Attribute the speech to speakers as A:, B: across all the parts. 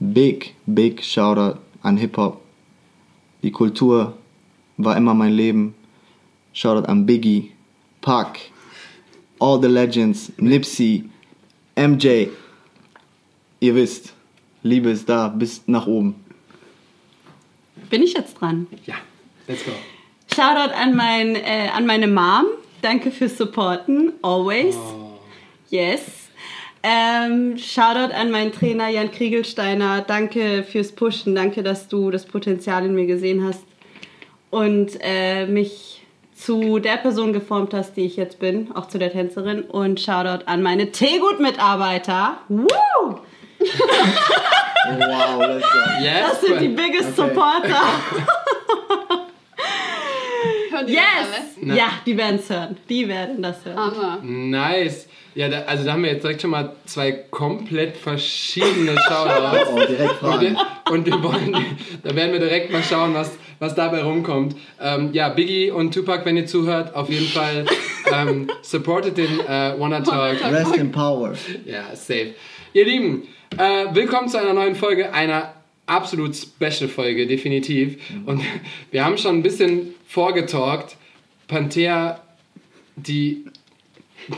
A: big, big Shoutout an Hip-Hop. Die Kultur war immer mein Leben. Shoutout an Biggie, Pac, all the legends, Nipsey, MJ. Ihr wisst, Liebe ist da bis nach oben.
B: Bin ich jetzt dran?
C: Ja, let's go.
B: Shoutout an, mein, äh, an meine Mom. Danke fürs Supporten. Always.
C: Oh.
B: Yes. Ähm, Shoutout an meinen Trainer Jan Kriegelsteiner. Danke fürs Pushen. Danke, dass du das Potenzial in mir gesehen hast und äh, mich zu der Person geformt hast, die ich jetzt bin, auch zu der Tänzerin. Und Shoutout an meine Teegut-Mitarbeiter. Woo!
A: Wow, go.
C: Yes,
B: Das sind die biggest
A: Okay.
B: Supporter. Yes!
D: das?
B: Ja, die werden es hören. Die werden das hören.
D: Hammer.
C: Nice. Ja, da, also da haben wir jetzt direkt schon mal zwei komplett verschiedene Shoutouts.
A: Oh, direkt
C: Und,
A: fragen.
C: wir- und wir wollen, da werden wir direkt mal schauen, was, was dabei rumkommt. Ähm, ja, Biggie und Tupac, wenn ihr zuhört, auf jeden Fall ähm, supportet den äh, Wanna Talk.
A: Rest in Power.
C: Ja, safe. Ihr Lieben, äh, willkommen zu einer neuen Folge, einer absolut Special-Folge, definitiv. Und wir haben schon ein bisschen vorgetalkt. Panthea, die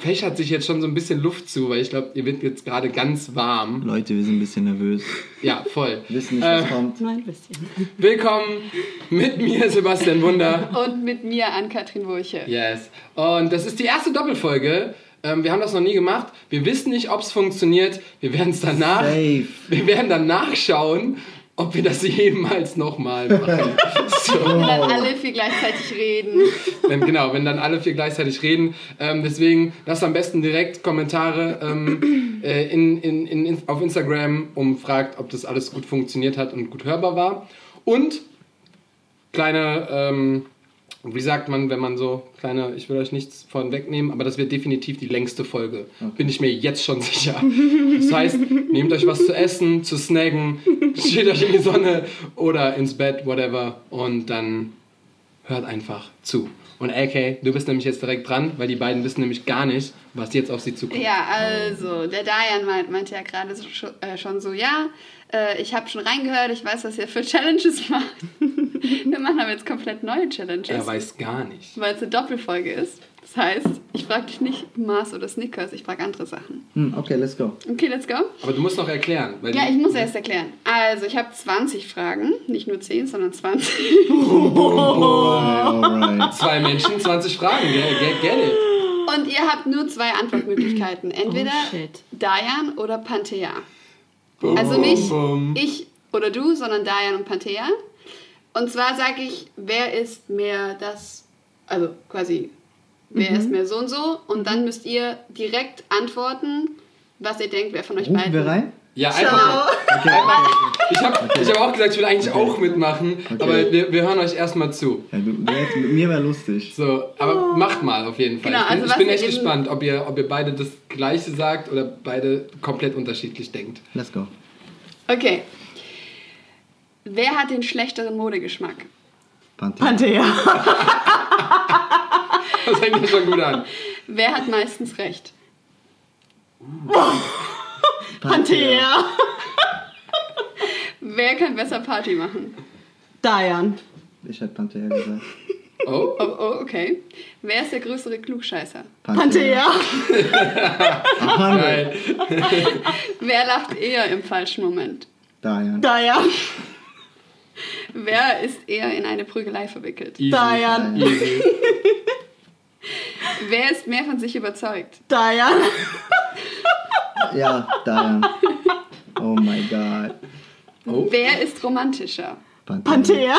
C: fächert sich jetzt schon so ein bisschen Luft zu, weil ich glaube, ihr wird jetzt gerade ganz warm.
A: Leute, wir sind ein bisschen nervös.
C: Ja, voll.
A: Wissen nicht, was
C: Äh,
A: kommt.
B: Nur ein bisschen.
C: Willkommen mit mir, Sebastian Wunder.
D: Und mit mir an Katrin Wurche.
C: Yes. Und das ist die erste Doppelfolge. Ähm, wir haben das noch nie gemacht. Wir wissen nicht, ob es funktioniert. Wir werden es danach.
A: Safe.
C: Wir werden dann nachschauen, ob wir das jemals nochmal machen. so,
D: Wenn dann alle vier gleichzeitig reden.
C: wenn, genau, wenn dann alle vier gleichzeitig reden. Ähm, deswegen lasst am besten direkt Kommentare ähm, äh, in, in, in, auf Instagram und fragt, ob das alles gut funktioniert hat und gut hörbar war. Und kleine, ähm, wie sagt man, wenn man so kleine, ich will euch nichts von wegnehmen, aber das wird definitiv die längste Folge. Bin ich mir jetzt schon sicher. Das heißt, nehmt euch was zu essen, zu snacken, steht euch in die Sonne oder ins Bett, whatever, und dann hört einfach zu. Und AK, du bist nämlich jetzt direkt dran, weil die beiden wissen nämlich gar nicht, was jetzt auf sie zukommt.
D: Ja, also, der meint, meinte ja gerade so, äh, schon so, ja, äh, ich habe schon reingehört, ich weiß, was ihr für Challenges macht. Wir machen aber jetzt komplett neue Challenges.
C: Er weiß gar nicht.
D: Weil es eine Doppelfolge ist. Das heißt, ich frage dich nicht Mars oder Snickers, ich frage andere Sachen.
A: Hm, okay, let's go.
D: Okay, let's go.
C: Aber du musst noch erklären. Weil
D: Ja, ich muss erst erklären. Also, ich habe 20 Fragen, nicht nur 10, sondern 20.
A: Alright.
C: Zwei Menschen, 20 Fragen. Get, get, get it.
D: Und ihr habt nur zwei Antwortmöglichkeiten. Entweder
B: Oh.
D: Dayan oder Panthea. Also nicht ich oder du, sondern Dayan und Panthea. Und zwar sage ich, wer ist mehr das, also quasi, wer ist mehr so und so. Und dann müsst ihr direkt antworten, was ihr denkt, wer von euch
A: Rufen
D: beiden.
A: wir rein?
C: Ja, einfach.
A: Okay, okay.
C: Ich habe ich hab auch gesagt, ich will eigentlich auch mitmachen,
A: Okay.
C: aber wir, wir hören euch erstmal zu.
A: Ja, du, du mit mir wäre lustig.
C: So, aber macht mal auf jeden Fall.
D: Genau,
C: ich bin,
D: also
C: ich bin echt gespannt, ob ihr, ob ihr beide das Gleiche sagt oder beide komplett unterschiedlich denkt.
A: Let's go.
D: Okay. Wer hat den schlechteren Modegeschmack?
A: Panther.
B: Panthea.
C: Das fängt ja schon gut an.
D: Wer hat meistens recht?
B: Panthea.
D: Wer kann besser Party machen?
B: Dayan.
A: Ich hätte Panther gesagt.
C: Oh,
D: Oh, oh, okay. Wer ist der größere Klugscheißer?
B: Panthea.
A: Aha,
C: geil.
D: Wer lacht eher im falschen Moment?
A: Dayan.
B: Dayan.
D: Wer ist eher in eine Prügelei verwickelt?
C: Easy. Easy.
D: Wer ist mehr von sich überzeugt?
B: Dayan.
A: Ja, Dayan. Oh my god.
C: Oh.
D: Wer ist romantischer?
B: Panthea.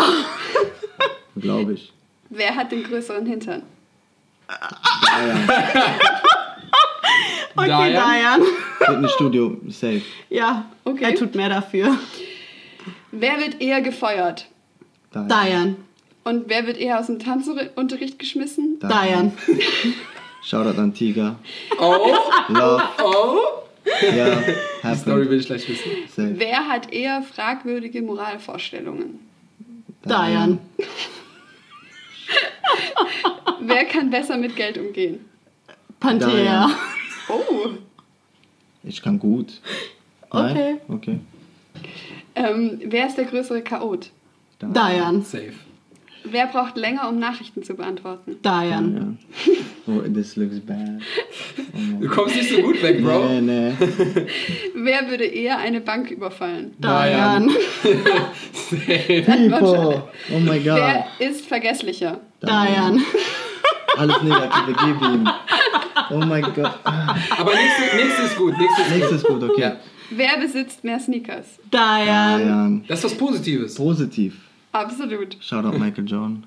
A: Glaube ich.
D: Wer hat den größeren Hintern?
A: Dayan.
B: Okay.
C: Dayan.
A: Fitnessstudio, safe.
B: Ja,
D: Okay.
B: er tut mehr dafür.
D: Wer wird eher gefeuert?
A: Dayan.
B: Dayan.
D: Und wer wird eher aus dem Tanzunterricht geschmissen?
B: Dayan.
A: Shoutout an Tiger.
C: Oh,
A: Love.
C: oh.
A: Ja,
C: Die Story will ich gleich wissen.
A: Safe.
D: Wer hat eher fragwürdige Moralvorstellungen?
B: Dayan.
D: Wer kann besser mit Geld umgehen?
B: Panthea.
A: Dayan.
D: Oh,
A: Ich kann gut. Nein? Okay.
D: Ähm, wer ist der größere Chaot?
B: Dayan.
C: Safe.
D: Wer braucht länger, um Nachrichten zu beantworten?
A: Ja. Oh, this looks bad. Oh
C: Du kommst nicht so gut weg, Bro.
A: Nee, nee.
D: Wer würde eher eine Bank überfallen?
B: Dayan.
A: People. Oh my god.
D: Wer ist vergesslicher?
B: Dayan.
A: Alles Negative, gib ihm. Oh mein Gott. Ah,
C: Aber nächstes, nächstes ist gut. Nächstes ist gut.
A: Nächstes gut, okay.
C: Ja.
D: Wer besitzt mehr Sneakers?
B: Dayan.
A: Dayan.
C: Das ist was Positives.
A: Positiv.
D: Absolut.
A: Shoutout Michael Jordan.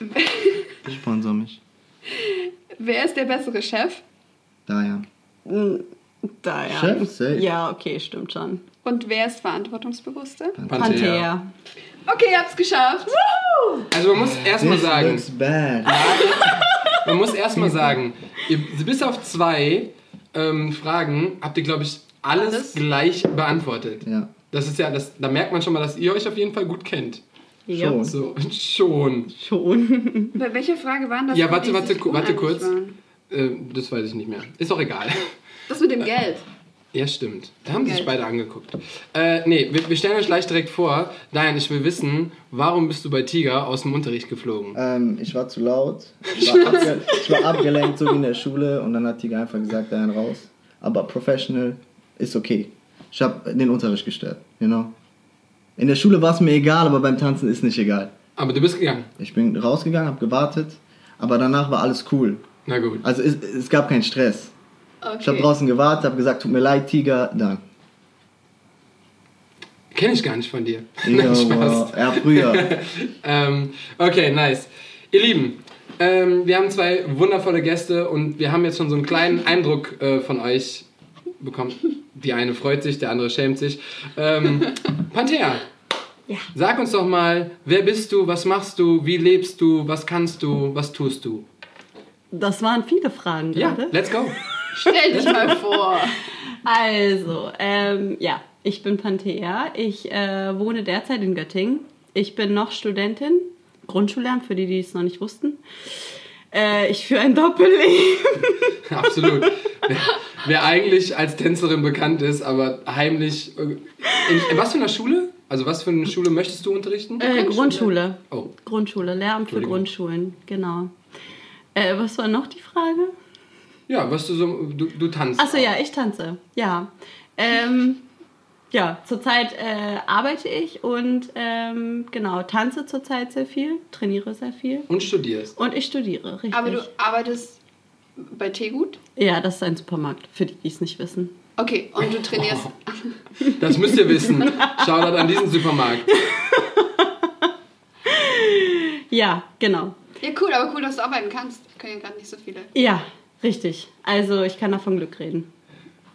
A: Sponsor mich.
D: Wer ist der bessere Chef?
A: Dayan.
B: Dayan.
A: Chef, safe.
B: Ja, okay, stimmt schon.
D: Und wer ist verantwortungsbewusster?
B: Panthea.
D: Okay, ihr habt's geschafft.
C: Also man muss erstmal sagen,
A: looks bad.
C: man muss erstmal sagen, ihr, bis auf zwei ähm, Fragen habt ihr, glaube ich, alles,
D: Alles?
C: gleich beantwortet.
A: Ja.
C: Das ist ja, das, da merkt man schon mal, dass ihr euch auf jeden Fall gut kennt.
B: Ja,
A: Schon.
C: So, schon.
B: schon.
D: Bei welcher Frage waren das?
C: Ja,
D: die
C: warte, warte,
D: sich
C: warte kurz.
D: waren?
C: Äh, das weiß ich nicht mehr. Ist auch egal.
D: Das mit dem Geld.
C: Ja, stimmt. Da haben sich
D: Geld.
C: beide angeguckt. Äh, nee, wir, wir stellen euch gleich direkt vor. Diane, ich will wissen, warum bist du bei Tiger aus dem Unterricht geflogen?
A: Ähm, ich war zu laut. Ich war, abge ich war abgelenkt, so wie in der Schule. Und dann hat Tiger einfach gesagt, Dayan raus. Aber professional ist okay. Ich habe den Unterricht gestört, you know. In der Schule war es mir egal, aber beim Tanzen ist nicht egal.
C: Aber du bist gegangen.
A: Ich bin rausgegangen, habe gewartet, aber danach war alles cool.
C: Na gut.
A: Also es, es gab keinen Stress.
D: Okay.
A: Ich habe draußen gewartet, habe gesagt, tut mir leid, Tiger, dann.
C: Kenne ich gar nicht von dir.
A: Ja,
C: Nein, Spaß.
A: ja, früher.
C: Ähm, okay, nice. Ihr Lieben, ähm, wir haben zwei wundervolle Gäste und wir haben jetzt schon so einen kleinen Eindruck äh, von euch bekommen. Die eine freut sich, der andere schämt sich. Ähm, Panthea,
B: Ja.
C: sag uns doch mal, wer bist du, was machst du, wie lebst du, was kannst du, was tust du?
B: Das waren viele Fragen
C: Ja,
B: gerade.
C: let's go.
D: Stell dich mal vor.
B: Also, ähm, ja, ich bin Panthea. Ich äh, wohne derzeit in Göttingen. Ich bin noch Studentin, Grundschullehrerin, für die, die es noch nicht wussten. Äh, ich führe ein Doppelleben.
C: Absolut. Wer, eigentlich als Tänzerin bekannt ist, aber heimlich. äh, In, in was für einer Schule? Also, was für eine Schule möchtest du unterrichten?
B: Äh, Grundschule.
C: Oh.
B: Grundschule, Lehramt für. Grundschulen, genau. Äh, was war noch die Frage?
C: Ja, was du so. Du, du tanzt.
B: Achso, ja, ich tanze. Ja. Ähm, ja, zurzeit äh, arbeite ich und ähm, genau, tanze zurzeit sehr viel, trainiere sehr viel
C: Und studierst.
B: und ich studiere, richtig.
D: Aber du arbeitest bei Teegut?
B: ja, das ist ein Supermarkt, für die, die es nicht wissen.
D: Okay, und du trainierst.
C: Das müsst ihr wissen. Shoutout an diesen Supermarkt.
B: Ja, genau.
D: Ja, cool, aber cool, dass du arbeiten kannst. Können ja gerade nicht so viele.
B: Ja, richtig. Also ich kann davon Glück reden.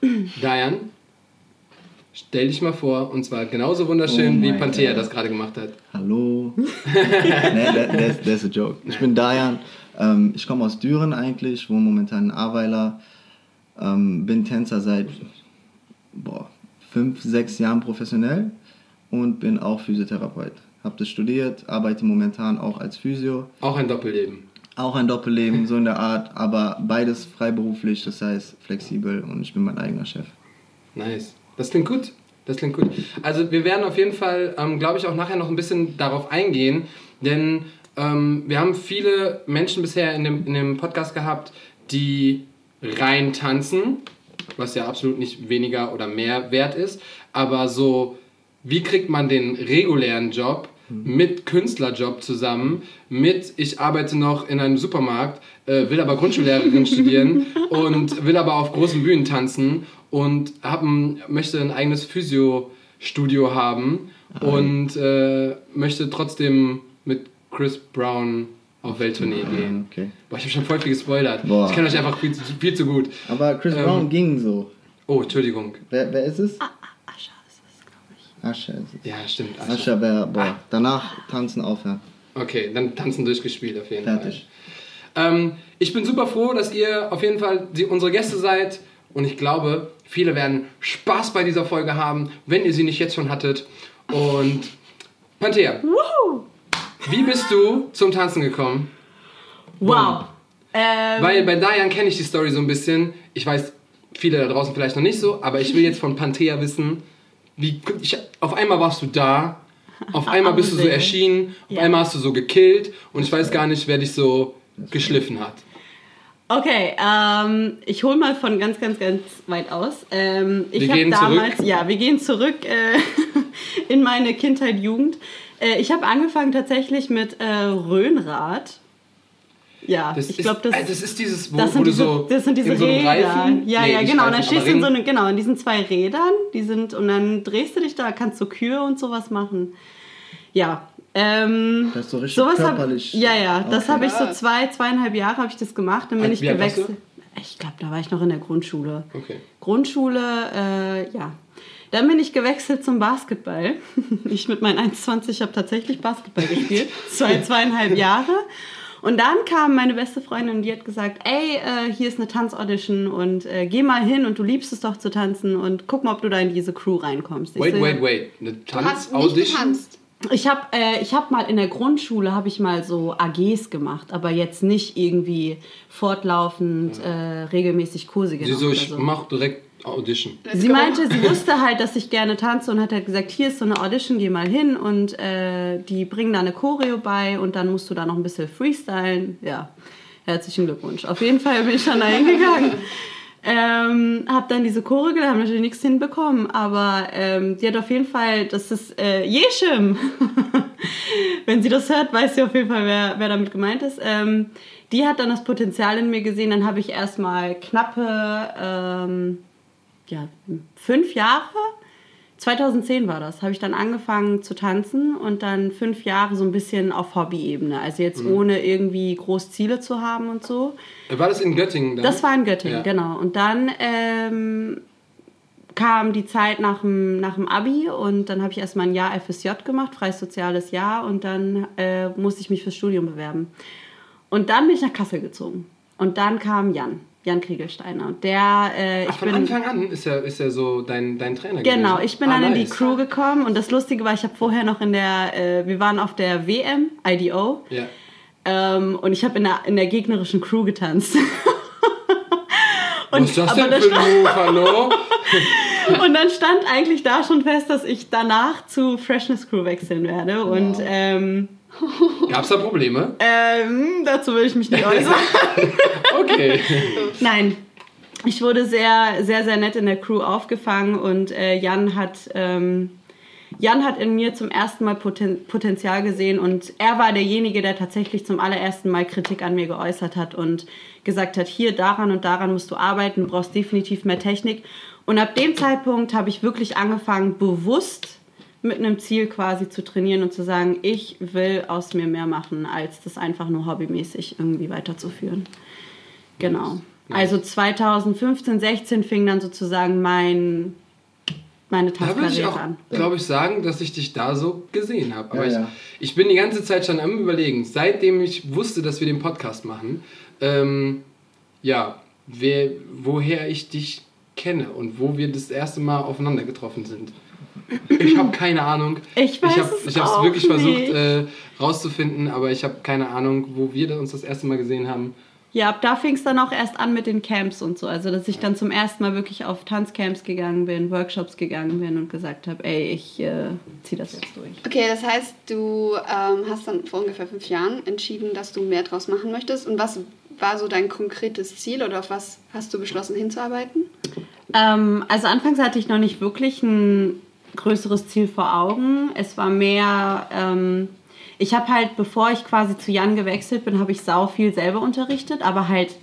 C: Diane, stell dich mal vor, und zwar genauso wunderschön,
A: Oh
C: wie Panthea
A: God.
C: das gerade gemacht hat.
A: Hallo. nee, that, that's, that's a joke. Ich bin Dayan. Ähm, ich komme aus Düren eigentlich, wohne momentan in Ahrweiler. Ähm, bin Tänzer seit boah, fünf, sechs Jahren professionell und bin auch Physiotherapeut. Habe das studiert, arbeite momentan auch als Physio.
C: Auch ein Doppelleben.
A: Auch ein Doppelleben, so in der Art, aber beides freiberuflich, das heißt flexibel und ich bin mein eigener Chef.
C: Nice. Das klingt gut. Das klingt gut. Also wir werden auf jeden Fall, ähm, glaube ich, auch nachher noch ein bisschen darauf eingehen, denn ähm, wir haben viele Menschen bisher in dem, in dem Podcast gehabt, die rein tanzen, was ja absolut nicht weniger oder mehr wert ist, aber so, wie kriegt man den regulären Job mit Künstlerjob zusammen, mit ich arbeite noch in einem Supermarkt, äh, will aber Grundschullehrerin studieren und will aber auf großen Bühnen tanzen und hab ein, möchte ein eigenes Physio-Studio haben und äh, möchte trotzdem mit Chris Brown auf Welttournee gehen.
A: Okay.
C: Boah, ich habe schon voll viel gespoilert.
A: Boah.
C: Ich kenne euch einfach viel, zu- viel zu gut.
A: Aber Chris
C: Ähm.
A: Brown ging so.
C: Oh, Entschuldigung.
A: Wer, wer ist es?
B: Ascha ist das, glaube ich.
A: Ascha ist es.
C: Ja, stimmt.
A: Ascha wäre, boah, danach tanzen aufhören.
C: Okay, dann tanzen durchgespielt auf jeden
A: Fertig.
C: Fall. Ähm, ich bin super froh, dass ihr auf jeden Fall die, unsere Gäste seid und ich glaube, viele werden Spaß bei dieser Folge haben, wenn ihr sie nicht jetzt schon hattet. Und Panthea, wie bist du zum Tanzen gekommen?
B: Wow. Ähm,
C: Weil bei Dayan kenne ich die Story so ein bisschen. Ich weiß, viele da draußen vielleicht noch nicht so, aber ich will jetzt von Panthea wissen, wie, ich, auf einmal warst du da, auf einmal bist du so erschienen, auf
B: Ja.
C: einmal hast du so gekillt und ich weiß gar nicht, wer dich so geschliffen hat.
B: Okay, ähm, ich hole mal von ganz, ganz, ganz weit aus. Ähm, ich
C: Wir
B: habe
C: gehen
B: damals,
C: zurück.
B: ja, wir gehen zurück äh, in meine Kindheit, Jugend. Äh, ich habe angefangen tatsächlich mit äh, Röhnrad. Ja,
C: Das
B: ich
C: ist,
B: glaube, das,
C: äh, das ist dieses, wo,
B: das
C: wo
B: sind
C: du
B: diese,
C: so
B: das sind diese
C: in so einem
B: Räder.
C: Reifen,
B: ja,
C: Nee,
B: ja, genau. und dann
C: Reifen,
B: stehst du in so genau, in diesen zwei Rädern, die sind, und dann drehst du dich da, kannst du Kühe und sowas machen. Ja. Ähm,
A: Das ist so richtig
B: sowas hab,
A: körperlich.
B: Ja, ja, das
A: Okay.
B: habe ich so zwei, zweieinhalb Jahre habe ich das gemacht, dann bin
C: Wie
B: ich gewechselt. Ich glaube, da war ich noch in der Grundschule.
C: Okay.
B: Grundschule, äh, ja. Dann bin ich gewechselt zum Basketball. Ich mit meinen 1,20 habe tatsächlich Basketball gespielt. Zwei, zweieinhalb Jahre. Und dann kam meine beste Freundin und die hat gesagt, ey, äh, hier ist eine Tanzaudition und äh, geh mal hin und du liebst es doch zu tanzen und guck mal, ob du da in diese Crew reinkommst. Ich
C: Wait,
B: so,
C: wait, wait. Eine Tanzaudition?
B: ich habe äh, ich hab mal in der Grundschule habe ich mal so AGs gemacht, aber jetzt nicht irgendwie fortlaufend äh, regelmäßig Kurse
C: Sie
B: genommen.
C: so,
B: oder
C: ich
B: so.
C: mach direkt Audition.
D: Let's
B: Sie
D: go.
B: meinte, sie wusste halt, dass ich gerne tanze und hat halt gesagt, hier ist so eine Audition, geh mal hin und äh, die bringen da eine Choreo bei und dann musst du da noch ein bisschen freestylen. Ja, herzlichen Glückwunsch. Auf jeden Fall bin ich dann da hingegangen. Ähm, hab dann diese Chore gelernt, hab natürlich nichts hinbekommen, aber ähm, die hat auf jeden Fall, das ist äh, Jeschim. Wenn sie das hört, weiß sie auf jeden Fall, wer, wer damit gemeint ist. Ähm, die hat dann das Potenzial in mir gesehen, dann habe ich erstmal knappe ähm, ja, fünf Jahre, 2010 war das, habe ich dann angefangen zu tanzen und dann fünf Jahre so ein bisschen auf Hobby-Ebene. Also jetzt ohne irgendwie groß Ziele zu haben und so.
C: War das in Göttingen dann?
B: Das war in Göttingen,
C: Ja.
B: genau. Und dann ähm, kam die Zeit nach dem, nach dem Abi und dann habe ich erstmal ein Jahr FSJ gemacht, freies soziales Jahr und dann äh, musste ich mich fürs Studium bewerben. Und dann bin ich nach Kassel gezogen. Und dann kam Jan, Jan Kriegelsteiner. Und der, äh,
C: Ach,
B: ich
C: von
B: bin.
C: Anfang an ist er, ist er so dein, dein Trainer
B: Genau,
C: gewesen?
B: ich bin
C: ah,
B: dann in die
C: nice.
B: Crew gekommen und das Lustige war, ich habe vorher noch in der, äh, wir waren auf der WM, IDO,
C: Ja.
B: ähm, und ich habe in der, in der gegnerischen Crew getanzt.
C: Was ist das denn für ein Move, hallo?
B: Und dann stand eigentlich da schon fest, dass ich danach zu Freshness Crew wechseln werde. Und ähm,
C: Gab's da Probleme?
B: ähm, dazu will ich mich nicht äußern.
C: Okay.
B: Nein. Ich wurde sehr, sehr, sehr nett in der Crew aufgefangen und äh, Jan hat. Ähm, Jan hat in mir zum ersten Mal Poten Potenzial gesehen und er war derjenige, der tatsächlich zum allerersten Mal Kritik an mir geäußert hat und gesagt hat, hier daran und daran musst du arbeiten, du brauchst definitiv mehr Technik. Und ab dem Zeitpunkt habe ich wirklich angefangen, bewusst mit einem Ziel quasi zu trainieren und zu sagen, ich will aus mir mehr machen, als das einfach nur hobbymäßig irgendwie weiterzuführen. Genau. Also 2015, 16 fing dann sozusagen mein, meine
C: Da würde ich
B: Tanzkarriere
C: auch,
B: an.
C: glaube ich, sagen, dass ich dich da so gesehen habe. Aber
A: Ja, ja.
C: Ich, ich bin die ganze Zeit schon am überlegen, seitdem ich wusste, dass wir den Podcast machen, ähm, ja, wer, woher ich dich kenne und wo wir das erste Mal aufeinander getroffen sind. Ich habe keine Ahnung.
B: Ich weiß
C: ich hab,
B: es
C: Ich habe es wirklich versucht
B: nicht.
C: äh, rauszufinden, aber ich habe keine Ahnung, wo wir uns das erste Mal gesehen haben.
B: Ja, ab da fing es dann auch erst an mit den Camps und so. Also, dass ich dann zum ersten Mal wirklich auf Tanzcamps gegangen bin, Workshops gegangen bin und gesagt habe, ey, ich äh, ziehe das jetzt durch.
D: Okay, das heißt, du ähm, hast dann vor ungefähr fünf Jahren entschieden, dass du mehr draus machen möchtest. Und was war so dein konkretes Ziel oder auf was hast du beschlossen hinzuarbeiten?
B: Ähm, also anfangs hatte ich noch nicht wirklich ein größeres Ziel vor Augen. Es war mehr, ähm, ich habe halt, bevor ich quasi zu Jan gewechselt bin, habe ich sau viel selber unterrichtet, aber halt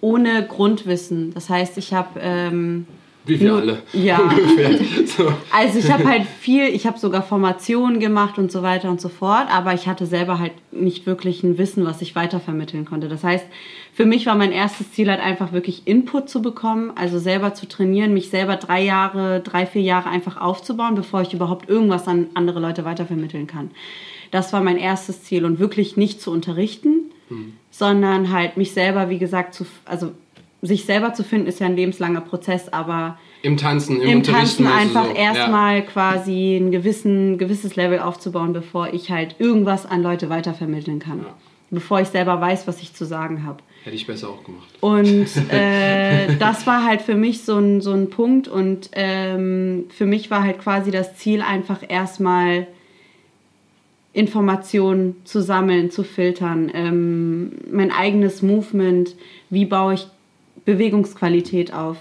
B: ohne Grundwissen. Das heißt, ich habe... Ähm,
C: Wie wir alle.
B: ja.
C: Ungefähr. So.
B: also ich habe halt viel, ich habe sogar Formationen gemacht und so weiter und so fort, aber ich hatte selber halt nicht wirklich ein Wissen, was ich weitervermitteln konnte. Das heißt, für mich war mein erstes Ziel halt einfach wirklich Input zu bekommen, also selber zu trainieren, mich selber drei Jahre, drei, vier Jahre einfach aufzubauen, bevor ich überhaupt irgendwas an andere Leute weitervermitteln kann. Das war mein erstes Ziel und wirklich nicht zu unterrichten, sondern halt mich selber, wie gesagt, zu, also sich selber zu finden, ist ja ein lebenslanger Prozess, aber
C: Im Tanzen, im,
B: im. Tanzen einfach
C: so.
B: erstmal quasi ein gewissen, gewisses Level aufzubauen, bevor ich halt irgendwas an Leute weitervermitteln kann.
C: Ja.
B: Bevor ich selber weiß, was ich zu sagen habe.
C: Hätte ich besser auch gemacht.
B: Und äh, das war halt für mich so ein, so ein Punkt. Und ähm, für mich war halt quasi das Ziel, einfach erstmal Informationen zu sammeln, zu filtern, ähm, mein eigenes Movement, wie baue ich Bewegungsqualität auf,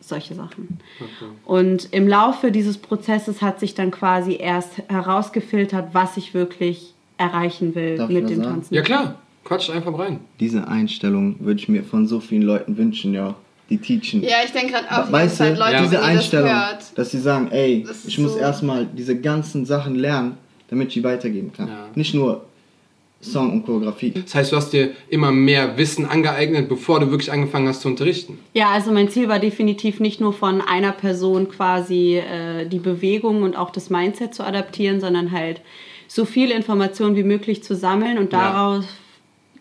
B: solche Sachen.
C: Okay.
B: Und im Laufe dieses Prozesses hat sich dann quasi erst herausgefiltert, was ich wirklich erreichen will
A: Darf
B: mit dem
A: sagen?
B: Tanzen.
C: Ja klar, quatscht einfach rein.
A: Diese Einstellung würde ich mir von so vielen Leuten wünschen, ja. Die teachen.
D: Ja, ich denke gerade auch
A: weißt du,
D: Zeit, Leute,
A: diese
D: die
A: Einstellung,
D: das hört.
A: dass sie sagen, ey, ich muss
D: so-
A: erstmal diese ganzen Sachen lernen, damit ich die weitergeben kann.
C: Ja.
A: Nicht nur Song und Choreografie.
C: Das heißt, du hast dir immer mehr Wissen angeeignet, bevor du wirklich angefangen hast zu unterrichten.
B: Ja, also mein Ziel war definitiv nicht nur von einer Person quasi äh, die Bewegung und auch das Mindset zu adaptieren, sondern halt so viel Information wie möglich zu sammeln und
C: Ja.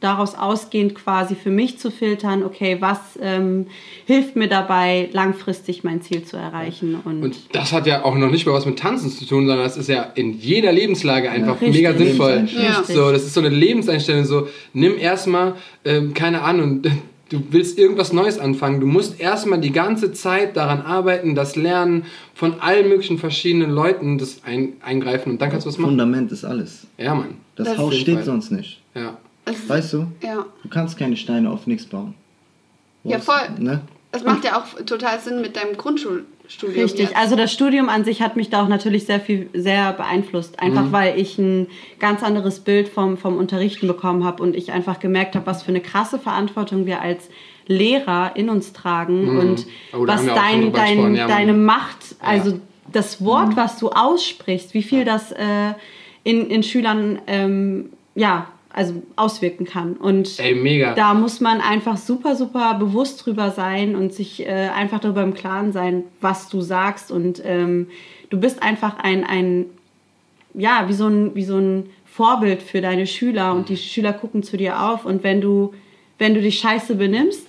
B: Daraus, ausgehend quasi für mich zu filtern, okay, was ähm, hilft mir dabei, langfristig mein Ziel zu erreichen. Und,
C: Und das hat ja auch noch nicht mal was mit Tanzen zu tun, sondern das ist ja in jeder Lebenslage einfach
B: Richtig.
C: mega sinnvoll.
D: Ja.
C: So, das ist so eine Lebenseinstellung. So, nimm erstmal, ähm, keine Ahnung, du willst irgendwas Neues anfangen. Du musst erstmal die ganze Zeit daran arbeiten, das Lernen von allen möglichen verschiedenen Leuten, das ein, eingreifen und dann kannst du was machen.
A: Fundament ist alles.
C: Ja, Mann.
A: Das,
D: Das
A: Haus steht
C: Fall.
A: sonst nicht.
C: Ja.
A: Weißt du?
D: Ja.
A: Du kannst keine Steine auf nichts bauen.
D: Ja,
A: Was-
D: voll.
A: Ne?
D: Das macht ja auch total Sinn mit deinem Grundschulstudium.
B: Richtig,
D: jetzt.
B: also das Studium an sich hat mich da auch natürlich sehr viel, sehr beeinflusst. Einfach weil ich ein ganz anderes Bild vom, vom Unterrichten bekommen habe und ich einfach gemerkt habe, was für eine krasse Verantwortung wir als Lehrer in uns tragen und
C: Oh,
B: was dein, dein,
C: ja,
B: deine Macht, also
C: Ja.
B: das Wort, was du aussprichst, wie viel das äh, in, in Schülern ähm, ja, also auswirken kann. Und
C: Ey,
B: da muss man einfach super, super bewusst drüber sein und sich äh, einfach darüber im Klaren sein, was du sagst. Und ähm, du bist einfach ein, ein, ja, wie so ein, wie so ein Vorbild für deine Schüler und die Schüler gucken zu dir auf. Und wenn du, wenn du dich scheiße benimmst,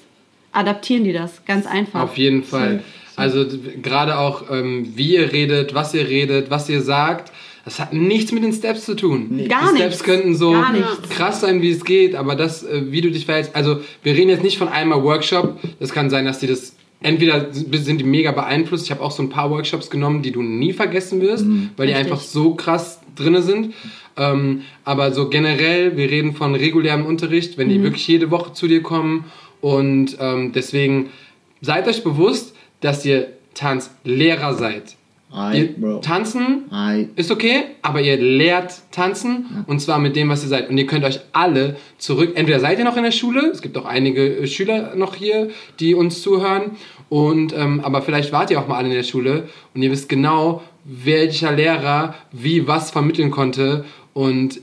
B: adaptieren die das ganz einfach.
C: Auf jeden Fall. Also gerade auch, ähm, wie ihr redet, was ihr redet, was ihr sagt, das hat nichts mit den Steps zu tun.
B: Gar
C: die Steps
B: nichts.
C: könnten so krass sein, wie es geht, aber das, äh, wie du dich verhältst, also wir reden jetzt nicht von einmal Workshop. Das kann sein, dass die das entweder sind die mega beeinflusst. Ich habe auch so ein paar Workshops genommen, die du nie vergessen wirst, weil die
B: Richtig.
C: einfach so krass drinne sind. Ähm, aber so generell, wir reden von regulärem Unterricht, wenn die wirklich jede Woche zu dir kommen und ähm, deswegen seid euch bewusst, dass ihr Tanzlehrer seid. Ihr
A: Bro.
C: tanzen
A: Ei.
C: ist okay, aber ihr lehrt tanzen und zwar mit dem, was ihr seid. Und ihr könnt euch alle zurück, entweder seid ihr noch in der Schule, es gibt auch einige äh, Schüler noch hier, die uns zuhören, und ähm, aber vielleicht wart ihr auch mal alle in der Schule und ihr wisst genau, welcher Lehrer wie was vermitteln konnte. Und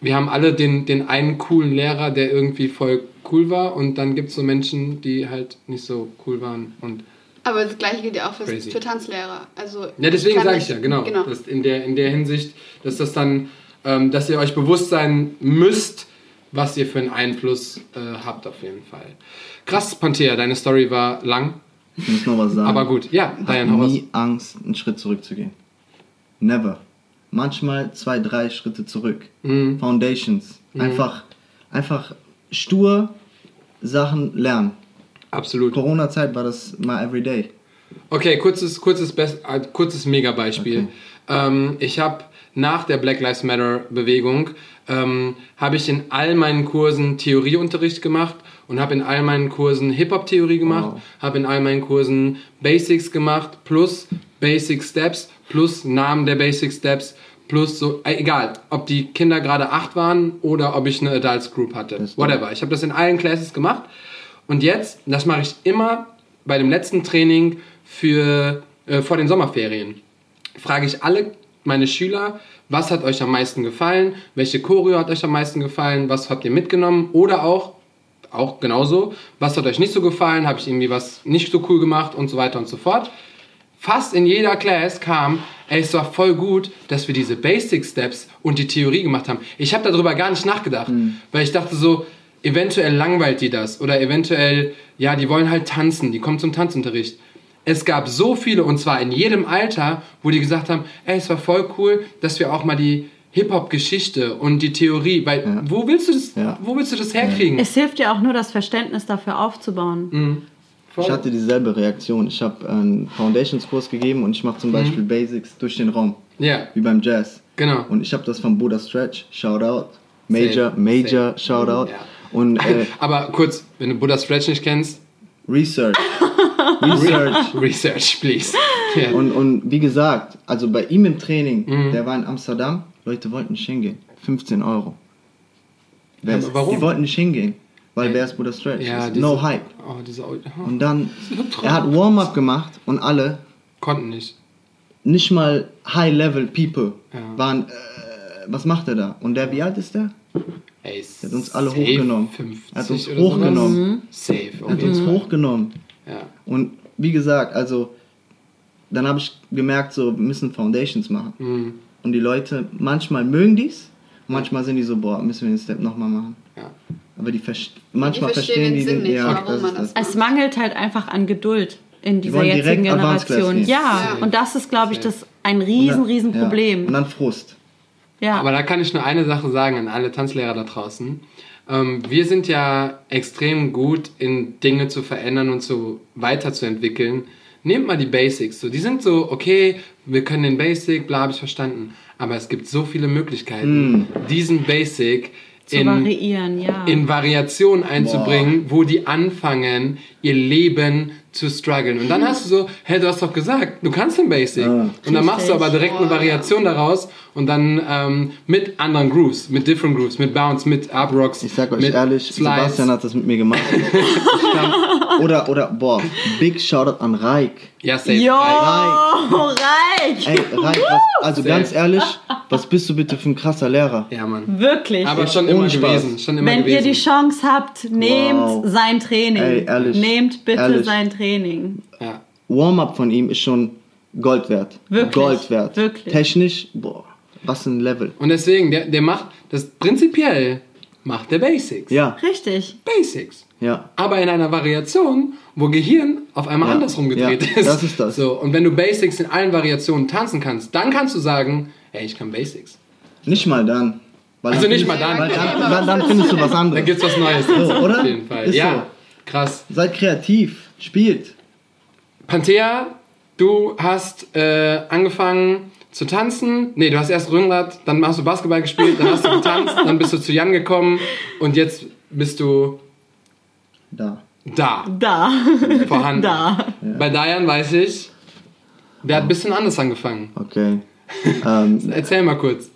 C: wir haben alle den, den einen coolen Lehrer, der irgendwie voll cool war, und dann gibt es so Menschen, die halt nicht so cool waren. Und
D: Aber das gleiche gilt ja auch für, für Tanzlehrer. Also
C: ja, deswegen sage ich ja, genau.
D: genau.
C: Dass in, der, in der Hinsicht, dass das dann, ähm, dass ihr euch bewusst sein müsst, was ihr für einen Einfluss äh, habt auf jeden Fall. Krass, Panthea, deine Story war lang,
A: Ich muss noch was sagen.
C: aber gut. Ja, Diane, raus.
A: nie Angst, einen Schritt zurückzugehen. Never. Manchmal zwei, drei Schritte zurück.
C: Mhm.
A: Foundations. Einfach, einfach stur Sachen lernen.
C: Absolut.
A: Corona-Zeit war das mal everyday.
C: Okay, kurzes, kurzes, Best, äh, kurzes Mega-Beispiel.
A: Okay.
C: Ähm, ich habe nach der Black Lives Matter Bewegung ähm, habe ich in all meinen Kursen Theorieunterricht gemacht und habe in all meinen Kursen Hip-Hop-Theorie gemacht,
A: Wow.
C: habe in all meinen Kursen Basics gemacht, plus Basic Steps, plus Namen der Basic Steps, plus so, äh, egal, ob die Kinder gerade acht waren oder ob ich eine Adults Group hatte. Whatever. Ich habe das in allen Classes gemacht. Und jetzt, das mache ich immer bei dem letzten Training für, äh, vor den Sommerferien, frage ich alle meine Schüler, was hat euch am meisten gefallen, welche Choreo hat euch am meisten gefallen, was habt ihr mitgenommen? Oder auch, auch genauso, was hat euch nicht so gefallen, habe ich irgendwie was nicht so cool gemacht? Und so weiter und so fort. Fast in jeder Class kam, ey, es war voll gut, dass wir diese Basic Steps und die Theorie gemacht haben. Ich habe darüber gar nicht nachgedacht, weil ich dachte so, eventuell langweilt die das oder eventuell, ja, die wollen halt tanzen, die kommen zum Tanzunterricht. Es gab so viele, und zwar in jedem Alter, wo die gesagt haben, ey, es war voll cool, dass wir auch mal die Hip-Hop-Geschichte und die Theorie, weil
A: Ja.
C: wo willst du das,
A: Ja.
C: wo willst du das herkriegen?
B: Es hilft ja auch nur, das Verständnis dafür aufzubauen.
C: Mhm.
A: Ich hatte dieselbe Reaktion. Ich habe einen Foundations-Kurs gegeben und ich mache zum Beispiel Basics durch den Raum,
C: Ja,
A: wie beim Jazz.
C: genau.
A: Und ich habe das von Buddha Stretch, Shoutout. Major,
C: Safe,
A: Major, Shoutout.
C: Ja.
A: Und äh,
C: Aber kurz, wenn du Buddha Stretch nicht kennst,
A: Research. Research.
C: Research, please. Ja.
A: Und, und wie gesagt, also bei ihm im Training,
C: Mhm.
A: der war in Amsterdam, Leute wollten nicht hingehen. 15 Euro. Ist-
C: warum?
A: Die wollten nicht hingehen, weil
C: Ja.
A: wer ist Buddha Stretch?
C: ja, diese-
A: no hype.
C: Oh, diese, oh,
A: Und dann, er hat Warm-up gemacht und alle,
C: konnten nicht.
A: nicht mal High-Level-People,
C: Ja.
A: waren, äh, was macht er da? Und der, wie alt ist der?
C: Ey,
A: Er hat uns alle
C: safe
A: hochgenommen.
C: 50
A: Er hat uns
C: oder sowas.
A: hochgenommen.
C: Safe,
A: Er hat uns
C: Fall.
A: hochgenommen.
C: Ja.
A: Und wie gesagt, also, dann habe ich gemerkt, so, wir müssen Foundations machen.
C: Mhm.
A: Und die Leute, manchmal mögen dies, manchmal sind die so, boah, müssen wir den Step nochmal machen.
C: Ja.
A: Aber die verst manchmal
D: verstehen
A: verstehen
D: den
A: die
D: Sinn nicht,
A: ja,
D: warum
A: das das.
D: das
B: Es mangelt halt einfach an Geduld in dieser jetzigen Generation. Ja,
C: Ja.
B: und das ist, glaube ich, das ein riesen, riesen
A: Ja. Und
B: Problem.
A: dann Frust.
B: Ja.
C: Aber da kann ich nur eine Sache sagen an alle Tanzlehrer da draußen. Ähm, wir sind ja extrem gut in Dinge zu verändern und so weiterzuentwickeln. Nehmt mal die Basics. So, die sind so, okay, wir können den Basic, bla, hab ich verstanden. Aber es gibt so viele Möglichkeiten, diesen Basic
B: zu
C: in,
B: variieren, ja.
C: in Variationen einzubringen, wo die anfangen, ihr Leben zu strugglen. Und dann hast du so, hey, du hast doch gesagt, du kannst den Basic.
A: Ah.
C: und dann machst du aber direkt eine
D: Oh, ja.
C: Variation daraus und dann ähm, mit anderen Grooves, mit different Grooves, mit Bounce, mit Up Rocks.
A: Ich sag euch
C: mit
A: ehrlich,
C: Slides.
A: Sebastian hat das mit mir gemacht. Kann, oder, oder, boah, big Shoutout an Raik.
C: Ja, safe.
B: Jo,
C: Right.
B: reich!
A: Ey, Raik, was, also
C: Sehr.
A: ganz ehrlich, was bist du bitte für ein krasser Lehrer?
C: Ja, Mann.
B: Wirklich.
C: Aber schon
A: ohne
C: immer
A: Spaß.
C: gewesen. Schon immer
B: Wenn
C: gewesen.
B: ihr die Chance habt, nehmt
A: Wow.
B: sein Training.
A: Ey, ehrlich.
B: Nehmt bitte
A: Ehrlich.
B: sein Training.
C: Ja.
A: Warm-up von ihm ist schon Gold wert.
B: Wirklich?
A: Gold wert.
B: Wirklich?
A: Technisch, boah, was ein Level.
C: Und deswegen, der, der macht, das prinzipiell macht der Basics.
A: Ja,
B: Richtig.
C: Basics.
A: ja.
C: aber in einer Variation, wo Gehirn auf einmal
A: Ja.
C: andersrum gedreht
A: Ja,
C: ist.
A: das ist das.
C: So, und wenn du Basics in allen Variationen tanzen kannst, dann kannst du sagen, ey, ich kann Basics.
A: Nicht mal dann. Weil
C: Also
A: dann
C: nicht mal dann.
A: Weil dann, dann, dann findest du was
C: Dann
A: anderes.
C: gibt's was Neues.
A: So, oder?
C: Auf jeden Fall.
A: Ist
C: ja, krass.
A: Seid kreativ, spielt.
C: Panthea, du hast äh, angefangen zu tanzen. Nee, du hast erst Rückgrat, dann hast du Basketball gespielt, dann hast du getanzt, dann bist du zu Jan gekommen und jetzt bist du
A: Da.
C: da,
B: Da.
C: vorhanden.
B: Da.
C: Bei Dayan weiß ich, der hat ein bisschen anders angefangen.
A: Okay. ähm,
C: Erzähl mal kurz.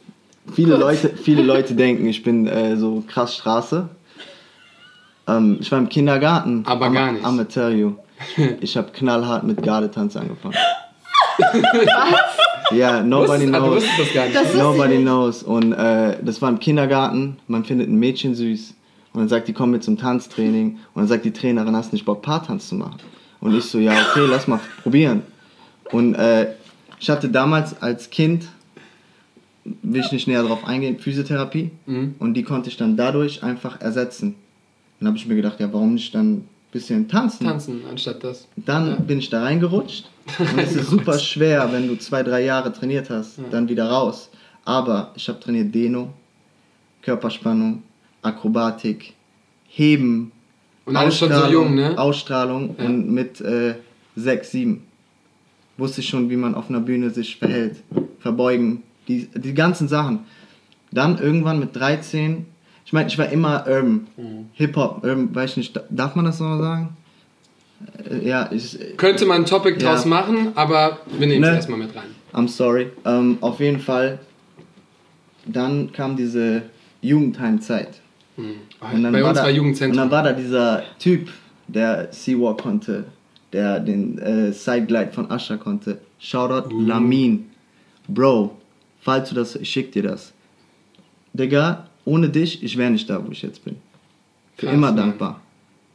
A: viele, Leute, viele Leute denken, ich bin äh, so krass Straße. Ähm, ich war im Kindergarten.
C: Aber gar nicht.
A: I'm tell you. Ich habe knallhart mit Gardetanz angefangen. Ja, nobody
C: Wusstest- ah, du
A: knows.
C: wusstest das gar nicht.
D: Das
A: Nobody knows. Und äh, das war im Kindergarten. Man findet ein Mädchen süß. Und dann sagt die, komm mit zum Tanztraining. Und dann sagt die Trainerin, hast du nicht Bock, Paartanz zu machen? Und ich so, ja, okay, lass mal probieren. Und äh, ich hatte damals als Kind, will ich nicht näher drauf eingehen, Physiotherapie.
C: Mhm.
A: Und die konnte ich dann dadurch einfach ersetzen. Dann habe ich mir gedacht, ja, warum nicht dann ein bisschen tanzen?
C: Tanzen anstatt das.
A: Dann
C: Ja.
A: bin ich da reingerutscht. Und es ist super schwer, wenn du zwei, drei Jahre trainiert hast, dann wieder raus. Aber ich habe trainiert Deno, Körperspannung, Akrobatik, Heben,
C: Und alles schon so jung, ne?
A: Ausstrahlung
C: Ja.
A: und mit äh, sechs, sieben wusste ich schon, wie man auf einer Bühne sich verhält, verbeugen, die, die ganzen Sachen. Dann irgendwann mit 13, ich meine, ich war immer Urban,
C: Mhm.
A: Hip-Hop, Urban, weiß ich nicht, darf man das so sagen? Äh, Ja, ich,
C: Könnte man ein Topic
A: Ja.
C: draus machen, aber wir nehmen es
A: Ne.
C: erstmal mit rein.
A: I'm sorry. Ähm, auf jeden Fall, dann kam diese Jugendheimzeit. Und dann
C: Bei uns
A: da,
C: war
A: Und
C: Jugendzentrum.
A: dann war da dieser Typ, der Seawalk konnte, der den äh, Sideglide von Asha konnte. Shoutout
C: Uh.
A: Lamin. Bro, falls du das, ich schick dir das. Digga, ohne dich, ich wäre nicht da, wo ich jetzt bin. Für
C: Krass,
A: immer
C: Mann.
A: dankbar.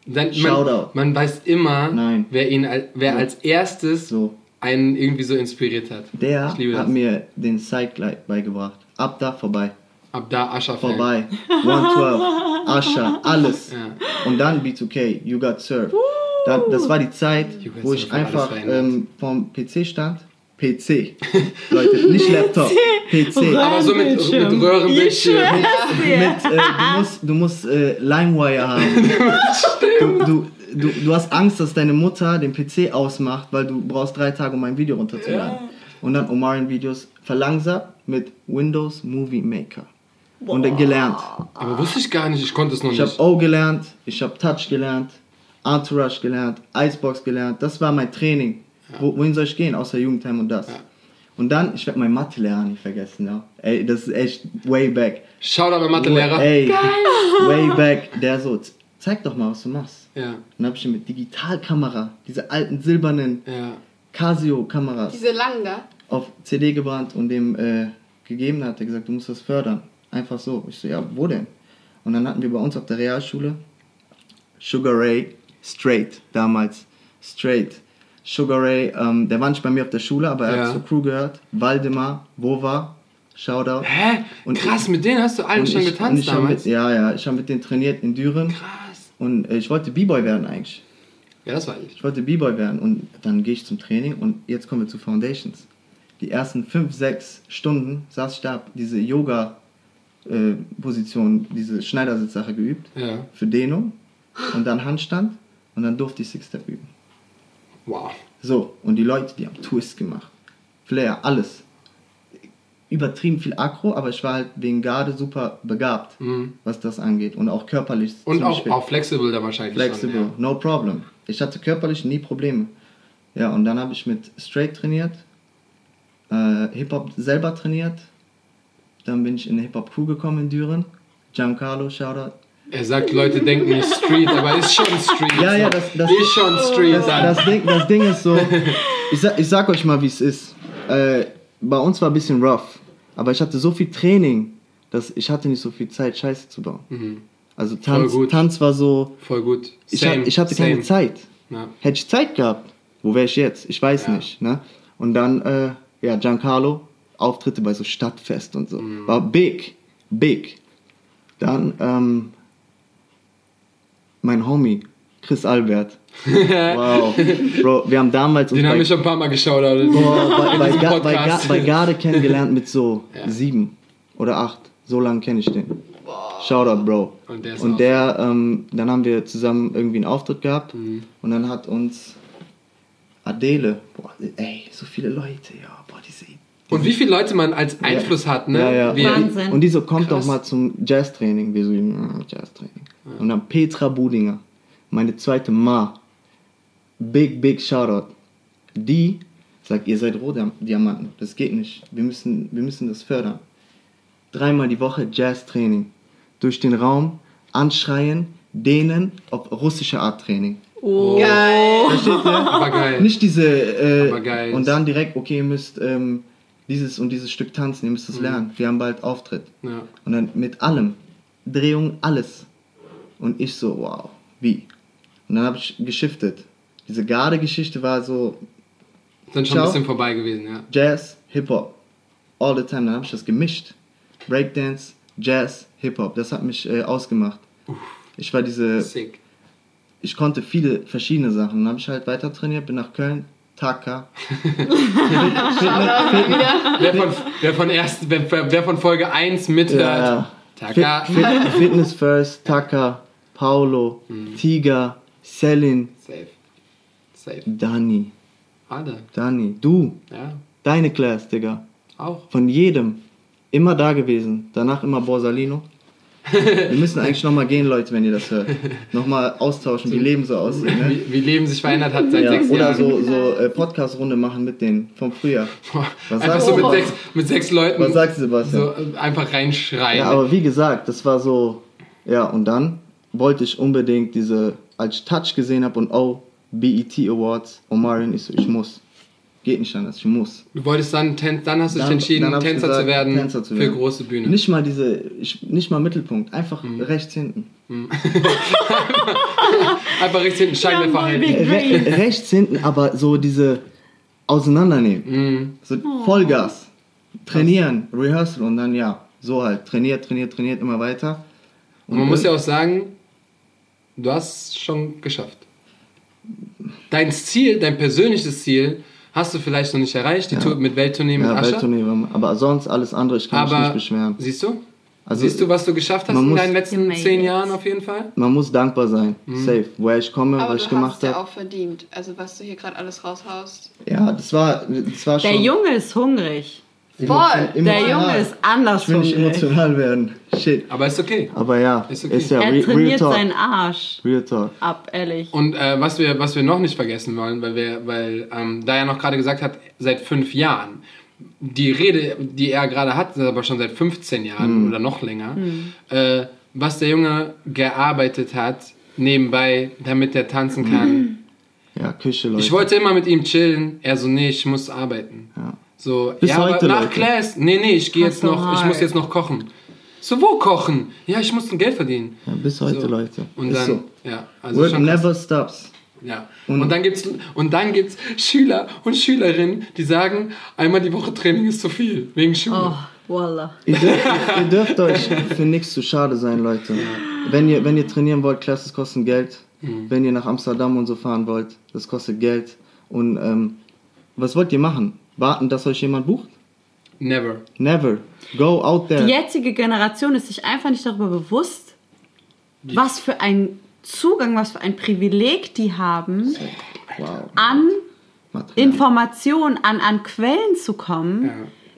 C: Dann,
A: Shoutout.
C: man, man weiß immer,
A: Nein.
C: wer ihn wer
A: So.
C: als erstes
A: So.
C: einen irgendwie so inspiriert hat.
A: Der hat
C: das.
A: mir den Sideglide beigebracht. Ab da vorbei.
C: Ab da Ascha
A: vorbei. 112, Asha, alles.
C: Ja.
A: Und dann B2K, You Got Served. Da, das war die Zeit, wo ich einfach ähm, vom PC stand. PC. Leute, nicht Laptop. PC.
C: Aber so mit-
B: Röhrenbildschirm.
C: mit Röhrenbildschirm.
B: Ich dir.
A: mit, äh, du musst, du musst äh, LimeWire haben. Du, du, du, du hast Angst, dass deine Mutter den PC ausmacht, weil du brauchst drei Tage, um ein Video runterzuladen. Und dann Omarion-Videos verlangsamt mit Windows Movie Maker. Und dann gelernt.
C: Aber wusste ich gar nicht, ich konnte es noch
A: Ich
C: nicht.
A: habe O gelernt, ich habe Touch gelernt, Entourage gelernt, Icebox gelernt. Das war mein Training. Wo, wohin soll ich gehen, außer Jugendheim und das?
C: Ja.
A: Und dann, ich werde meinen Mathelehrer nicht vergessen. Ja. Ey, das ist echt way back.
C: Shoutout an Mathelehrer.
A: Ey, way back. Der so, "Z- zeig doch mal, was du machst.
C: Ja,
A: Und dann habe ich ihn mit Digitalkamera, diese alten silbernen
C: ja.
A: Casio-Kameras,
D: Diese langen da.
A: auf CD gebrannt und dem äh, gegeben hat. Er gesagt, du musst das fördern. Einfach so. Ich so, ja, wo denn? Und dann hatten wir bei uns auf der Realschule Sugar Ray Straight, damals. Straight. Sugar Ray, ähm, der war nicht bei mir auf der Schule, aber er
C: Ja.
A: hat zur Crew gehört. Waldemar, Wova, Shoutout.
C: Hä?
A: Und
C: Krass, mit denen hast du allen schon
A: ich-
C: getanzt
A: ich
C: damals?
A: Mit, ja, ja, ich habe mit denen trainiert in Düren.
C: Krass.
A: Und äh, ich wollte B-Boy werden eigentlich.
C: Ja, das war ich.
A: Ich wollte B-Boy werden und dann gehe ich zum Training und jetzt kommen wir zu Foundations. Die ersten 5, 6 Stunden saß ich da, diese Yoga-Position, diese Schneidersitzsache geübt
C: Ja.
A: für Dehnung und dann Handstand und dann durfte ich Six-Step üben.
C: Wow.
A: So, und die Leute, die haben Twist gemacht. Flair, alles. Übertrieben viel Akro, aber ich war halt wegen Garde super begabt,
C: Mhm.
A: was das angeht. Und auch körperlich.
C: Und auch,
A: fit.
C: auch flexibel da wahrscheinlich.
A: Flexible,
C: Schon,
A: no problem. Ich hatte körperlich nie Probleme. Ja, und dann habe ich mit Straight trainiert, äh, Hip-Hop selber trainiert. Dann bin ich in eine Hip-Hop-Crew gekommen in Düren. Giancarlo, Shoutout.
C: Er sagt, Leute denken nicht Street, aber ist schon Street.
A: Ja, ja, das- das-
C: ist schon Street
A: Das, das, Ding, das Ding ist so, ich sag, ich sag euch mal, wie es ist. Äh, bei uns war ein bisschen rough, aber ich hatte so viel Training, dass ich hatte nicht so viel Zeit, Scheiße zu bauen.
C: Mhm.
A: Also Tanz. Tanz war so,
C: Voll gut.
A: ich,
C: Same,
A: hat, ich hatte keine
C: same.
A: Zeit.
C: Ja.
A: Hätte ich Zeit gehabt, wo wäre ich jetzt? Ich weiß
C: Ja.
A: nicht. Ne? Und dann, äh, ja, Giancarlo, Auftritte bei so Stadtfest und so.
C: Mhm.
A: War big, big. Dann, ähm, mein Homie, Chris Albert. wow. Bro, wir haben damals
C: Den haben wir schon ein paar Mal geschaut. Alter.
A: boah, bei, bei, Ga- bei, Ga- bei Garde kennengelernt mit so
C: Ja.
A: sieben oder acht. So lange kenne ich den. Shoutout, Bro.
C: Und der ist
A: Und der, ähm, dann haben wir zusammen irgendwie einen Auftritt gehabt
C: Mhm.
A: und dann hat uns Adele, boah, ey, so viele Leute, ja, boah, diese.
C: Und wie viele Leute man als Einfluss hat, ne?
A: Ja, ja.
B: Wahnsinn.
A: Und die so, kommt
C: Krass.
A: doch mal zum Jazz-Training. Wir so, mm, Jazz-Training. Und dann Petra Budinger, meine zweite Ma. Big, big Shoutout. Die sagt, ihr seid Rohdiamanten. Das geht nicht. Wir müssen, wir müssen das fördern. Dreimal die Woche Jazz-Training. Durch den Raum, anschreien, dehnen, auf russische Art Training.
B: Oh.
A: Versteht ihr?
C: aber geil.
A: Nicht diese. Äh,
C: Aber geil.
A: Und dann direkt, okay, ihr müsst ähm, dieses und dieses Stück tanzen, ihr müsst es lernen. Wir haben bald Auftritt.
C: Ja.
A: Und dann mit allem. Drehung, alles. Und ich so, wow, wie? Und dann habe ich geschiftet. Diese Garde-Geschichte war so
C: Sind schon ein bisschen vorbei gewesen, ja.
A: Jazz, Hip-Hop. All the time. Dann habe ich das gemischt. Breakdance, Jazz, Hip-Hop. Das hat mich äh, ausgemacht. Ich war diese
C: Sick.
A: ich konnte viele verschiedene Sachen. Dann habe ich halt weiter trainiert, bin nach Köln, Taka.
C: Wer von, wer von, erst, wer, wer von Folge 1 mithört,
A: Ja, ja.
C: Taka.
A: Fit, Fit, Fitness First, Taka, Paulo,
C: Mhm.
A: Tiger, Selin,
C: Safe. Safe.
A: Dani.
C: Alle.
A: Dani, du,
C: Ja,
A: deine Class, Digga.
C: auch.
A: Von jedem. Immer da gewesen. Danach immer Borsalino. Wir müssen eigentlich nochmal gehen, Leute, wenn ihr das hört. Nochmal austauschen, wie Leben so aussieht. Ne?
C: Wie, wie Leben sich verändert hat seit
A: Ja,
C: sechs
A: oder
C: Jahren.
A: so, so äh, Podcast-Runde machen mit denen vom Frühjahr. Was
C: Einfach
A: sagst
C: so
A: du?
C: mit sechs, mit sechs Leuten
A: Was sagst du, Sebastian?
C: so äh, einfach reinschreien.
A: Ja, aber wie gesagt, das war so. Ja, und dann wollte ich unbedingt diese, als ich Touch gesehen habe und oh, BET Awards, Omarion, ich so, ich muss. Geht nicht anders, ich muss.
C: du wolltest dann, dann hast du dich entschieden, Tänzer,
A: gesagt,
C: zu werden
A: Tänzer zu
C: für
A: werden.
C: große Bühne.
A: Nicht mal diese, ich, nicht mal Mittelpunkt, einfach
C: Mhm.
A: rechts hinten.
C: Einfach rechts hinten Scheinwerfer
B: Ja,
C: halten.
A: Re rechts hinten, aber so diese auseinandernehmen.
C: Mhm.
A: So Vollgas. Trainieren, Rehearsal und dann ja, so halt. Trainiert, trainiert, trainiert immer weiter.
C: Und man muss ja auch sagen, du hast es schon geschafft. Dein Ziel, dein persönliches Ziel, hast du vielleicht noch nicht erreicht, die Tour mit Welttournee mit
A: Ja,
C: Ascher.
A: Welttournee, war- aber sonst alles andere, ich kann mich
C: Aber
A: nicht beschweren.
C: siehst du?
A: Also,
C: siehst du, was du geschafft hast
A: man
C: in
A: muss-
C: deinen letzten zehn. Jahren auf jeden Fall?
A: Man muss dankbar sein,
C: Mhm.
A: safe. Woher ich komme,
D: Aber
A: was ich
D: du hast
A: gemacht
D: es ja
A: habe.
D: auch verdient. Also was du hier gerade alles raushaust.
A: Ja, das war, das war schon.
B: Der Junge ist hungrig.
D: Voll.
A: emotion-
B: Der. Junge ist anders
A: Ich will nicht emotional werden. Shit.
C: Aber ist okay.
A: Aber ja,
C: Ist okay.
A: ist ja
B: Er trainiert
A: talk.
B: seinen Arsch
A: Real talk.
B: ab, ehrlich.
C: Und äh, was, wir, was wir noch nicht vergessen wollen, weil, wir, weil ähm, da ja noch gerade gesagt hat, seit fünf Jahren. Die Rede, die er gerade hat, ist aber schon seit 15 Jahren
A: Mhm.
C: oder noch länger. Äh, was der Junge gearbeitet hat, nebenbei, damit er tanzen kann.
A: Ja, Küche, Leute.
C: Ich wollte immer mit ihm chillen. Er so, nee, ich muss arbeiten.
A: Ja.
C: So,
A: Bis
C: ja, aber
A: heute,
C: nach
A: Leute.
C: Class, nee, nee, ich gehe jetzt noch, ich muss jetzt noch kochen. So, wo kochen? Ja, ich muss ein Geld verdienen.
A: Ja, bis heute,
C: so.
A: Leute.
C: Und
A: Ist
C: dann,
A: so.
C: ja, also
A: Work never stops.
C: Ja. Und, dann gibt's und dann gibt's Schüler und Schülerinnen, die sagen, einmal die Woche Training ist zu viel wegen Schule.
B: Oh, voila.
A: Ihr dürft, ihr, ihr dürft euch für nichts zu schade sein, Leute. Wenn ihr, wenn ihr trainieren wollt, Classes kosten Geld.
C: Mhm.
A: Wenn ihr nach Amsterdam und so fahren wollt, das kostet Geld. Und ähm, was wollt ihr machen? Warten, dass euch jemand bucht?
C: Never.
A: Never. Go out there.
B: Die jetzige Generation ist sich einfach nicht darüber bewusst, was für ein Zugang, was für ein Privileg die haben,
A: Wow.
B: an. Informationen, an, an Quellen zu kommen,
C: Ja.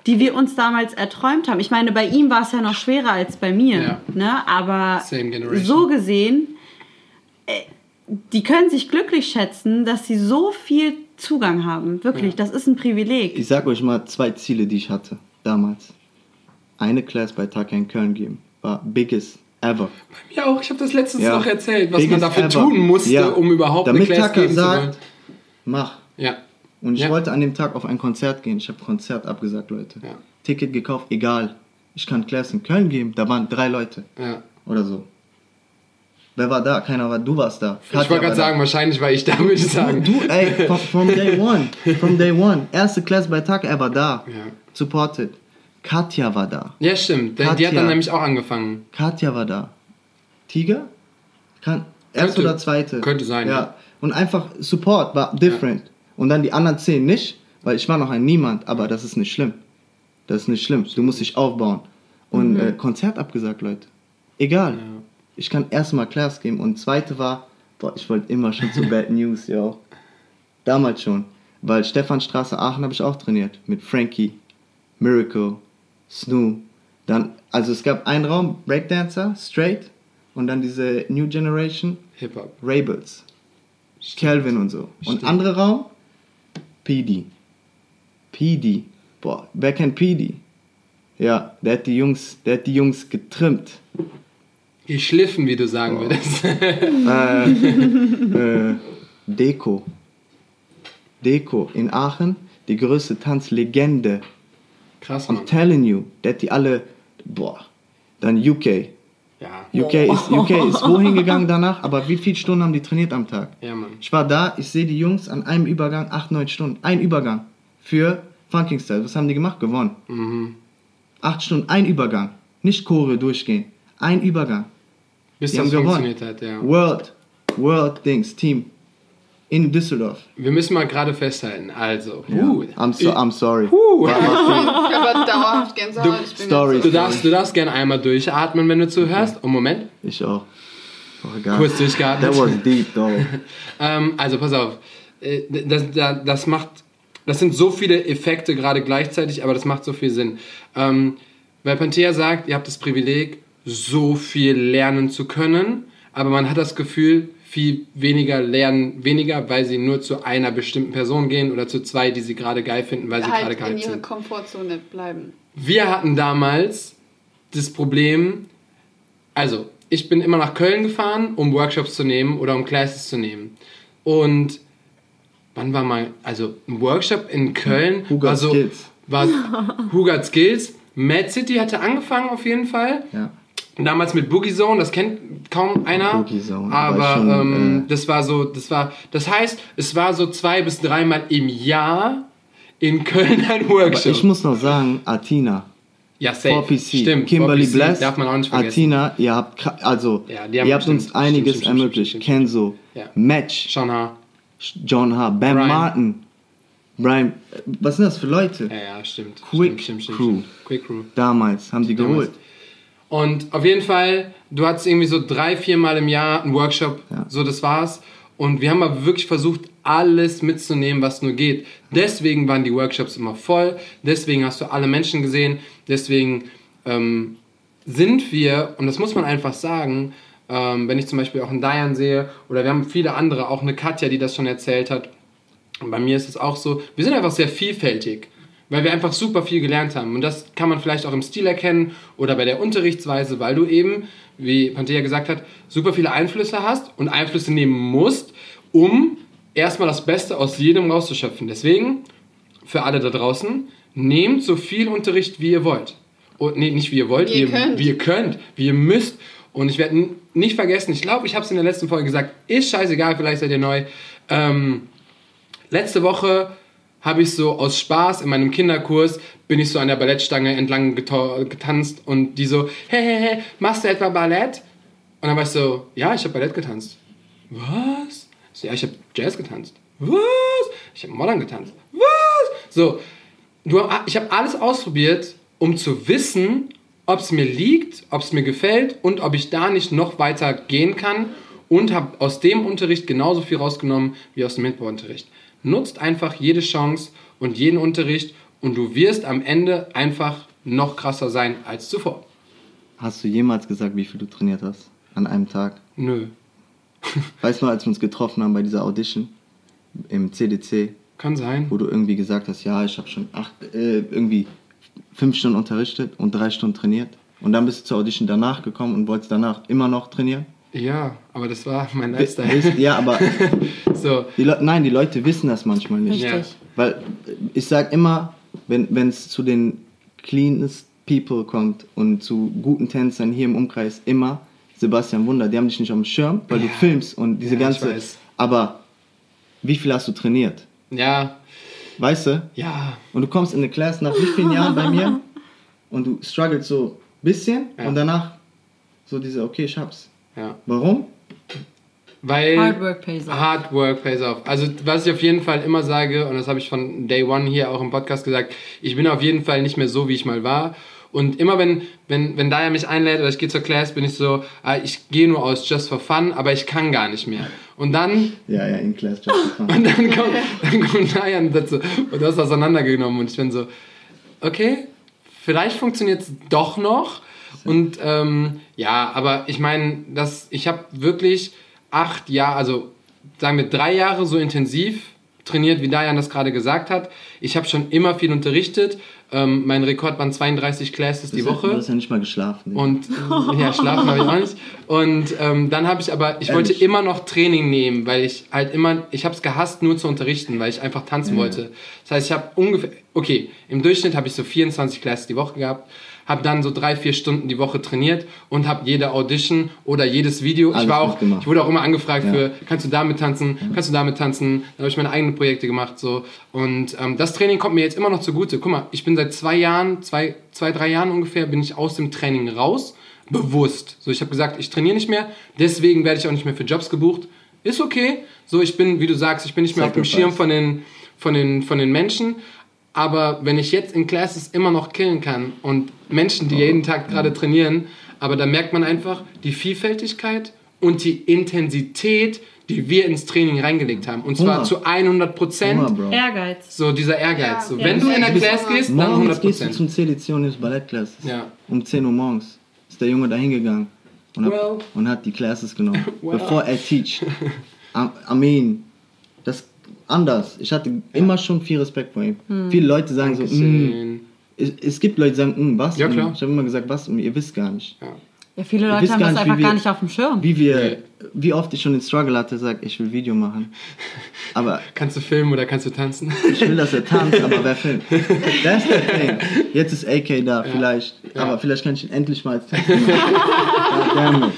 B: die wir uns damals erträumt haben. Ich meine, bei ihm war es ja noch schwerer als bei mir,
C: Ja.
B: ne? aber so gesehen, äh, die können sich glücklich schätzen, dass sie so viel Zugang haben. Wirklich, das ist ein Privileg.
A: Ich sag euch mal zwei Ziele, die ich hatte damals. Eine Class bei Taka in Köln geben. War biggest ever.
C: Ja, auch, ich habe das letztens
A: Ja.
C: noch erzählt, was man
A: Biggest
C: dafür
A: ever.
C: tun musste,
A: Ja.
C: um überhaupt
A: Damit
C: eine Class
A: Tucker
C: geben zu
A: sagt-
C: wollen.
A: Mach.
C: Ja.
A: Und ich
C: Ja.
A: wollte an dem Tag auf ein Konzert gehen. Ich habe Konzert abgesagt, Leute.
C: Ja.
A: Ticket gekauft, egal. Ich kann Class in Köln geben. Da waren drei Leute
C: ja.
A: oder so. Wer war da? Keiner war. Du warst da.
C: Ich wollte gerade sagen, wahrscheinlich war ich da, würde ich sagen.
A: Du, ey, from, from day one. From day one. Erste Class bei Tag, er war da.
C: Ja.
A: Supported. Katja war da.
C: Ja, stimmt. Die
A: Katja.
C: hat dann nämlich auch angefangen.
A: Katja war da. Tiger? Kann, erste
C: Könnte.
A: oder zweite?
C: Könnte sein, ja.
A: Und einfach Support war different. Und dann die anderen zehn nicht, weil ich war noch ein Niemand, aber das ist nicht schlimm. Das ist nicht schlimm. Du musst dich aufbauen. Und äh, Konzert abgesagt, Leute. Egal. Ich kann erstmal Class geben. Und zweite war, boah, ich wollte immer schon zu Bad News, yo. Damals schon. Weil Stephanstraße Aachen habe ich auch trainiert. Mit Frankie, Miracle, Snoo. Dann, also es gab einen Raum, Breakdancer, Straight. Und dann diese New Generation,
C: Hip-Hop.
A: Rebels. Calvin und so. Und andere Raum, PD. PD. Boah, wer kennt PD? Ja, der hat die Jungs, der hat die Jungs getrimmt.
C: Geschliffen, wie du sagen würdest.
A: äh, Deko. Deko in Aachen, die größte Tanzlegende.
C: Krass,
A: I'm
C: Mann.
A: telling you, der hat die alle, boah. Dann UK.
C: Ja.
A: UK ist, UK ist wohin gegangen danach, aber wie viele Stunden haben die trainiert am Tag?
C: Ja, Mann.
A: Ich war da, ich sehe die Jungs an einem Übergang 8, 9 Stunden. Ein Übergang für Funking Style. Was haben die gemacht? Gewonnen.
C: Mhm.
A: 8 Stunden, ein Übergang. Nicht Chore durchgehen. Ein Übergang.
C: Bis
A: Die
C: das
A: haben gewonnen.
C: funktioniert hat, ja.
A: World, World Dings, Team. In Düsseldorf.
C: Wir müssen mal gerade festhalten. Also,
A: Ja. I'm, so, I'm sorry.
D: Ich habe dauerhaft Gänsehaut. Ich bin
A: Story.
C: du darfst, du darfst gerne einmal durchatmen, wenn du zuhörst. Und Moment,
A: Ich auch. Oh, egal.
C: kurz durchgeatmet.
A: That was deep, though.
C: Ähm, also pass auf, Äh, das, das, das macht, das sind so viele Effekte gerade gleichzeitig, aber das macht so viel Sinn. Ähm, weil Panthea sagt, ihr habt das Privileg, so viel lernen zu können, aber man hat das Gefühl, viel weniger lernen, weniger, weil sie nur zu einer bestimmten Person gehen oder zu zwei, die sie gerade geil finden, weil sie gerade
D: halt in
C: gehypt
D: ihrer
C: sind.
D: Komfortzone bleiben.
C: Wir hatten damals das Problem, also ich bin immer nach Köln gefahren, um Workshops zu nehmen oder um Classes zu nehmen. Und wann war mal, also ein Workshop in Köln
A: Hugo
C: war so,
A: Skills.
C: war Hugat Skills. Mad City hatte angefangen auf jeden Fall.
A: Ja.
C: Damals mit Boogie Zone, das kennt kaum einer.
A: Boogie Zone,
C: aber
A: schon,
C: ähm,
A: äh,
C: das war so, das war, das heißt, es war so zwei bis dreimal im Jahr in Köln ein
A: Aber
C: Workshop.
A: ich muss noch sagen, Athena.
C: ja, safe.
A: 4PC.
C: Stimmt.
A: Kimberly
C: 4PC
A: Bless.
C: Darf man auch nicht vergessen.
A: Athena, ihr habt, also,
C: Ja,
A: ihr habt uns einiges
C: stimmt, stimmt,
A: ermöglicht. Kenzo,
C: Ja.
A: Match,
C: Sean H.
A: John H., Bam
C: Brian.
A: Martin, Brian, äh, was sind das für Leute?
C: Ja, ja, stimmt.
A: Quick
C: stimmt, stimmt,
A: Crew.
C: Quick Crew.
A: Damals haben die
C: Damals.
A: geholt.
C: Und auf jeden Fall, du hattest irgendwie so drei, vier Mal im Jahr einen Workshop,
A: Ja.
C: so das war's. Und wir haben aber wirklich versucht, alles mitzunehmen, was nur geht. Deswegen waren die Workshops immer voll, deswegen hast du alle Menschen gesehen, deswegen ähm, sind wir, und das muss man einfach sagen, ähm, wenn ich zum Beispiel auch einen Dayan sehe, oder wir haben viele andere, auch eine Katja, die das schon erzählt hat, und bei mir ist es auch so, wir sind einfach sehr vielfältig, weil wir einfach super viel gelernt haben. Und das kann man vielleicht auch im Stil erkennen oder bei der Unterrichtsweise, weil du eben, wie Pantea gesagt hat, super viele Einflüsse hast und Einflüsse nehmen musst, um erstmal das Beste aus jedem rauszuschöpfen. Deswegen, für alle da draußen, nehmt so viel Unterricht, wie ihr wollt. Und, nee, nicht wie ihr wollt,
D: Wie ihr könnt.
C: wie ihr könnt, wie ihr müsst. Und ich werde nicht vergessen, ich glaube, ich habe es in der letzten Folge gesagt, ist scheißegal, vielleicht seid ihr neu. Ähm, letzte Woche habe ich so aus Spaß in meinem Kinderkurs bin ich so an der Ballettstange entlang getanzt und die so, hey, hey, hey, machst du etwa Ballett? Und dann war ich so, ja, ich habe Ballett getanzt. Was? So, ja, ich habe Jazz getanzt. Was? Ich habe Modern getanzt. Was? So, du, ich habe alles ausprobiert, um zu wissen, ob es mir liegt, ob es mir gefällt und ob ich da nicht noch weiter gehen kann und habe aus dem Unterricht genauso viel rausgenommen wie aus dem Mitbauunterricht. Nutzt einfach jede Chance und jeden Unterricht und du wirst am Ende einfach noch krasser sein als zuvor.
A: Hast du jemals gesagt, wie viel du trainiert hast? An einem Tag?
C: Nö.
A: Weißt du als wir uns getroffen haben bei dieser Audition im CDC,
C: Kann sein.
A: wo du irgendwie gesagt hast, ja, ich habe schon acht, äh, irgendwie fünf Stunden unterrichtet und drei Stunden trainiert. Und dann bist du zur Audition danach gekommen und wolltest danach immer noch trainieren?
C: Ja, aber das war mein Lifestyle.
A: Ja, aber
C: so,
A: die Le nein, die Leute wissen das manchmal nicht.
C: Ja.
A: Weil ich sag immer, wenn es zu den cleanest people kommt und zu guten Tänzern hier im Umkreis, immer Sebastian Wunder. Die haben dich nicht auf dem Schirm, weil du
C: Ja.
A: filmst und diese
C: Ja, ich
A: ganze.
C: weiß.
A: Aber wie viel hast du trainiert?
C: ja,
A: Weißt du?
C: ja,
A: Und du kommst in eine Class nach wie vielen Jahren bei mir und du struggles so ein bisschen
C: Ja.
A: und danach so diese, okay, ich hab's.
C: Ja.
A: Warum?
C: Weil
B: Hard work pays off.
C: Hard work pays off. Also was ich auf jeden Fall immer sage, und das habe ich von Day One hier auch im Podcast gesagt, ich bin auf jeden Fall nicht mehr so, wie ich mal war. Und immer wenn, wenn, wenn Daya mich einlädt oder ich gehe zur Class, bin ich so, ah, ich gehe nur aus just for fun, aber ich kann gar nicht mehr. Und dann
A: Ja, ja, in Class just for fun.
C: Und dann kommt, dann kommt Daya dazu und du hast auseinandergenommen und ich bin so, okay, vielleicht funktioniert es doch noch. Und ähm, ja, aber ich meine, das, ich habe wirklich acht Jahre, also sagen wir drei Jahre so intensiv trainiert, wie Dayan das gerade gesagt hat. Ich habe schon immer viel unterrichtet. Ähm, mein Rekord waren 32 Classes die
A: ja-
C: Woche.
A: Du hast ja nicht mal geschlafen. Digga.
C: Und ja, schlafen habe ich auch nicht. Und ähm, dann habe ich aber, ich wollte
A: Ehrlich?
C: immer noch Training nehmen, weil ich halt immer, ich habe es gehasst, nur zu unterrichten, weil ich einfach tanzen wollte. Das heißt, ich habe ungefähr, okay, im Durchschnitt habe ich so 24 Classes die Woche gehabt, habe dann so drei, vier Stunden die Woche trainiert und habe jede Audition oder jedes Video, ich
A: Alles
C: war auch, ich wurde auch immer angefragt
A: Ja.
C: für, kannst du damit tanzen, kannst du damit tanzen, dann habe ich meine eigenen Projekte gemacht, so. Und ähm, das Training kommt mir jetzt immer noch zugute. Guck mal, ich bin seit zwei Jahren, zwei, zwei, drei Jahren ungefähr, bin ich aus dem Training raus, bewusst. So, ich habe gesagt, ich trainiere nicht mehr, deswegen werde ich auch nicht mehr für Jobs gebucht. Ist okay. So, ich bin, wie du sagst, ich bin nicht mehr auf dem
A: Sacrifice.
C: Schirm von den, von den, von den Menschen. Aber wenn ich jetzt in Classes immer noch killen kann und Menschen, die jeden Tag gerade trainieren, aber da merkt man einfach die Vielfältigkeit und die Intensität, die wir ins Training reingelegt haben. Und zwar
A: Hunger.
C: zu 100 Prozent.
B: Ehrgeiz.
C: So dieser Ehrgeiz.
D: Ja,
C: so,
D: ja,
C: wenn
D: das
C: du in der
D: ist
C: Class gehst, dann
A: Morgens
C: 100
A: gehst du
C: Prozent.
A: zum und nimmst Ballettklasse.
C: Ja.
A: Um 10 Uhr morgens ist der Junge da hingegangen und,
C: Well.
A: und hat die Classes genommen,
C: Well.
A: bevor er teach. I, mean, das anders. Ich hatte immer schon viel Respekt vor ihm. Viele Leute sagen so, mm,
C: Dankeschön.
A: es, es gibt Leute, die sagen, mm, was?
C: Ja, klar.
A: Ich habe immer gesagt, was? Mm, Ihr wisst gar nicht.
C: Ja.
B: Ja, viele Leute haben
A: gar
B: das
A: nicht,
B: einfach
A: wir-
B: gar nicht auf dem Schirm.
A: Wie wir,
C: Nee.
A: Wie oft ich schon den Struggle hatte, sag, ich will Video machen. Aber
C: Kannst du filmen oder kannst du tanzen?
A: ich will, dass er tanzt, aber wer filmt? Das ist der Thing. Jetzt ist AK da, vielleicht.
C: Ja.
A: Aber vielleicht kann ich ihn endlich mal als Tänzer machen.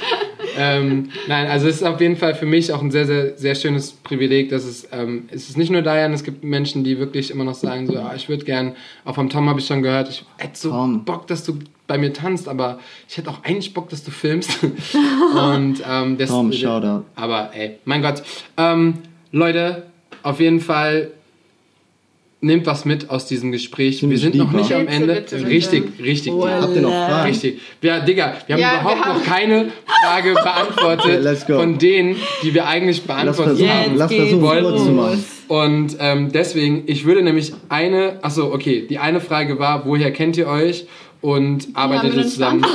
C: Ähm, nein, also es ist auf jeden Fall für mich auch ein sehr, sehr, sehr schönes Privileg, dass es, ähm, es ist nicht nur Diane, es gibt Menschen, die wirklich immer noch sagen, so, ah, ich würde gern, auch vom Tom habe ich schon gehört, ich hätte so. Bock, dass du bei mir tanzt, aber ich hätte auch eigentlich Bock, dass du filmst. Und ähm, das,
A: Tom, Shoutout.
C: Aber ey, mein Gott. Ähm, Leute, auf jeden Fall nehmt was mit aus diesem Gespräch. Wir sind noch nicht am Ende.
D: bitte, bitte.
C: Richtig, richtig.
B: Well.
A: Habt ihr noch Fragen?
C: Richtig. Ja, Digga, wir haben
D: Ja, wir
C: überhaupt
D: haben-
C: noch keine Frage beantwortet von denen, die wir eigentlich
A: Lass
C: beantwortet
A: versuchen,
C: haben.
A: lass versuchen, kurz zu machen.
C: Und ähm, deswegen, ich würde nämlich eine, achso, okay, die eine Frage war, woher kennt ihr euch und arbeitet
D: haben wir
C: ihr
D: denn
C: zusammen?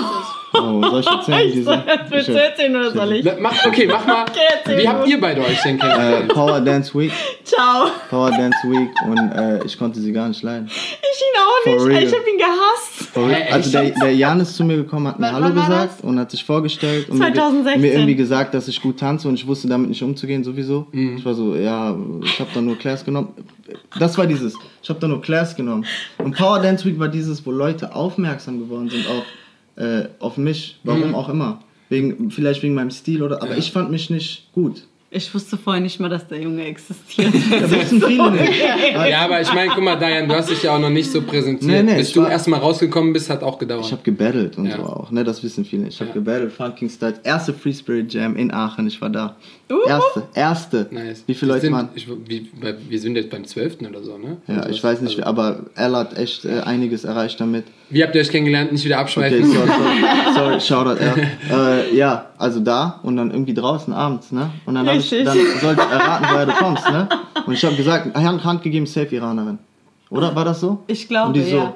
A: Oh, soll ich erzählen? Diese,
B: Willst du erzählen oder soll ich?
C: Na, Mach, okay, mach mal.
B: erzähl
C: Wie habt ihr beide euch denn
A: äh,
C: kennengelernt?
A: Power Dance Week.
B: Ciao.
A: Power Dance Week und äh, ich konnte sie gar nicht leiden.
B: Ich ihn auch
A: For
B: nicht.
A: real.
B: Ich hab ihn gehasst.
A: For real. Also der,
C: hab-
A: der Jan ist zu mir gekommen, hat mir Hallo gesagt
D: das?
A: und hat sich vorgestellt und mir,
B: 2016.
A: mir irgendwie gesagt, dass ich gut tanze und ich wusste damit nicht umzugehen sowieso. Ich war so, ja, ich habe da nur Class genommen. Das war dieses, ich habe da nur Class genommen. Und Power Dance Week war dieses, wo Leute aufmerksam geworden sind auf, äh, auf mich, warum auch immer. Wegen, vielleicht wegen meinem Stil oder, aber ich fand mich nicht gut.
B: Ich wusste vorher nicht mal, dass der Junge existiert.
A: Da wissen viele nicht.
C: Ja, aber ich meine, guck mal, Diane, du hast dich ja auch noch nicht so präsentiert.
A: Nee, nee,
C: Bis du erstmal rausgekommen bist, hat auch gedauert.
A: Ich habe gebattelt und
C: Ja.
A: so auch, ne? Das wissen viele. Ich habe
C: Ja.
A: gebattelt, Funking Style. Erste Free Spirit Jam in Aachen, ich war da.
B: Uhu.
A: Erste, erste.
C: nice.
A: Wie viele
C: Wir
A: Leute
C: sind,
A: waren?
C: Ich, wie, bei, wir sind jetzt beim 12. oder so, ne?
A: Ja,
C: Also
A: ich weiß nicht,
C: also,
A: aber er hat echt äh, einiges erreicht damit.
C: Wie habt ihr euch kennengelernt? Nicht wieder
A: Okay,
C: abschweifen.
A: sorry, sorry, sorry shoutout, er. Äh, ja, also da und dann irgendwie draußen abends, ne? Und dann, hab ich, dann sollte ich erraten, woher du kommst, ne? Und ich habe gesagt, Hand, Hand gegeben, safe Iranerin. Oder war das so?
B: Ich glaube,
A: Und die so,
B: ja.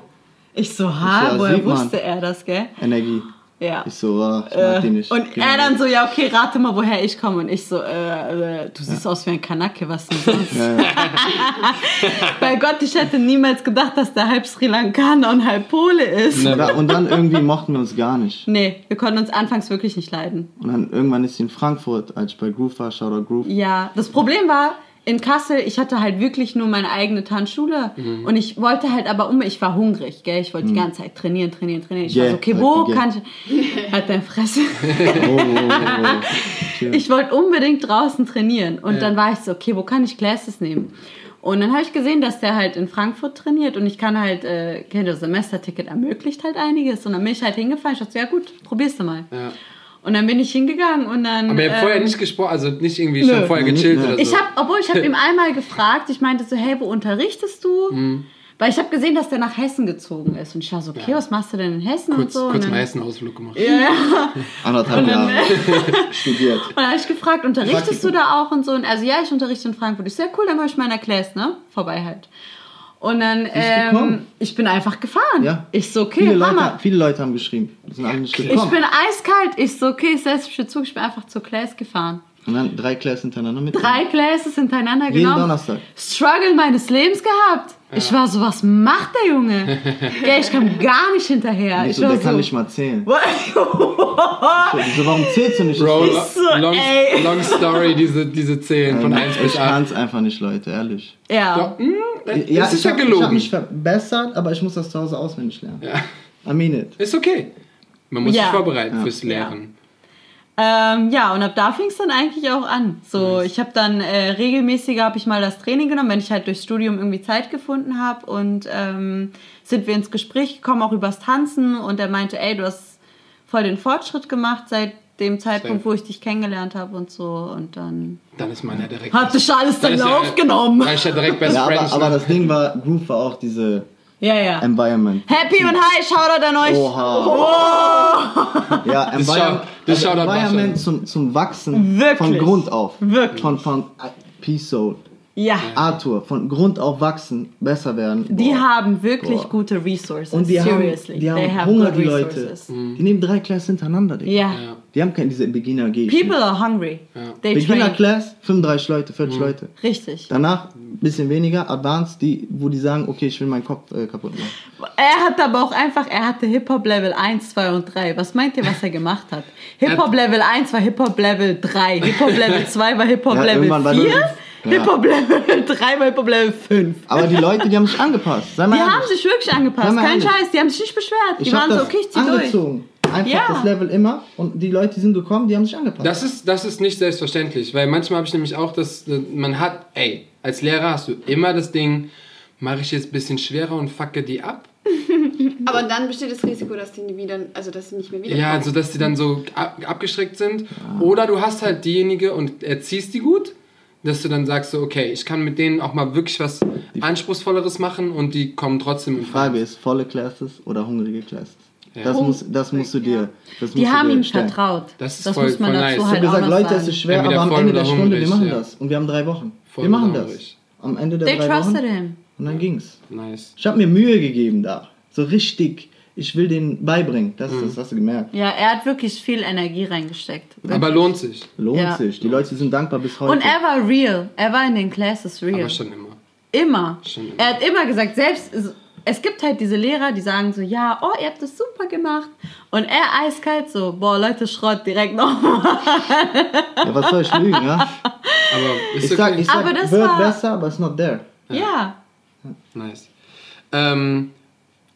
B: Ich so, ha,
A: ja,
B: woher
A: sieht man.
B: wusste er das, gell?
A: Energie.
B: Ja.
A: Ich so, ah, ich mag die
B: Äh,
A: nicht.
B: und
A: Geh
B: er dann so, ja, okay, rate mal, woher ich komme. Und ich so, äh, äh du siehst aus wie ein Kanake, was denn sonst?
A: Ja, ja.
B: Bei Gott, ich hätte niemals gedacht, dass der halb Sri Lankaner und halb Pole ist.
A: Und, da, und dann irgendwie mochten wir uns gar nicht.
B: Nee, wir konnten uns anfangs wirklich nicht leiden.
A: Und dann irgendwann ist sie in Frankfurt, als ich bei Groove war, Shoutout Groove.
B: Ja, das Problem war, in Kassel, ich hatte halt wirklich nur meine eigene Tanzschule
A: Mhm.
B: und ich wollte halt aber um, ich war hungrig, gell? Ich wollte die ganze Zeit trainieren, trainieren, trainieren. Ich war
A: Yeah,
B: so, okay,
A: sagt
B: wo
A: yeah.
B: kann ich... Halt deine Fresse.
A: Oh, oh, oh, oh.
B: Ich wollte unbedingt draußen trainieren. Und
C: Ja.
B: dann war ich so, okay, wo kann ich Classes nehmen? Und dann habe ich gesehen, dass der halt in Frankfurt trainiert und ich kann halt, äh, das Semesterticket ermöglicht halt einiges. Und dann bin ich halt hingefallen. Ich dachte, so, ja gut, probier's du mal.
C: Ja.
B: Und dann bin ich hingegangen und dann.
C: Aber ihr habt
B: ähm,
C: vorher nicht gesprochen, also nicht irgendwie
B: nö.
C: schon vorher
A: Nee,
C: gechillt
A: nee.
C: oder so.
B: Ich habe, obwohl ich habe ihm einmal gefragt, ich meinte so, hey, wo unterrichtest du?
C: Mhm.
B: Weil ich habe gesehen, dass der nach Hessen gezogen ist. Und ich war so, okay, was machst du denn in Hessen
C: kurz,
B: und so?
C: kurz
B: und
C: mal
B: dann,
C: Essen Ausflug gemacht.
B: ja, ja.
A: Anderthalb Jahre studiert.
B: Und dann habe ich gefragt, unterrichtest
A: Praktikum.
B: du da auch und so? Und also ja, ich unterrichte in Frankfurt. Ich so, ja cool, dann komme ich mal in der Class, ne? Vorbei halt. Und dann, ähm, ich bin einfach gefahren.
A: Ja.
B: Ich so, okay,
A: viele,
B: Mama.
A: Leute, viele Leute haben geschrieben.
B: Ich bin eiskalt. Ich so, okay, jetzt Zug. Ich bin einfach zur Class gefahren.
A: Und dann drei Class hintereinander mit.
B: Drei Classes hintereinander
A: Jeden
B: genommen.
A: Donnerstag.
B: Struggle meines Lebens gehabt. Ich war so, was macht der Junge? Gell, ich kam gar nicht hinterher.
A: Nicht
B: ich
A: so, der
B: so,
A: kann nicht mal zählen.
B: What?
A: So, warum zählst du nicht?
C: Bro,
A: Ich,
B: so,
C: long,
B: ey.
C: long story, diese, diese Zählen von 1 bis
A: ich
C: 8.
A: kann's einfach nicht, Leute, ehrlich.
B: ja.
C: Ja, hm,
A: Ja,
C: das ist
A: ich
C: ja
A: hab, ich
C: gelogen.
A: habe mich verbessert, aber ich muss das zu Hause auswendig lernen.
C: Ja.
A: I mean it.
C: Ist okay. Man muss
B: Ja.
C: sich vorbereiten
A: Ja.
C: fürs Lernen.
B: Ähm, ja, und ab da fing es dann eigentlich auch an. So, ich habe dann äh, regelmäßiger habe ich mal das Training genommen, wenn ich halt durchs Studium irgendwie Zeit gefunden habe und ähm, sind wir ins Gespräch gekommen, auch übers Tanzen und er meinte, ey, du hast voll den Fortschritt gemacht seit dem Zeitpunkt,
C: Safe.
B: wo ich dich kennengelernt habe und so und dann
C: Dann ist man ja direkt.
B: hat sich alles dann
C: ist ja-
B: aufgenommen.
C: Dann ist ja direkt Best
A: Ja, aber,
C: Friends.
A: aber
C: ne?
A: das Ding war, Groove war auch diese
B: Ja, ja.
A: Environment.
B: Happy und hi, Shoutout an euch.
A: Oha. Ja,
C: Das
A: Environment,
C: das
A: also
C: out
A: Environment zum, zum Wachsen
B: Wirklich.
A: von Grund auf.
B: Wirklich.
A: Von, von Peace Soul,
B: Ja.
A: Arthur, von Grund auf wachsen, besser werden.
B: Die
A: Boah.
B: haben wirklich
A: Boah.
B: gute Resources.
A: Und die haben,
B: Seriously.
A: die
B: They
A: haben
B: have
A: Hunger, die Leute.
B: resources.
A: Die nehmen drei Class hintereinander, Digga.
B: Ja.
C: Ja.
A: Die haben keine diese beginner g
B: People are hungry. They
A: Beginner
B: train.
A: Class, 35 Leute, 40 Leute.
B: Richtig.
A: Danach ein bisschen weniger, Advanced, die, wo die sagen, okay, ich will meinen Kopf äh, kaputt machen.
B: Er hat aber auch einfach, er hatte Hip-Hop Level 1, 2 und 3. Was meint ihr, was er gemacht hat? Hip-Hop Level 1 war Hip-Hop Level 3. Hip-Hop Level 2 war Hip-Hop
A: Ja,
B: Level
A: irgendwann war
B: 4.
A: Ja.
B: Hip-Hop Level 3 war Hip-Hop Level 5.
A: Aber die Leute, die haben sich angepasst. Sei mal
B: Die
A: ehrlich.
B: haben sich wirklich angepasst.
A: Mal
B: Kein
A: ehrlich.
B: Scheiß. Die haben sich nicht beschwert. Die
A: ich
B: waren so, okay, ich zieh durch.
A: angezogen. Einfach
B: Ja.
A: das Level immer und die Leute sind gekommen, die haben sich angepasst.
C: Das ist, das ist nicht selbstverständlich, weil manchmal habe ich nämlich auch das, man hat, ey, als Lehrer hast du immer das Ding, mache ich jetzt ein bisschen schwerer und fucke die ab?
D: Aber dann besteht das Risiko, dass die nie wieder, also dass sie nicht mehr wieder.
C: Ja, also dass die dann so ab, abgeschreckt sind. Oder du hast halt diejenige und erziehst die gut, dass du dann sagst, so, okay, ich kann mit denen auch mal wirklich was Anspruchsvolleres machen und die kommen trotzdem in
A: Die Frage ist, volle Classes oder hungrige Classes?
C: Ja.
A: Das, muss, das musst du dir. Das
B: Die haben
A: dir
B: ihm
A: stellen.
B: vertraut.
C: Das ist
B: das
C: voll-
B: muss man
C: voll
B: dazu
C: nice.
A: Ich
B: halt
A: habe gesagt, Leute, es ist schwer, aber am Ende der Stunde, wir
C: hungrig,
A: machen
C: ja.
A: das. Und wir haben drei Wochen.
C: Voll
A: wir machen
C: oder
A: das.
C: hungrig.
A: Am Ende der
B: They
A: drei
B: trusted
A: Wochen.
B: him.
A: Und dann ging's.
C: Nice.
A: Ich habe mir Mühe gegeben da. So richtig. Ich will den beibringen. Das,
C: Mhm.
A: das hast du gemerkt.
B: Ja, er hat wirklich viel Energie reingesteckt.
C: Aber lohnt sich.
A: Lohnt
B: Ja.
A: sich. Die Leute sind dankbar bis heute.
B: Und er war real. Er war in den Classes real.
C: Aber schon immer.
B: Immer.
C: Schon immer.
B: Er hat immer gesagt, selbst es gibt halt diese Lehrer, die sagen so, ja, oh, ihr habt das super gemacht. Und er eiskalt so, boah, Leute, Schrott direkt nochmal.
A: ja, was soll ich lügen, ja?
C: Aber ist
A: Ich sag,
C: okay.
A: ich sag
B: Aber das
A: wird
B: war-
A: besser, aber it's not there.
B: Ja.
C: Nice. Ähm,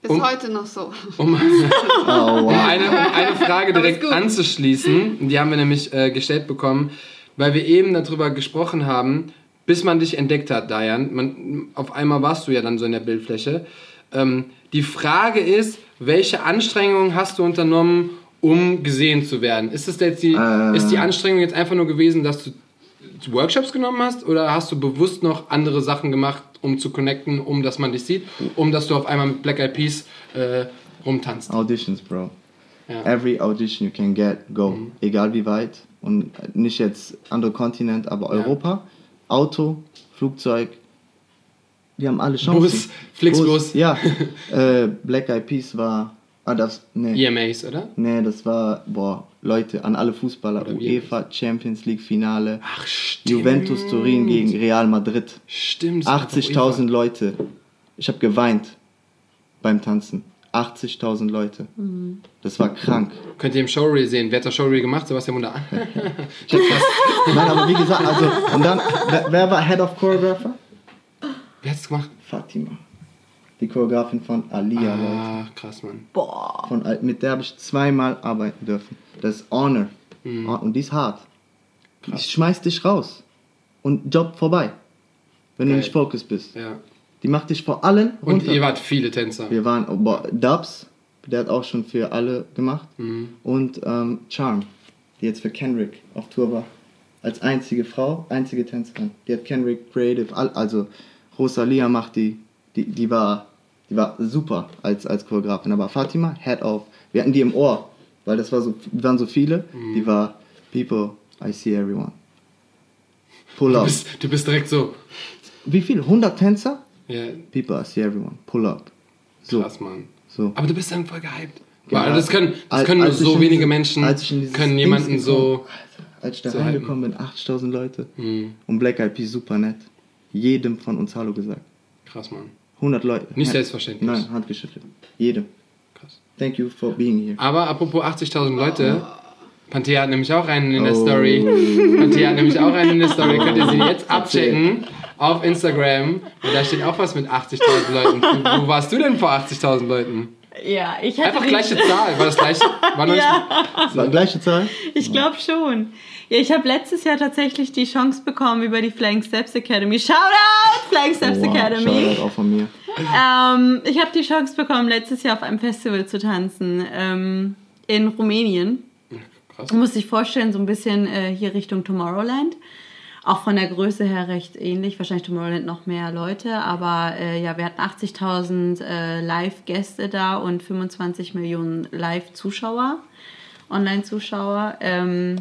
D: Ist
C: Um-
D: heute noch so.
C: um,
A: Oh, wow.
C: um, eine, um eine Frage direkt anzuschließen, die haben wir nämlich äh, gestellt bekommen, weil wir eben darüber gesprochen haben, bis man dich entdeckt hat, Diane. Man, auf einmal warst du ja dann so in der Bildfläche. Ähm, die Frage ist, welche Anstrengungen hast du unternommen, um gesehen zu werden? Ist es jetzt die,
A: Äh.
C: ist die Anstrengung jetzt einfach nur gewesen, dass du Workshops genommen hast oder hast du bewusst noch andere Sachen gemacht, um zu connecten, um dass man dich sieht, um dass du auf einmal mit Black Eyed Peas äh, rumtanzt?
A: Auditions, Bro.
C: Ja.
A: Every audition you can get, go. Egal wie weit. Und nicht jetzt andere Kontinent, aber Europa. Auto, Flugzeug. Wir haben alle Chancen.
C: Bus, Flixbus.
A: Ja. äh, Black Eyed Peas war. Ah, das. Nee.
C: EMAs, oder?
A: Nee, das war. Boah, Leute, an alle Fußballer. UEFA Champions League Finale.
C: Ach, stimmt.
A: Juventus Turin gegen Real Madrid.
C: Stimmt. es war doch
A: 80.000 Leute. Ich habe geweint beim Tanzen. 80.000 Leute. Das war krank.
C: Könnt ihr im Showreel sehen. Wer hat das Showreel gemacht? Sebastian Munder.
A: Ich hab das, nein, aber wie gesagt, also, und dann, wer, wer war Head of Choreographer?
C: Wer hat's gemacht?
A: Fatima. Die Choreografin von Alia, Leute.
C: Ah, krass, Mann.
B: Boah.
A: Von, Al- mit der habe ich zweimal arbeiten dürfen. Das ist Honor.
C: Mhm.
A: Und die ist hart. Ich schmeiß dich raus. Und Job vorbei. Wenn
C: Geil.
A: du nicht focused bist.
C: Ja.
A: Die macht dich vor allen
C: Und ihr wart viele Tänzer.
A: Wir waren, oh, boah, Dubs, der hat auch schon für alle gemacht.
C: Mhm.
A: Und ähm, Charm, die jetzt für Kendrick auf Tour war. Als einzige Frau, einzige Tänzerin. Die hat Kendrick Creative, also Rosalia macht die, die, die war, die war super als, als Choreografin. Aber Fatima, Head of, wir hatten die im Ohr, weil das war so, waren so viele.
C: Mhm.
A: Die war People, I see everyone. Pull
C: Du
A: up.
C: bist, du bist direkt so.
A: Wie viele? 100 Tänzer?
C: Ja,
A: People, I see everyone. Pull up. So,
C: krass, Mann.
A: so.
C: Aber du bist dann voll gehypt.
A: Ja.
C: Weil das können, das
A: Als-
C: können nur
A: als ich
C: so wenige
A: diese-
C: Menschen, können
A: Dings
C: jemanden so.
A: Als ich da
C: so
A: reingekommen bin, 80.000 Leute.
C: Hm,
A: Und Black Peas super nett. Jedem von uns Hallo gesagt.
C: krass, Mann.
A: 100 Leute.
C: Nicht selbstverständlich.
A: Nein, Hand geschüttelt. Jedem.
C: Krass.
A: Thank you for being here.
C: Aber apropos 80.000 Leute, Panthea hat nämlich auch einen in der
A: Oh.
C: Story. Panthea hat nämlich auch einen in der Story. Könnt ihr sie jetzt abchecken auf Instagram. Und da steht auch was mit 80.000 Leuten. Wo warst du denn vor 80.000 Leuten?
B: Ja, ich hatte
C: Einfach gleiche Zahl. War das gleiche? War
B: Ja,
A: War gleiche Zahl?
B: ich glaube schon. Ja, ich habe letztes Jahr tatsächlich die Chance bekommen über die Flying Steps Academy. Shoutout Flying Steps
A: Oh, wow.
B: Academy.
A: Shoutout auch von mir.
B: Ähm, ich habe die Chance bekommen, letztes Jahr auf einem Festival zu tanzen ähm, in Rumänien.
C: Krass.
B: Du musst dich vorstellen, so ein bisschen äh, hier Richtung Tomorrowland. Auch von der Größe her recht ähnlich. Wahrscheinlich Tomorrowland noch mehr Leute. Aber äh, ja, wir hatten 80.000 äh, Live-Gäste da und 25 Millionen Live-Zuschauer, Online-Zuschauer. Ähm,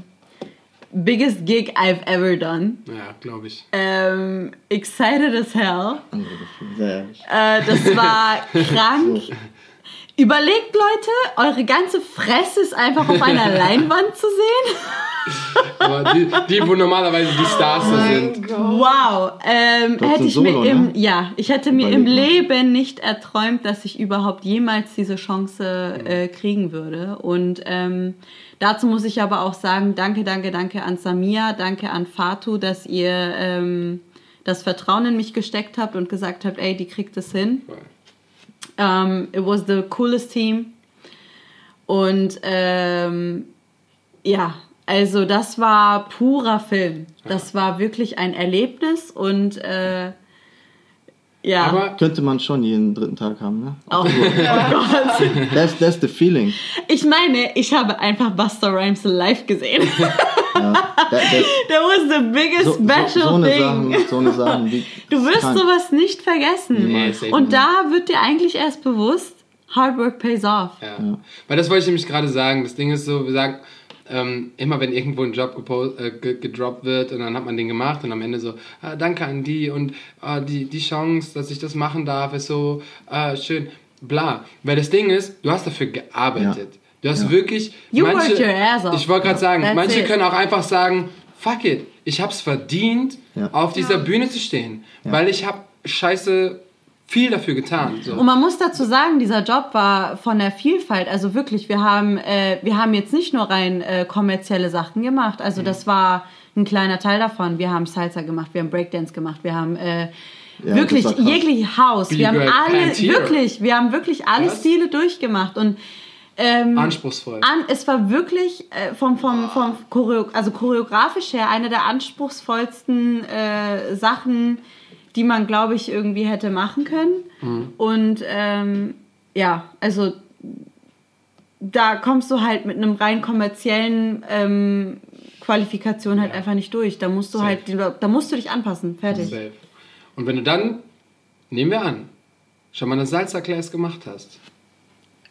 B: biggest gig I've ever done.
C: Ja, glaube ich.
B: Ähm, excited as hell.
A: Andere Gefühle. Sehr ehrlich.
B: Äh, das war krank. Überlegt, Leute, eure ganze Fresse ist einfach auf einer Leinwand zu sehen.
C: Aber die, die wo normalerweise die Stars da sind.
B: Wow. Ähm, hätte ich
A: Solo,
B: mir im,
A: ne?
B: ja, ich hätte mir im. Leben nicht erträumt, dass ich überhaupt jemals diese Chance äh, kriegen würde. Und ähm, dazu muss ich aber auch sagen, danke, danke, danke an Samia, danke an Fatu, dass ihr ähm, das Vertrauen in mich gesteckt habt und gesagt habt, ey, die kriegt es hin. Um, it was the coolest team. Und ähm, ja, also das war purer Film. Das war wirklich ein Erlebnis und äh, ja.
C: Aber
A: Könnte man schon jeden dritten Tag haben, ne?
B: auch, oh Gott.
A: That's, that's the feeling.
B: Ich meine, ich habe einfach Buster Rhymes live gesehen.
A: Ja, that, that,
B: That was the biggest
A: so, so,
B: special
A: so eine
B: thing.
A: Sachen, so eine Sachen,
B: Du wirst
A: kann-
B: sowas nicht vergessen.
C: Nee,
B: Und
C: nicht.
B: da wird dir eigentlich erst bewusst, Hard work pays off.
C: Ja. Weil das wollte ich nämlich gerade sagen. Das Ding ist so, wir sagen, ähm, immer wenn irgendwo ein Job äh, ge gedroppt wird und dann hat man den gemacht und am Ende so, ah, danke an die und ah, die, die Chance, dass ich das machen darf, ist so ah, schön, bla. Weil das Ding ist, du hast dafür gearbeitet. Du hast wirklich.
B: You worked your ass off.
C: Ich wollte gerade sagen,
B: That's
C: manche
B: it.
C: können auch einfach sagen, fuck it, ich hab's verdient,
A: Ja.
C: auf dieser Bühne zu stehen. Weil ich hab scheiße viel dafür getan. So.
B: Und man muss dazu sagen, dieser Job war von der Vielfalt, also wirklich, wir haben, äh, wir haben jetzt nicht nur rein äh, kommerzielle Sachen gemacht, also
A: Mhm.
B: das war ein kleiner Teil davon. Wir haben Salsa gemacht, wir haben Breakdance gemacht, wir haben äh,
A: Ja,
B: wirklich jegliche House, wir haben alle, wirklich, wir haben wirklich alle
C: Was?
B: Stile durchgemacht und ähm,
C: Anspruchsvoll.
B: an, es war wirklich äh, vom, vom, vom Choreo also choreografisch her eine der anspruchsvollsten äh, Sachen, die man, glaube ich, irgendwie hätte machen können. Und ähm, ja, also da kommst du halt mit einem rein kommerziellen ähm, Qualifikation halt einfach nicht durch. Da musst du
C: Safe.
B: halt, da musst du dich anpassen. Fertig.
C: Safe. Und wenn du dann, nehmen wir an, schon mal eine Salsa-Class gemacht hast,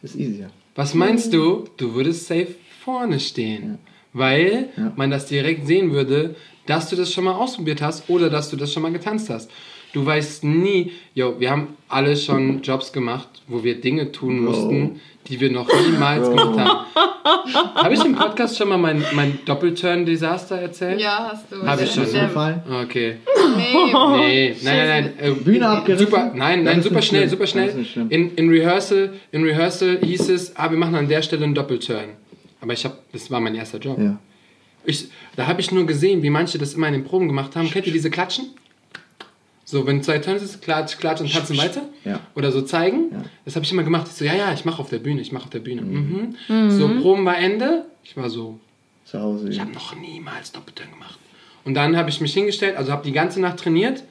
A: ist easier.
C: was meinst du, du würdest safe vorne stehen? Weil
A: Ja.
C: man das direkt sehen würde, dass du das schon mal ausprobiert hast oder dass du das schon mal getanzt hast. Du weißt nie, yo, wir haben alle schon Jobs gemacht, wo wir Dinge tun
A: Bro.
C: mussten, die wir noch niemals gemacht haben. Habe ich im Podcast schon mal mein, mein Doppelturn-Desaster erzählt?
D: Ja, hast du.
C: Hab ich schon.
A: Ist dir
D: Der-
A: gefallen?
C: Okay.
D: Nee.
C: Nee, nein, nein, nein. Äh,
A: Bühne abgerissen?
C: Super, nein, nein, super schnell, super schnell. In, in, Rehearsal, in Rehearsal hieß es, ah, wir machen an der Stelle einen Doppelturn. Aber ich habe, das war mein erster Job.
A: Ja.
C: Ich, da habe ich nur gesehen, wie manche das immer in den Proben gemacht haben. Kennt ihr diese Klatschen? So, wenn zwei Turns ist, klatsch, klatsch und tanzen weiter.
A: Ja.
C: Oder so zeigen.
A: Ja.
C: Das habe ich immer gemacht. Ich so, ja, ja, ich mache auf der Bühne, ich mache auf der Bühne. Mhm. So, Proben war Ende. Ich war so,
A: Zu Hause.
C: ich habe noch niemals Doppelturn gemacht. Und dann habe ich mich hingestellt, also habe die ganze Nacht trainiert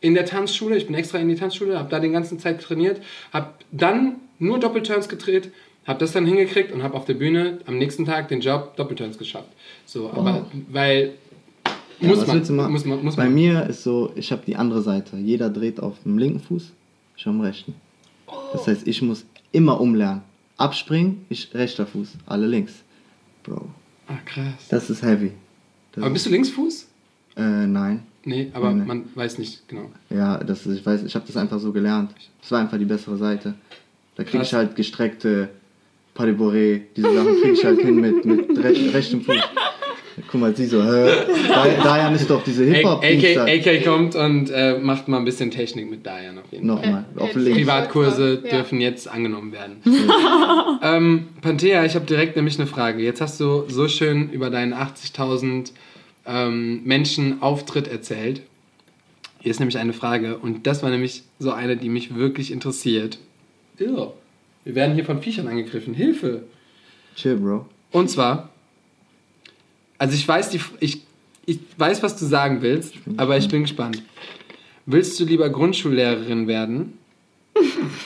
C: in der Tanzschule. Ich bin extra in die Tanzschule, habe da die ganze Zeit trainiert, habe dann nur Doppelturns gedreht, habe das dann hingekriegt und habe auf der Bühne am nächsten Tag den Job Doppelturns geschafft. So, aber weil
A: Ja,
C: muss, man,
A: willst du
C: muss man, muss
A: Bei
C: man.
A: mir ist so, ich habe die andere Seite. Jeder dreht auf dem linken Fuß, ich am rechten. Das heißt, ich muss immer umlernen. Abspringen, ich rechter Fuß, alle links. Bro,
C: Ah, krass.
A: das ist heavy. Das
C: Aber bist du Linksfuß?
A: äh, nein.
C: Nee, aber
A: Nee,
C: man weiß nicht genau.
A: Ja, das ist, ich weiß, ich habe das einfach so gelernt. Das war einfach die bessere Seite. Da kriege ich halt gestreckte Pariboré, diese Sachen kriege ich halt hin mit, mit re rechtem Fuß. Guck mal, sie so? Da- Dayan ist doch diese hip hop
C: AK, AK kommt und äh, macht mal ein bisschen Technik mit Dayan auf jeden Fall.
A: Nochmal, auf links.
C: Privatkurse
D: Ja.
C: dürfen jetzt angenommen werden. ähm, Panthea, ich habe direkt nämlich eine Frage. Jetzt hast du so schön über deinen 80.000 ähm, Menschen Auftritt erzählt. Hier ist nämlich eine Frage und das war nämlich so eine, die mich wirklich interessiert. Ew. Wir werden hier von Viechern angegriffen. Hilfe!
A: Chill, Bro.
C: Und zwar, also ich weiß, die, ich, ich weiß, was du sagen willst, aber ich bin gespannt. Willst du lieber Grundschullehrerin werden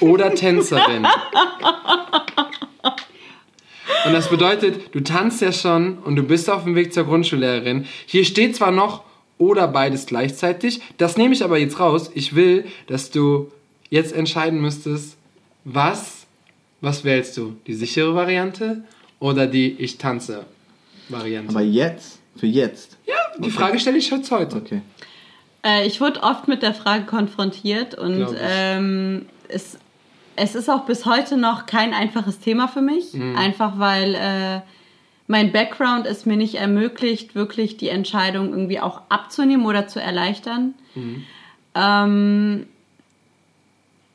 C: oder Tänzerin? Und das bedeutet, du tanzt ja schon und du bist auf dem Weg zur Grundschullehrerin. Hier steht zwar noch oder beides gleichzeitig, das nehme ich aber jetzt raus. Ich will, dass du jetzt entscheiden müsstest, was, was wählst du? Die sichere Variante oder die Ich tanze Variante?
A: Aber jetzt, für jetzt.
C: ja, die Frage stelle ich jetzt heute.
A: Okay.
B: Äh, ich wurde oft mit der Frage konfrontiert und ähm, es, es ist auch bis heute noch kein einfaches Thema für mich.
C: Mhm.
B: Einfach weil äh, mein Background es mir nicht ermöglicht, wirklich die Entscheidung irgendwie auch abzunehmen oder zu erleichtern.
C: Mhm.
B: Ähm,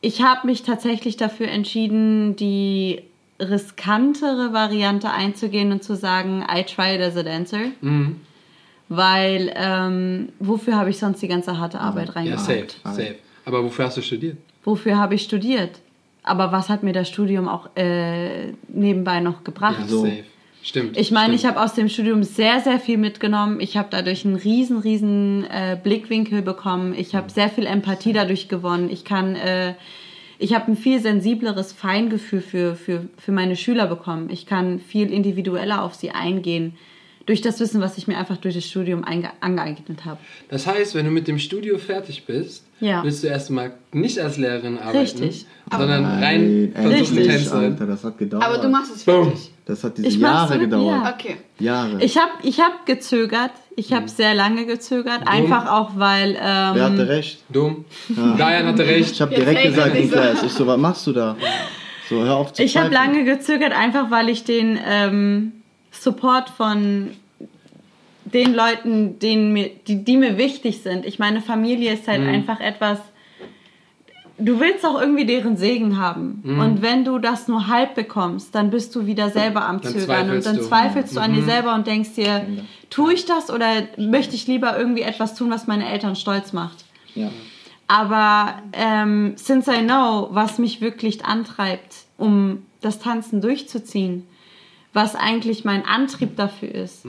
B: ich habe mich tatsächlich dafür entschieden, die riskantere Variante einzugehen und zu sagen, I tried as a dancer.
C: Mhm.
B: Weil, ähm, wofür habe ich sonst die ganze harte Arbeit
C: Ja,
B: reingemacht?
C: safe, safe. Aber wofür hast du studiert?
B: Wofür habe ich studiert? Aber was hat mir das Studium auch äh, nebenbei noch gebracht?
C: Ja,
A: So.
C: safe. Stimmt.
B: Ich meine, ich habe aus dem Studium sehr, sehr viel mitgenommen. Ich habe dadurch einen riesen, riesen äh, Blickwinkel bekommen. Ich habe sehr viel Empathie dadurch gewonnen. Ich kann, äh, ich habe ein viel sensibleres Feingefühl für, für, für meine Schüler bekommen. Ich kann viel individueller auf sie eingehen durch das Wissen, was ich mir einfach durch das Studium einge- angeeignet habe.
C: Das heißt, wenn du mit dem Studio fertig bist,
B: Ja.
C: willst du erstmal nicht als Lehrerin arbeiten,
B: Richtig.
C: sondern rein versuchen
B: Richtig.
C: Tänzerin.
A: Alter, das hat gedauert.
D: Aber du machst es fertig.
A: Das hat diese
B: Ich
A: Jahre
B: so-
A: gedauert.
B: ja.
D: Okay.
A: Jahre.
B: Ich habe ich hab gezögert. Ich habe sehr lange gezögert. Einfach auch, weil.
A: Wer
B: Ähm,
A: hatte recht?
C: Dumm. Diane hatte recht.
A: Ich habe direkt gesagt
D: so.
A: Class. Ich so, was machst du da? So, hör auf zu
B: ich habe lange gezögert, einfach weil ich den ähm, Support von den Leuten, denen mir, die, die mir wichtig sind. Ich meine, Familie ist
A: Mhm.
B: halt einfach etwas. Du willst auch irgendwie deren Segen haben.
A: Mhm.
B: Und wenn du das nur halb bekommst, dann bist du wieder selber am
C: Dann
B: Zögern. Und dann
C: du.
B: zweifelst du an
A: Mhm.
B: dir selber und denkst dir, tue ich das oder möchte ich lieber irgendwie etwas tun, was meine Eltern stolz macht?
A: Ja.
B: Aber ähm, since I know, was mich wirklich antreibt, um das Tanzen durchzuziehen, was eigentlich mein Antrieb dafür ist,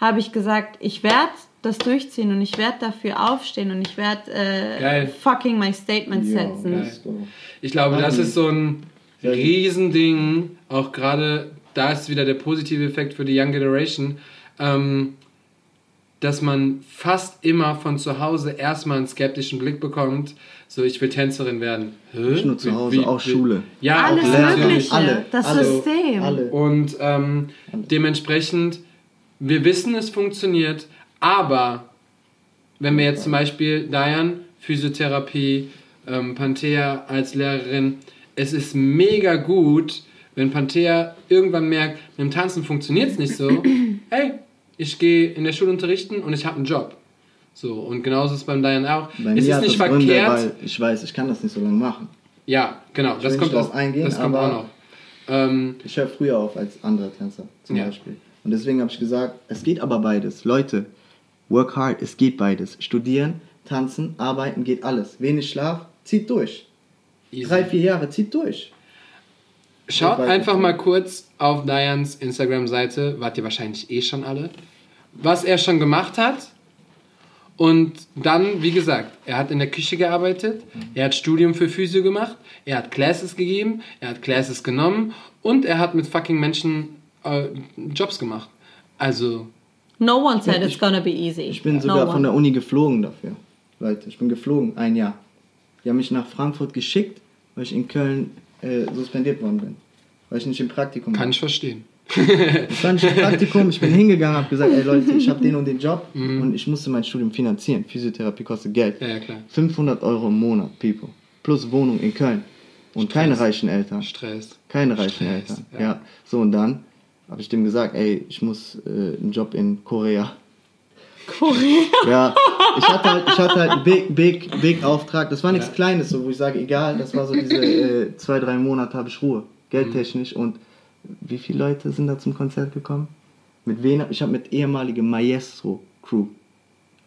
B: habe ich gesagt, ich werde das durchziehen und ich werde dafür aufstehen und ich werde äh, fucking my statement
A: Ja,
B: setzen.
A: go.
C: Ich glaube, das ist so ein. Riesending, auch gerade da ist wieder der positive Effekt für die Young Generation, ähm, dass man fast immer von zu Hause erstmal einen skeptischen Blick bekommt, so ich will Tänzerin werden. Hä?
A: Nicht nur zu
C: Wie-
A: Hause,
C: wie-
A: auch
C: wie-
A: Schule.
C: Ja,
B: Alles
C: auch.
B: Mögliche,
A: alle,
B: das
A: alle,
B: System.
A: Alle.
C: Und ähm, dementsprechend, wir wissen, es funktioniert, aber wenn wir jetzt zum Beispiel Diane, Physiotherapie, ähm, Panthea als Lehrerin, es ist mega gut, wenn Panthea irgendwann merkt, mit dem Tanzen funktioniert es nicht so, hey, ich gehe in der Schule unterrichten und ich habe einen Job. So, und genauso ist es beim Diane auch.
A: Bei
C: es ist nicht
A: das Gründe,
C: verkehrt.
A: weil ich weiß, ich kann das nicht so lange machen.
C: ja, genau, das
A: will
C: kommt, das,
A: drauf eingehen,
C: das kommt auch noch. Ähm,
A: Ich höre früher auf als andere Tänzer zum
C: Ja.
A: Beispiel. Und deswegen habe ich gesagt, es geht aber beides. Leute, work hard, es geht beides. Studieren, tanzen, arbeiten, geht alles. Wenig Schlaf, zieht durch.
C: easy.
A: Drei, vier Jahre, zieht durch.
C: Schaut einfach mal kurz auf Dianes Instagram-Seite, wart ihr wahrscheinlich eh schon alle, was er schon gemacht hat. Und dann, wie gesagt, er hat in der Küche gearbeitet, er hat Studium für Physio gemacht, er hat Classes gegeben, er hat Classes genommen und er hat mit fucking Menschen äh, Jobs gemacht. Also,
B: No one said it's gonna be easy.
A: Ich bin
B: no
A: sogar
B: one.
A: von der Uni geflogen dafür. Leute, ich bin geflogen, ein Jahr. Die haben mich nach Frankfurt geschickt, weil ich in Köln äh, suspendiert worden bin. Weil ich nicht im Praktikum
C: kann
A: war.
C: ich verstehen.
A: Ich war nicht im Praktikum, ich bin hingegangen, habe gesagt, ey Leute, ich habe den und den Job
C: Mhm.
A: und ich musste mein Studium finanzieren. Physiotherapie kostet Geld.
C: Ja, ja, klar.
A: 500 Euro im Monat, people. Plus Wohnung in Köln. Und keine reichen Eltern.
C: Stress.
A: Keine reichen
C: Stress,
A: Eltern.
C: ja.
A: Ja. So, und dann habe ich dem gesagt, ey, ich muss äh, einen Job in Korea.
B: Korea.
A: Ja, ich hatte halt, ich hatte halt einen big, big, big Auftrag. Das war nichts Kleines, so, wo ich sage, egal, das war so diese äh, zwei, drei Monate habe ich Ruhe. Geldtechnisch. Und wie viele Leute sind da zum Konzert gekommen? Mit wen? Ich habe mit ehemaligem Maestro-Crew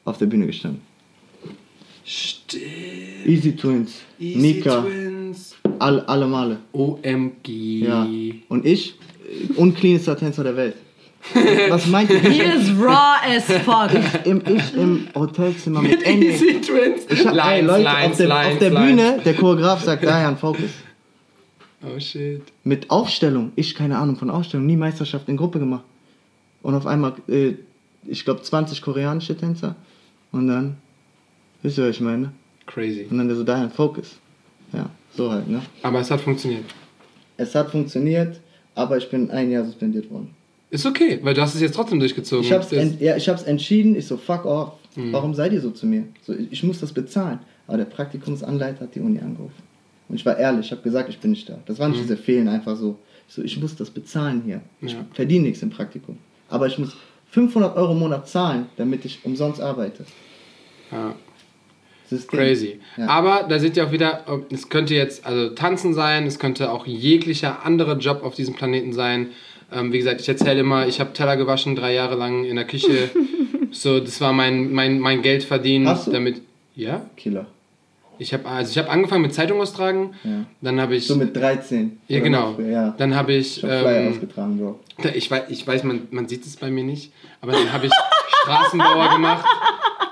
A: auf der Bühne gestanden.
C: Stimmt.
A: Easy Twins,
C: Easy
A: Nika,
C: Twins.
A: all, alle Male.
C: OMG.
A: Ja. Und ich, uncleanester Tänzer der Welt. Was meint ihr?
B: He is raw as fuck.
A: Im, ich im Hotelzimmer mit Ende.
C: Easy Twins.
A: Ich hab, ey,
C: Lines,
A: Leute,
C: Lines,
A: auf der,
C: Lines,
A: auf der
C: Lines.
A: Bühne, der Choreograf sagt, Diane, Focus.
C: Oh shit.
A: Mit Aufstellung, ich keine Ahnung von Aufstellung, nie Meisterschaft in Gruppe gemacht. Und auf einmal, äh, ich glaube, 20 koreanische Tänzer. Und dann, wisst ihr, was ich meine?
C: Crazy.
A: Und dann der so, Diane, Focus. Ja, so halt, ne?
C: Aber es hat funktioniert.
A: Es hat funktioniert, aber ich bin ein Jahr suspendiert worden.
C: Ist okay, weil du hast es jetzt trotzdem durchgezogen.
A: Ich hab's, ent, ja, ich hab's entschieden, ich so, fuck off. Warum seid ihr so zu mir? So, ich, ich muss das bezahlen. Aber der Praktikumsanleiter hat die Uni angerufen. Und ich war ehrlich, ich habe gesagt, ich bin nicht da. Das waren nicht diese Fehlen einfach so. Ich so, ich muss das bezahlen hier. Ich
C: Ja.
A: verdiene nichts im Praktikum. Aber ich muss 500 Euro im Monat zahlen, damit ich umsonst arbeite.
C: ja,
A: System.
C: crazy.
A: Ja.
C: Aber da seht ihr auch wieder, es könnte jetzt also tanzen sein, es könnte auch jeglicher andere Job auf diesem Planeten sein. Ähm, wie gesagt, ich erzähle immer, ich habe Teller gewaschen drei Jahre lang in der Küche. so, das war mein, mein, mein Geld verdienen,
A: Hast du?
C: damit. Ja,
A: Killer.
C: ich habe also ich habe angefangen mit Zeitung austragen,
A: Ja.
C: dann habe ich
A: So mit 13.
C: ja genau,
A: früher, Ja.
C: dann habe ich
A: Ich hab
C: ähm,
A: ausgetragen, Bro.
C: ich weiß, ich weiß man, man sieht es bei mir nicht, aber dann habe ich Straßenbauer gemacht.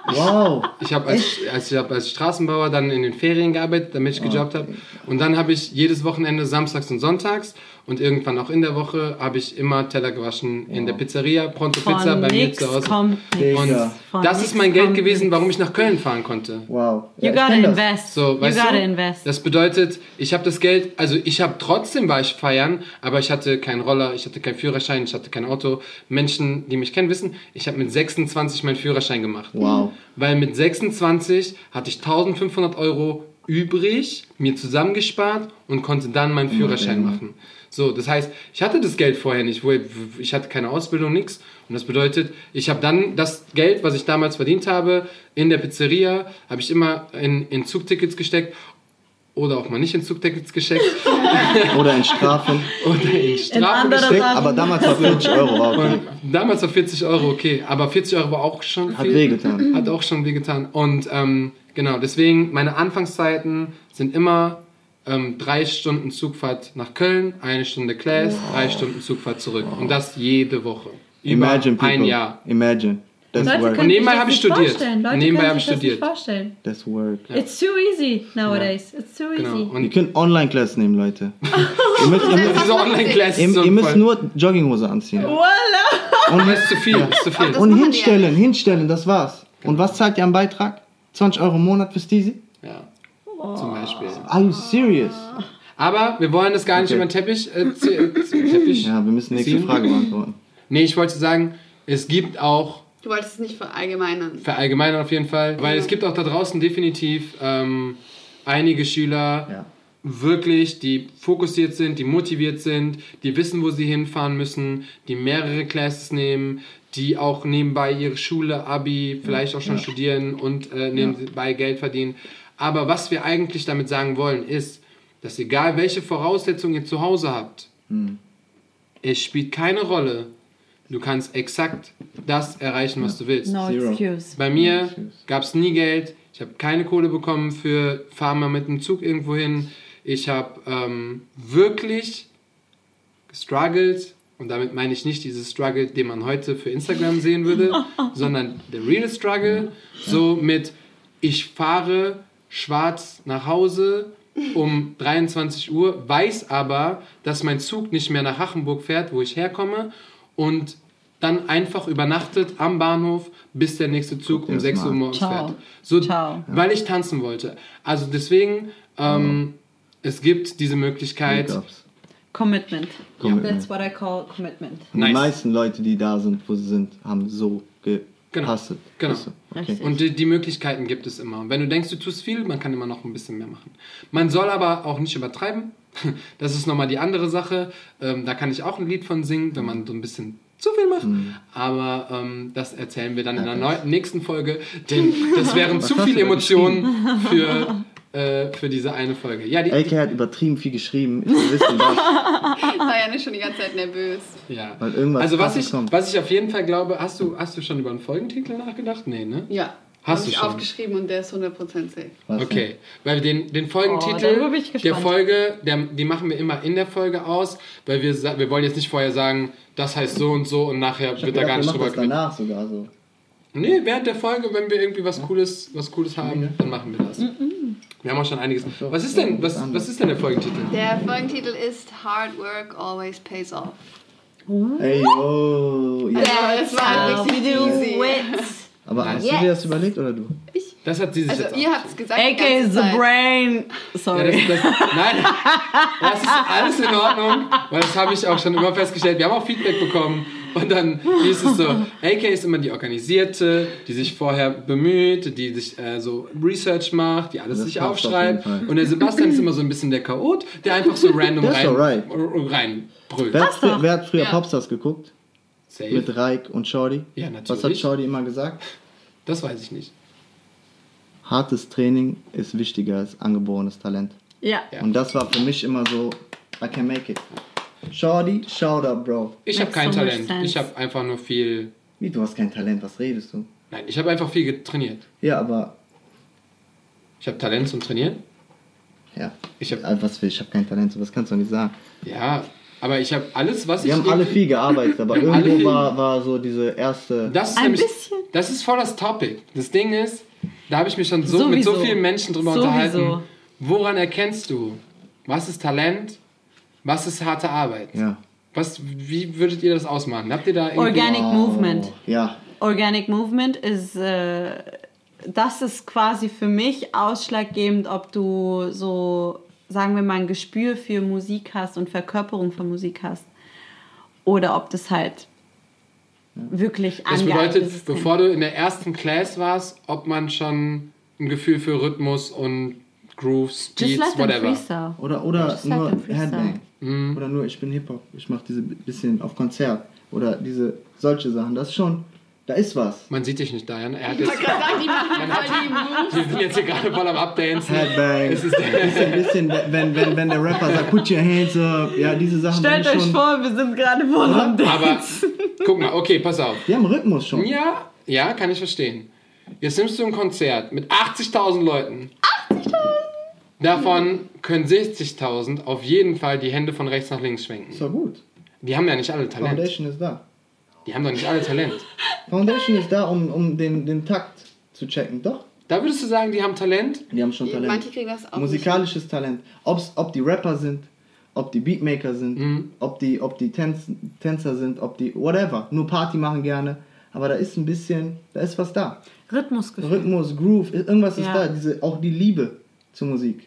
A: Wow.
C: Ich habe als, als, ich hab als Straßenbauer dann in den Ferien gearbeitet, damit ich gejobbt
A: Ah,
C: habe. Und dann habe ich jedes Wochenende samstags und sonntags Und irgendwann auch in der Woche habe ich immer Teller gewaschen in der Pizzeria, Pronto
B: Von
C: Pizza bei mir zu Hause.
B: kommt.
C: Und
B: Von
C: das ist mein Geld gewesen, warum ich nach Köln fahren konnte.
A: Wow.
B: You
A: Ja, ich
B: gotta invest.
C: So,
B: you
C: weißt
B: gotta
C: du?
B: invest.
C: Das bedeutet, ich habe das Geld, also ich habe trotzdem war ich feiern, aber ich hatte keinen Roller, ich hatte keinen Führerschein, ich hatte kein Auto. Menschen, die mich kennen, wissen, ich habe mit 26 meinen Führerschein gemacht.
A: Wow.
C: Weil mit 26 hatte ich 1500 Euro übrig, mir zusammengespart und konnte dann meinen Führerschein machen. So, das heißt, ich hatte das Geld vorher nicht, wo ich, ich hatte keine Ausbildung, nichts. Und das bedeutet, ich habe dann das Geld, was ich damals verdient habe, in der Pizzeria, habe ich immer in, in Zugtickets gesteckt oder auch mal nicht in Zugtickets gesteckt
A: Oder in Strafen.
C: oder in Strafen
B: andere
C: gesteckt.
B: Sachen.
A: Aber damals war 40 Euro. War okay.
C: Und damals war 40 Euro okay, aber 40 Euro war auch schon
A: Hat wehgetan.
C: Hat auch schon wehgetan. Und ähm, genau, deswegen, meine Anfangszeiten sind immer ähm, drei Stunden Zugfahrt nach Köln, eine Stunde Class, drei Stunden Zugfahrt zurück. Und das jede Woche. Über
A: Imagine people.
C: ein Jahr.
A: Imagine. That's
E: Leute
A: work.
E: können
C: nebenbei
E: sich das
C: habe ich
E: nicht
C: studiert.
E: vorstellen. Leute
C: Nebenbei
E: können
C: habe
E: sich
C: ich
E: das nicht
C: studiert.
E: vorstellen.
A: That's work.
E: It's too easy nowadays. It's too
C: Genau.
E: easy.
A: Ihr
C: Und
A: könnt Online-Class nehmen, Leute. ihr müsst, ihr müsst,
C: diese Online-Class
A: ihr,
C: so
A: ihr müsst nur Jogginghose anziehen.
B: Voila!
C: Und das ist zu viel, das ist zu viel.
D: Das
A: Und hinstellen, hinstellen, das war's. Und was zahlt ihr am Beitrag? 20 Euro im Monat für Steezy?
C: Ja, zum Beispiel.
A: Are you serious?
C: Aber wir wollen das gar nicht
A: Okay.
C: über den Teppich, äh, äh, Teppich
A: Ja, wir müssen nächste
C: ziehen.
A: Frage beantworten.
C: Nee, ich wollte sagen, es gibt auch
D: Du wolltest es nicht verallgemeinern.
C: verallgemeinern auf jeden Fall, weil es gibt auch da draußen definitiv ähm, einige Schüler,
A: Ja.
C: wirklich, die fokussiert sind, die motiviert sind, die wissen, wo sie hinfahren müssen, die mehrere Classes nehmen, die auch nebenbei ihre Schule, Abi, vielleicht auch schon studieren und äh, nebenbei Geld verdienen. Aber was wir eigentlich damit sagen wollen, ist, dass egal welche Voraussetzungen ihr zu Hause habt, es spielt keine Rolle. Du kannst exakt das erreichen, was du willst.
B: No
A: Zero.
B: excuse.
C: Bei mir gab es nie Geld. Ich habe keine Kohle bekommen für fahr mal mit dem Zug irgendwo hin. Ich habe ähm, wirklich gestruggelt. Und damit meine ich nicht dieses Struggle, den man heute für Instagram sehen würde, sondern der real Struggle. So mit, ich fahre schwarz nach Hause um 23 Uhr, weiß aber, dass mein Zug nicht mehr nach Hachenburg fährt, wo ich herkomme. Und dann einfach übernachtet am Bahnhof, bis der nächste Zug
A: Guck
C: um
A: dir
C: 6
A: das
C: Uhr morgens
B: Ciao.
C: fährt. So,
B: Ciao.
C: Weil ich tanzen wollte. Also deswegen, ähm, es gibt diese Möglichkeit.
B: Commitment.
A: Commitment.
B: That's what I call commitment.
C: Nice.
A: Die meisten Leute, die da sind, wo sie sind, haben so gepasst.
C: Genau.
A: Weißt du? Okay.
B: Richtig.
C: Und die, die Möglichkeiten gibt es immer. Wenn du denkst, du tust viel, man kann immer noch ein bisschen mehr machen. Man soll aber auch nicht übertreiben. Das ist nochmal die andere Sache. Ähm, da kann ich auch ein Lied von singen, wenn man so ein bisschen zu viel macht.
A: Mhm.
C: Aber ähm, das erzählen wir dann in der neu- nächsten Folge, denn das wären zu
A: hast
C: viele Emotionen für, äh, für diese eine Folge. Ja, die,
A: AK hat übertrieben viel geschrieben. Ich will wissen, was.
D: war ja nicht schon die ganze Zeit nervös.
C: ja.
A: Weil irgendwas
C: Also was ich,
A: kommt.
C: was ich auf jeden Fall glaube, hast du, hast du schon über einen Folgentitel nachgedacht? Nee, ne?
D: Ja.
C: Hast
D: Hab
C: du
D: ich
C: schon?
D: aufgeschrieben und der ist 100% safe.
A: Was
C: Okay, weil den, den
B: Oh,
C: Folgentitel
B: ich
C: der. Folge, der, die machen wir immer in der Folge aus, weil wir, wir wollen jetzt nicht vorher sagen, das heißt so und so und nachher wird da gar nicht drüber
A: das
C: geredet.
A: danach sogar so.
C: Nee, während der Folge, wenn wir irgendwie was Cooles, was Cooles haben, dann machen wir das. Wir haben auch schon einiges. Was ist denn, was, was ist denn der Folgentitel?
D: Der Folgentitel ist Hard Work Always Pays Off.
A: Ey, oh. Ja.
D: Ja, das war richtig easy.
A: Aber hast
D: Yes.
A: du dir das überlegt oder du?
C: Das hat sie sich
D: Also
C: jetzt
D: ihr habt es gesagt.
B: AK is the
D: Zeit.
B: brain.
C: Ja, das,
B: Sorry.
C: das, nein, das ist alles in Ordnung, weil das habe ich auch schon immer festgestellt. Wir haben auch Feedback bekommen und dann hieß es so, AK ist immer die Organisierte, die sich vorher bemüht, die sich äh, so Research macht, die alles
A: Das
C: sich
A: auf
C: aufschreibt.
A: Fall.
C: Und der Sebastian ist immer so ein bisschen der Chaot, der einfach so random rein,
A: alright.
C: r- reinbrüllt.
A: Wer hat, früher, wer hat früher
D: Ja.
A: Popstars geguckt?
C: Safe.
A: Mit Reik und Shorty?
C: Ja,
A: Was hat
C: natürlich.
A: Shorty immer gesagt?
C: Das weiß ich nicht.
A: Hartes Training ist wichtiger als angeborenes Talent.
B: Ja.
C: Ja.
A: Und das war für mich immer so, I can make it. Shorty, shout out, Bro.
C: Ich habe kein
B: so
C: Talent.
B: sense.
C: Ich habe einfach nur viel.
A: Wie, du hast kein Talent, was redest du?
C: Nein, ich habe einfach viel getrainiert.
A: Ja, aber,
C: Ich habe Talent zum Trainieren.
A: ja.
C: Ich habe
A: Was für, ich habe kein Talent, so was kannst du doch nicht sagen.
C: ja, aber ich habe alles, was
A: Wir
C: ich
A: haben alle viel gearbeitet, aber
C: Wir
A: irgendwo war, war so diese erste.
C: Das ist
B: Ein
C: nämlich,
B: bisschen.
C: Das ist voll das Topic. Das Ding ist, da habe ich mich schon so, mit so
B: Sowieso.
C: vielen Menschen drüber
B: Sowieso.
C: unterhalten. Woran erkennst du, was ist Talent, Was ist harte Arbeit?
A: Ja.
C: Was, wie würdet ihr das ausmachen? Habt ihr da irgendwie...
B: Organic Movement.
A: Oh, ja.
B: Organic Movement ist, äh, das ist quasi für mich ausschlaggebend, ob du so, sagen wir mal, ein Gespür für Musik hast und Verkörperung von Musik hast. Oder ob das halt wirklich
C: Das bedeutet, bevor du in der ersten Class warst, ob man schon ein Gefühl für Rhythmus und Grooves, Beats,
B: them
C: whatever.
A: Oder, oder nur
B: freestyle.
A: Headbang.
C: Mhm.
A: Oder nur ich bin Hip-Hop. Ich mache diese bisschen auf Konzert. Oder diese solche Sachen. Das ist schon, da ist was.
C: Man sieht dich nicht, Diane. Er hat jetzt, wir sind jetzt hier gerade voll am Updancen.
A: Headbang.
C: Es ist
A: bisschen, bisschen, wenn, wenn, wenn der Rapper sagt, put your hands up. Ja, diese Sachen
B: Stellt euch
A: schon,
B: vor, wir sind gerade voll am Dance.
C: Aber guck mal, okay, pass auf.
A: Die haben Rhythmus schon.
C: Ja, ja, kann ich verstehen. Jetzt nimmst du ein Konzert mit 80.000 Leuten. 80.000? Davon können 60.000 auf jeden Fall die Hände von rechts nach links schwenken.
A: Ist doch gut.
C: Die haben ja nicht alle Talent.
A: Foundation ist da.
C: Die haben doch nicht alle Talent.
A: Foundation ist da, um, um den, den Takt zu checken. Doch.
C: Da würdest du sagen, die haben Talent?
A: Die haben schon Talent.
D: Manche kriegen das auch
A: Musikalisches Talent. Ob's, ob die Rapper sind, ob die Beatmaker sind,
C: Mhm.
A: ob die, ob die Tänz, Tänzer sind, ob die whatever. Nur Party machen gerne. Aber da ist ein bisschen, da ist was da.
B: Rhythmusgefühl.
A: Rhythmus, Groove, irgendwas ist
B: Ja.
A: da. Diese, auch die Liebe zur Musik.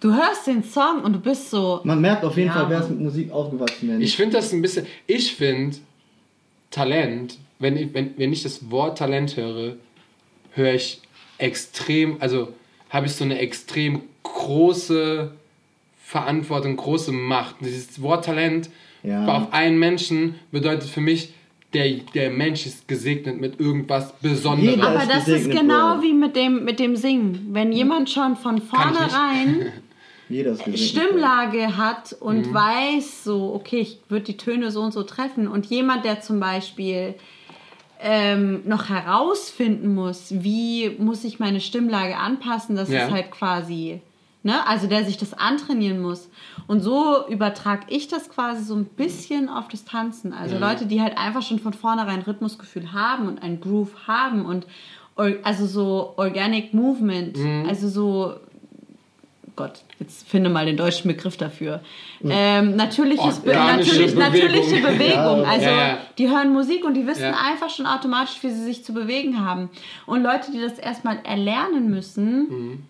B: Du hörst den Song und du bist so.
A: Man merkt auf jeden
B: Ja,
A: Fall, wer ist mit Musik aufgewachsen. Wer
C: Ich finde das ein bisschen. Ich finde Talent, wenn ich, wenn, wenn ich das Wort Talent höre, höre ich extrem, also habe ich so eine extrem große Verantwortung, große Macht. Dieses Wort Talent
A: Ja.
C: auf einen Menschen bedeutet für mich, der, der Mensch ist gesegnet mit irgendwas Besonderem.
B: Aber
A: ist
B: das ist genau wie mit dem, mit dem Singen. Wenn jemand schon von vornherein
A: Jeder ist.
B: Stimmlage hat und
C: Mhm.
B: weiß, so, okay, ich würde die Töne so und so treffen. Und jemand, der zum Beispiel ähm, noch herausfinden muss, wie muss ich meine Stimmlage anpassen, das
C: Ja.
B: ist halt quasi, ne, also der sich das antrainieren muss. Und so übertrage ich das quasi so ein bisschen auf das Tanzen. Also Leute, die halt einfach schon von vornherein Rhythmusgefühl haben und ein Groove haben und also so Organic Movement,
C: Mhm.
B: also so Gott, jetzt finde mal den deutschen Begriff dafür. Ähm, natürliches Be
C: Organische
B: natürlich, natürliche
C: Bewegung.
B: Bewegung. Also
C: Ja, ja.
B: die hören Musik und die wissen
C: Ja.
B: einfach schon automatisch, wie sie sich zu bewegen haben. Und Leute, die das erstmal erlernen müssen,
C: Mhm.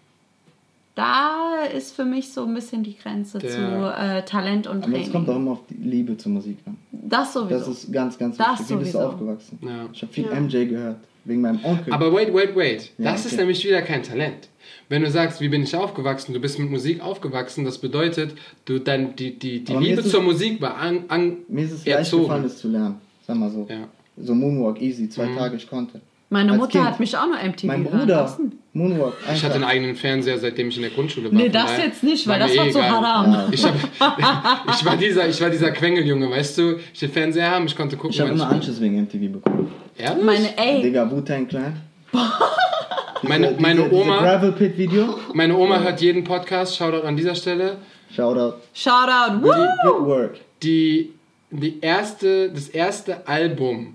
B: da ist für mich so ein bisschen die Grenze
C: Der-
B: zu äh, Talent und
A: Aber es kommt auch immer auf die Liebe zur Musik an.
B: Das sowieso.
A: Das ist ganz, ganz
B: Das
A: wichtig. Wie bist du aufgewachsen?
C: Ja.
A: Ich habe viel MJ gehört. Wegen meinem Onkel.
C: Aber wait, wait, wait.
A: Ja,
C: Das ist
A: okay.
C: nämlich wieder kein Talent. Wenn du sagst, wie bin ich aufgewachsen, du bist mit Musik aufgewachsen, das bedeutet, du dann die, die, die
A: Aber
C: Liebe
A: ist es-
C: zur Musik war an, an
A: Mir ist es leicht gefallen, es zu lernen. Sag mal so.
C: Ja. Mhm.
A: So Moonwalk, easy. Zwei Tage, ich konnte.
B: Meine
A: Als
B: Mutter
A: Kind.
B: hat mich auch nur MTV
A: Mein Bruder,
B: lassen.
A: Moonwalk.
C: Ich
A: einfach.
C: hatte einen eigenen Fernseher, seitdem ich in der Grundschule war.
B: Nee, das
C: daher
B: jetzt nicht, weil
C: war
B: das war
C: eh
B: zu haram.
C: Ich, hab, ich, war dieser, ich war dieser Quengeljunge, weißt du? Ich den Fernseher haben, ich konnte gucken,
A: Ich habe immer Anschluss wegen MTV bekommen.
C: Ehrlich?
B: Meine, ey,
A: Digga, Wu-Tang Clan.
C: Meine- meine
A: diese,
C: Oma-
A: Diese Gravel Pit Video.
C: Meine Oma hört jeden Podcast, Shoutout an dieser Stelle.
A: Shoutout.
B: Shoutout, woo!
A: good work.
C: Die, die erste, das erste Album,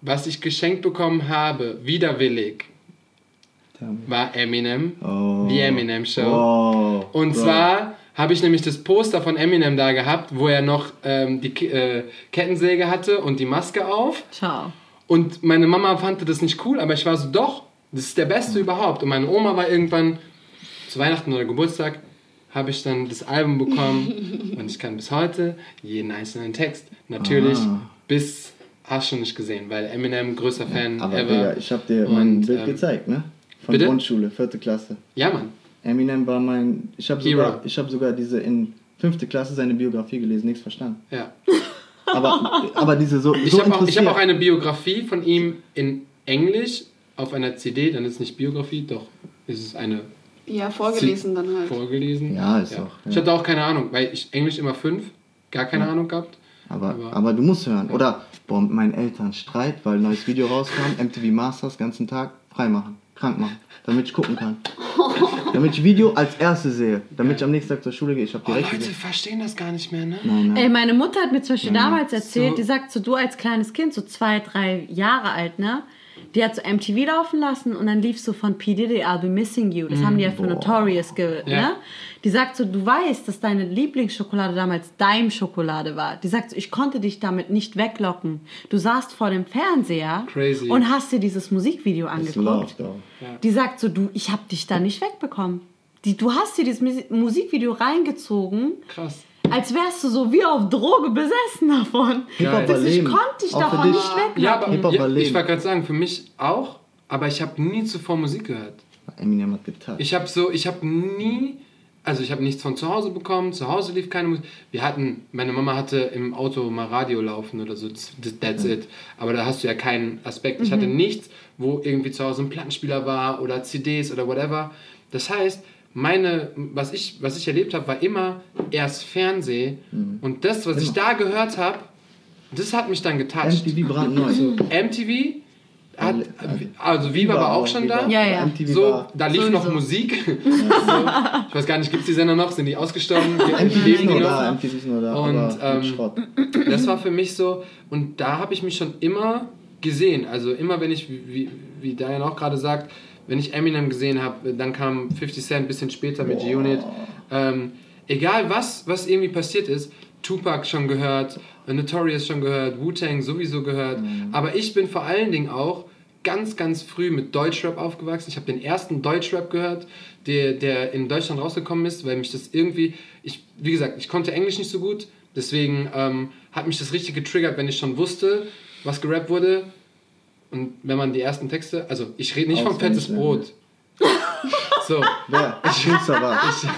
C: was ich geschenkt bekommen habe, widerwillig, war Eminem.
A: Oh.
C: Die Eminem Show.
A: Oh.
C: Und
A: Bro.
C: zwar habe ich nämlich das Poster von Eminem da gehabt, wo er noch ähm, die äh, Kettensäge hatte und die Maske auf.
B: Ciao.
C: Und meine Mama fand das nicht cool, aber ich war so, doch, das ist der Beste überhaupt. Und meine Oma war irgendwann zu Weihnachten oder Geburtstag, habe ich dann das Album bekommen und ich kann bis heute jeden einzelnen Text. Natürlich
A: Ah.
C: bis, hast du nicht gesehen, weil Eminem größter Fan
A: Aber
C: ever.
A: Digga, ich habe dir
C: Und,
A: mein Bild
C: ähm,
A: gezeigt, ne? Von
C: bitte?
A: Grundschule, vierte Klasse.
C: Ja, Mann.
A: Eminem war mein. Ich habe sogar, ich hab sogar diese in fünfte Klasse seine Biografie gelesen, nichts verstanden.
C: Ja.
A: Aber, aber diese so.
C: Ich
A: so
C: habe auch, ich hab auch eine Biografie von ihm in Englisch auf einer CD, dann ist es nicht Biografie, doch ist es eine
D: Ja, vorgelesen dann halt.
C: vorgelesen.
A: Ja, ist auch,
C: Ich
A: ja.
C: hatte auch keine Ahnung, weil ich Englisch immer fünf, gar keine Ahnung gehabt.
A: Aber,
C: Aber-
A: aber, du musst hören. Oder, boah, mit meinen Eltern Streit, weil ein neues Video rauskam, MTV Masters, ganzen Tag, freimachen, krank machen, damit ich gucken kann. damit ich Video als erstes sehe, damit ich am nächsten Tag zur Schule gehe. Ich habe
C: Oh,
A: direkt
C: Leute
A: gesehen.
C: verstehen das gar nicht mehr, ne?
A: Nein, nein.
B: Ey, meine Mutter hat mir zum Beispiel damals erzählt,
C: So.
B: die sagt so, du als kleines Kind, so zwei, drei Jahre alt, ne? Die hat so MTV laufen lassen und dann lief so von P. Diddy Album Missing You. Das haben die ja für Notorious ge...
C: Ja.
B: Ne? Die sagt so, du weißt, dass deine Lieblingsschokolade damals Daim-Schokolade war. Die sagt so, ich konnte dich damit nicht weglocken. Du saßt vor dem Fernseher
C: Crazy.
B: und hast dir dieses Musikvideo
A: love,
B: angeguckt. Die sagt so, du, ich hab dich da nicht wegbekommen. Die, du hast dir dieses Musi- Musikvideo reingezogen,
C: Krass.
B: Als wärst du so wie auf Droge besessen davon. Das
A: war
B: ich konnte dich
A: Auch
B: davon nicht weglocken.
C: Ja, aber ja,
A: war
C: ich wollte gerade sagen, für mich auch, aber ich habe nie zuvor Musik gehört.
A: Eminem hat getouched.
C: Ich habe so, ich habe nie, also ich habe nichts von zu Hause bekommen, zu Hause lief keine Musik. Wir hatten, meine Mama hatte im Auto mal Radio laufen oder so, that's that's it. Aber da hast du ja keinen Aspekt. Ich hatte nichts, wo irgendwie zu Hause ein Plattenspieler war oder CDs oder whatever. Das heißt, meine, was ich, was ich erlebt habe, war immer erst Fernseh und das, was ich da gehört habe, das hat mich dann getoucht.
A: MTV brandneu.
C: MTV hat, also Viva war auch schon da.
A: Viva,
B: Ja, ja.
A: MTV
C: So, da lief noch Musik. so, ich weiß gar nicht, gibt es die Sender noch? Sind die ausgestorben?
A: MTV ist
C: noch?
A: da, MTV ist nur da,
C: Und, ähm. Das war für mich so, und da habe ich mich schon immer gesehen. Also immer, wenn ich, wie, wie Diane auch gerade sagt, wenn ich Eminem gesehen habe, dann kam 50 Cent ein bisschen später mit G-Unit. Ähm, egal was, was irgendwie passiert ist, Tupac schon gehört, Notorious schon gehört, Wu-Tang sowieso gehört. Aber ich bin vor allen Dingen auch ganz, ganz früh mit Deutschrap aufgewachsen. Ich habe den ersten Deutschrap gehört, der, der in Deutschland rausgekommen ist, weil mich das irgendwie, ich, wie gesagt, ich konnte Englisch nicht so gut, deswegen ähm, hat mich das richtig getriggert, wenn ich schon wusste, was gerappt wurde. Und wenn man die ersten Texte, also ich rede nicht vom fettes
A: lernen.
C: Brot. So,
A: Wer? Cool Savage.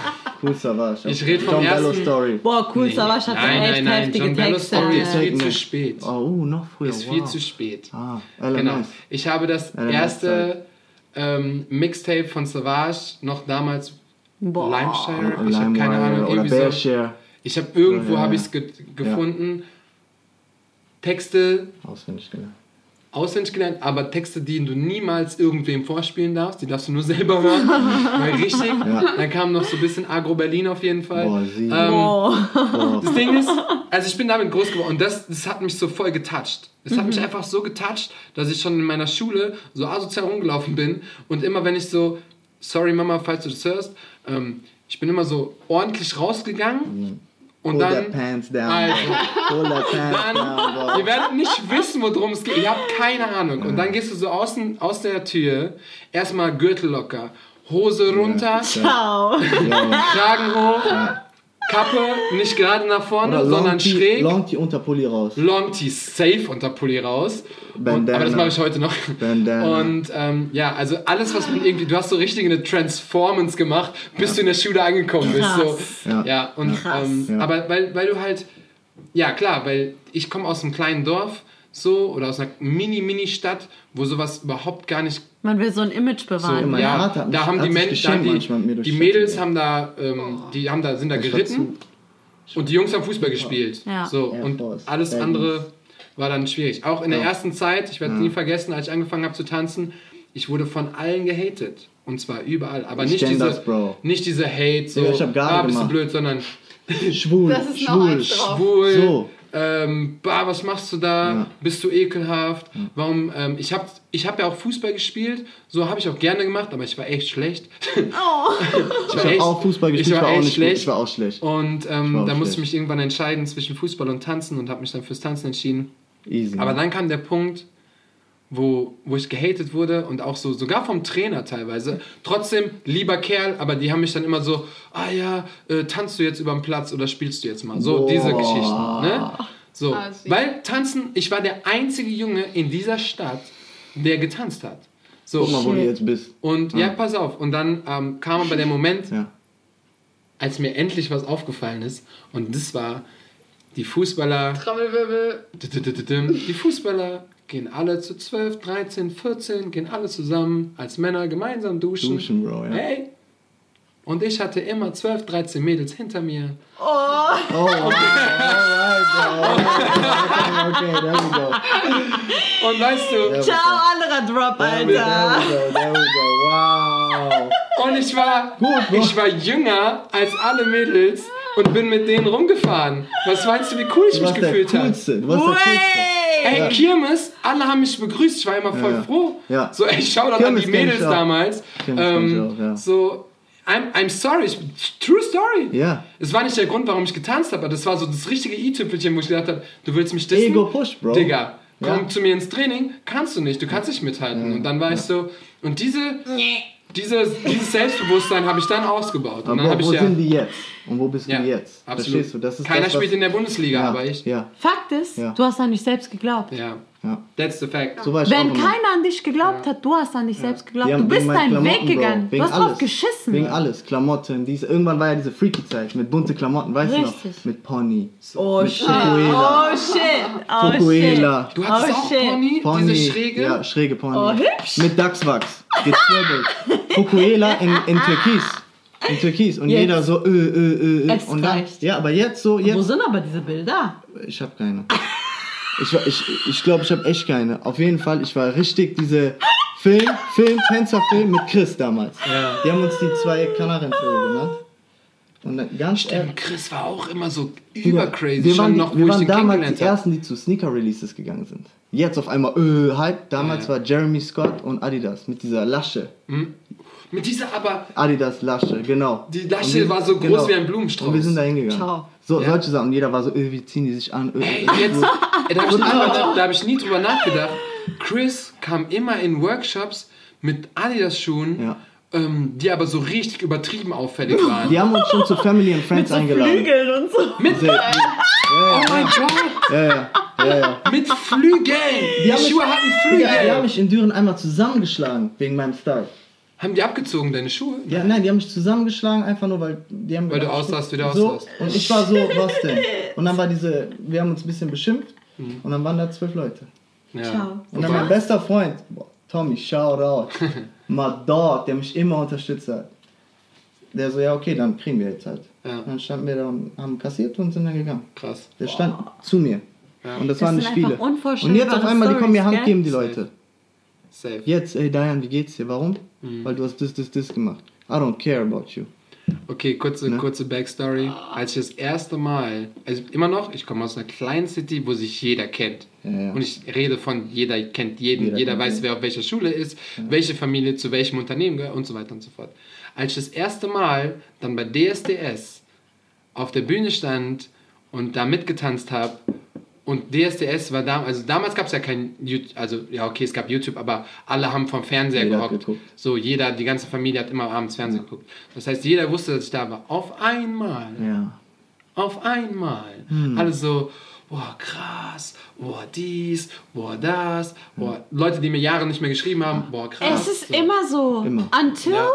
A: Cool Savage.
C: Ich red vom
A: John Bello
C: ersten-
A: Story.
B: Boah, cool, Savage hat
C: nein,
B: echt
C: nein, nein,
B: heftige
C: John Bello
B: Texte.
C: Story ist viel zu spät.
A: Oh, uh, noch früher.
C: Ist viel
A: wow.
C: zu spät.
A: Ah, LMS.
C: Genau. Ich habe das
A: LMS
C: erste ähm, Mixtape von Savage noch damals
B: Boah.
C: Limeshare. Ich habe keine Ahnung.
A: Oder
C: Irgendwie so. Ich habe irgendwo
A: Ja, ja,
C: habe
A: ja.
C: ich es ge gefunden. Texte
A: Auswendig gelernt.
C: Auswendig gelernt, aber Texte, die du niemals irgendwem vorspielen darfst, die darfst du nur selber hören. Weil richtig. Dann kam noch so ein bisschen Agro Berlin auf jeden Fall.
A: Boah, sie.
C: Ähm,
A: Boah.
C: Das Ding ist, also ich bin damit groß geworden und das, das hat mich so voll getoucht. Es hat
B: Mhm.
C: mich einfach so getoucht, dass ich schon in meiner Schule so asozial rumgelaufen bin und immer wenn ich so, sorry Mama, falls du das hörst, ähm, ich bin immer so ordentlich rausgegangen und
A: Hold
C: dann...
A: that pants down.
C: Also,
A: that pants
C: dann,
A: down, bro.
C: ihr werdet nicht wissen, worum es geht. Ihr habt keine Ahnung. Und dann gehst du so außen, aus der Tür, erstmal Gürtel locker, Hose runter,
B: Ciao.
C: Kragen hoch, Kappe nicht gerade nach vorne,
A: Oder
C: sondern
A: Long Tee-
C: schräg.
A: Long Tee unter Pulli raus.
C: Long Tee safe unter Pulli raus. Und,
A: Bandana.
C: aber das mache ich heute noch.
A: Bandana.
C: Und ähm, ja, also alles, was man irgendwie, du hast so richtig eine Transformance gemacht, bis du in der Schule angekommen bist. So.
B: Krass.
C: Ja.
A: Ja.
C: und
B: Krass.
C: ähm,
A: Ja.
C: aber weil, weil du halt, ja klar, weil ich komme aus einem kleinen Dorf so oder aus einer mini-mini-Stadt, wo sowas überhaupt gar nicht
B: Man will so ein Image
C: so,
B: bewahren.
A: mein
C: ja,
A: hat
C: da haben
A: hat
C: die Menschen, die, die
A: die
C: Mädels haben da, ähm, die haben da, sind da
A: Ich
C: geritten und die Jungs haben Fußball gespielt.
B: Ja.
C: So, und alles andere war dann schwierig. Auch in der
A: Ja.
C: ersten Zeit, ich werde nie vergessen, als ich angefangen habe zu tanzen, ich wurde von allen gehatet. Und zwar überall. Aber
A: Ich
C: nicht diese,
A: das, Bro.
C: nicht diese Hate, so,
A: ich hab Garde
C: ah, bist du blöd, sondern
A: Schwul.
D: Das ist noch
A: schwul.
C: schwul,
A: So.
C: Ähm, bah, was machst du da?
A: Ja.
C: Bist du ekelhaft? Warum? Ähm, ich habe ich hab ja auch Fußball gespielt, so habe ich auch gerne gemacht, aber ich war echt schlecht. ich
A: Ich habe auch Fußball gespielt, ich war, auch
C: echt
A: nicht gut. Ich war auch schlecht.
C: Und ähm,
A: war auch
C: da musste ich
A: schlecht.
C: mich irgendwann entscheiden zwischen Fußball und Tanzen und habe mich dann fürs Tanzen entschieden.
A: Easy.
C: Aber dann kam der Punkt, wo, wo ich gehatet wurde und auch so, sogar vom Trainer teilweise. Trotzdem, lieber Kerl, aber die haben mich dann immer so, ah ja, äh, tanzt du jetzt über den Platz oder spielst du jetzt mal? So,
A: Boah.
C: diese Geschichten. Ne? So,
D: Ah, süß.
C: weil tanzen, ich war der einzige Junge in dieser Stadt, der getanzt hat. So,
A: Guck mal, wo du jetzt bist.
C: und ja, pass auf. Und dann ähm, kam aber der Moment,
A: Ja.
C: als mir endlich was aufgefallen ist. Und das war, die Fußballer
D: Trommelwirbel.
C: die Fußballer gehen alle zu 12, 13, 14, gehen alle zusammen als Männer gemeinsam duschen.
A: Duschen, Bro, ja.
C: Hey! Und ich hatte immer 12, 13 Mädels hinter mir.
A: Oh, alright, bro. Okay, okay, there we go.
C: Und weißt du,
B: Ciao, anderer Drop,
A: There we
B: Alter.
A: go, there we go. Wow.
C: und ich war,
A: Gut,
C: ich war jünger als alle Mädels. Und bin mit denen rumgefahren. Was meinst du, wie cool ich
A: Du
C: mich gefühlt habe?
A: Du warst der Coolste.
C: Ey,
A: Ja.
C: Kirmes, alle haben mich begrüßt, ich war immer voll
A: Ja.
C: froh.
A: Ja.
C: So, ey, schau an
A: Kirmes
C: die Mädels damals. Ähm,
A: auch, ja.
C: So, I'm, I'm sorry, ich, true story.
A: Ja.
C: Es war nicht der Grund, warum ich getanzt habe, aber das war so das richtige i-Tüpfelchen, wo ich gedacht habe, du willst mich dissen?
A: Ego push, Bro.
C: Digga, komm
A: Ja.
C: zu mir ins Training, kannst du nicht, du kannst nicht mithalten. Und dann war ich so, und diese, diese, dieses Selbstbewusstsein habe ich dann ausgebaut. Und dann
A: Aber
C: habe
A: wo
C: ich ja,
A: sind die jetzt? Und wo bist
C: ja,
A: du jetzt?
C: absolut.
A: Verstehst du? Das ist
C: Keiner
A: das,
C: spielt in der Bundesliga,
A: ja,
C: aber ich.
A: Ja,
E: Fakt ist,
A: Ja.
E: du hast an dich selbst geglaubt.
C: Ja,
A: ja.
C: that's the fact.
A: So
E: Wenn keiner an dich geglaubt hat, du hast an dich selbst geglaubt. Du bist deinen Weg gegangen. Du hast
A: alles.
E: drauf geschissen.
A: Wegen alles. Klamotten. Diese, irgendwann war ja diese Freaky-Zeit mit bunte Klamotten, weißt du noch?
E: Richtig.
A: Mit Pony.
E: Oh
A: mit
E: shit.
A: Fukuela.
E: Oh shit. Oh
A: Fukuela.
C: Du hattest
E: Oh,
C: auch
E: shit.
C: Pony,
A: Pony.
C: diese schräge?
A: Ja, schräge Pony.
E: Oh, hübsch.
A: Mit Dachswachs. Gezwirbelt. Fukuela in, in Türkis. In Türkis. Und
E: Jetzt.
A: jeder so, äh, äh, äh, äh.
E: Es
A: Und dann,
E: reicht.
A: ja, aber jetzt so,
E: Wo
A: jetzt.
E: sind aber diese Bilder?
A: Ich hab keine. Ich, war- ich, ich glaube, ich habe echt keine. Auf jeden Fall, ich war richtig diese Film, Film, Tänzerfilm mit Chris damals.
C: Ja.
A: Die haben uns die zwei Kanarienvögel genannt. Und dann ganz
C: Stimmt, Chris war auch immer so übercrazy,
A: Wir waren,
C: noch,
A: wir
C: wo ich
A: waren damals die
C: habe.
A: ersten, die zu Sneaker-Releases gegangen sind. Jetzt auf einmal, äh, Hype. Damals
C: Ja.
A: war Jeremy Scott und Adidas mit dieser Lasche.
C: Mit dieser aber,
A: Adidas Lasche, genau.
C: Die Lasche
A: wir-
C: war so groß wie ein Blumenstrauß.
A: Und wir sind da hingegangen.
E: Ciao.
A: So,
C: Ja.
A: solche Sachen. Und jeder war so, äh, wie ziehen die sich an? Äh,
C: ey,
A: äh,
C: jetzt, ey, da habe ich, nie drüber- da hab ich nie drüber nachgedacht. Chris kam immer in Workshops mit Adidas-Schuhen,
A: Ja.
C: ähm, die aber so richtig übertrieben auffällig waren.
A: Die haben uns schon zu Family and Friends eingeladen.
E: Flügeln und so.
C: Mit,
A: Sehr-
C: oh mein Gott,
A: Ja, ja, ja, ja.
C: mit Flügeln. Die,
A: haben
C: Schuhe
A: mich-
C: hatten
A: Digga, die haben
C: Flügel.
A: mich in Düren einmal zusammengeschlagen wegen meinem Style.
C: Haben die abgezogen, deine Schuhe?
A: Ja, nein, die haben mich zusammengeschlagen, einfach nur, weil die haben
C: Weil du aussahst, wie du
A: so,
C: aussahst.
A: Und ich war so, was denn? Und dann war diese, wir haben uns ein bisschen beschimpft
C: Mhm.
A: und dann waren da zwölf Leute.
C: Ja.
E: Ciao.
A: Und dann mein bester Freund, Tommy, shout out, my dog, der mich immer unterstützt hat. Der so, ja okay, dann kriegen wir jetzt halt.
C: Ja.
A: Und dann standen wir da und haben kassiert und sind dann gegangen.
C: Krass.
A: Der stand zu mir. Und das,
E: Das
A: waren nicht viele.
E: einfach
A: Und jetzt auf einmal, die kommen mir Hand geben, die? Leute.
C: Safe.
A: Jetzt, ey Diane, wie geht's dir? Warum?
C: Mhm.
A: Weil du hast das, das, das gemacht. I don't care about you.
C: Okay, kurze,
A: Ne?
C: kurze Backstory. Als ich das erste Mal, also immer noch, ich komme aus einer kleinen City, wo sich jeder kennt.
A: Ja, ja.
C: Und ich rede von jeder kennt jeden,
A: Jeder
C: jeder,
A: kennt
C: weiß,
A: jeden.
C: wer auf welcher Schule ist, welche Familie zu welchem Unternehmen gehört und so weiter und so fort. Als ich das erste Mal dann bei DSDS auf der Bühne stand und da mitgetanzt habe und DSDS war da, also damals gab es ja kein YouTube, also ja okay, es gab YouTube, aber alle haben vom Fernseher
A: Jeder
C: gehockt.
A: geguckt.
C: So, jeder, die ganze Familie hat immer abends Fernsehen geguckt. Das heißt, jeder wusste, dass ich da war. Auf einmal,
A: Ja.
C: auf einmal.
A: Hm.
C: Alle so, boah, krass, boah, dies, boah, das, boah, Leute, die mir Jahre nicht mehr geschrieben haben, boah, krass.
E: Es ist
C: so.
E: immer so.
A: Immer.
E: Until
C: Ja.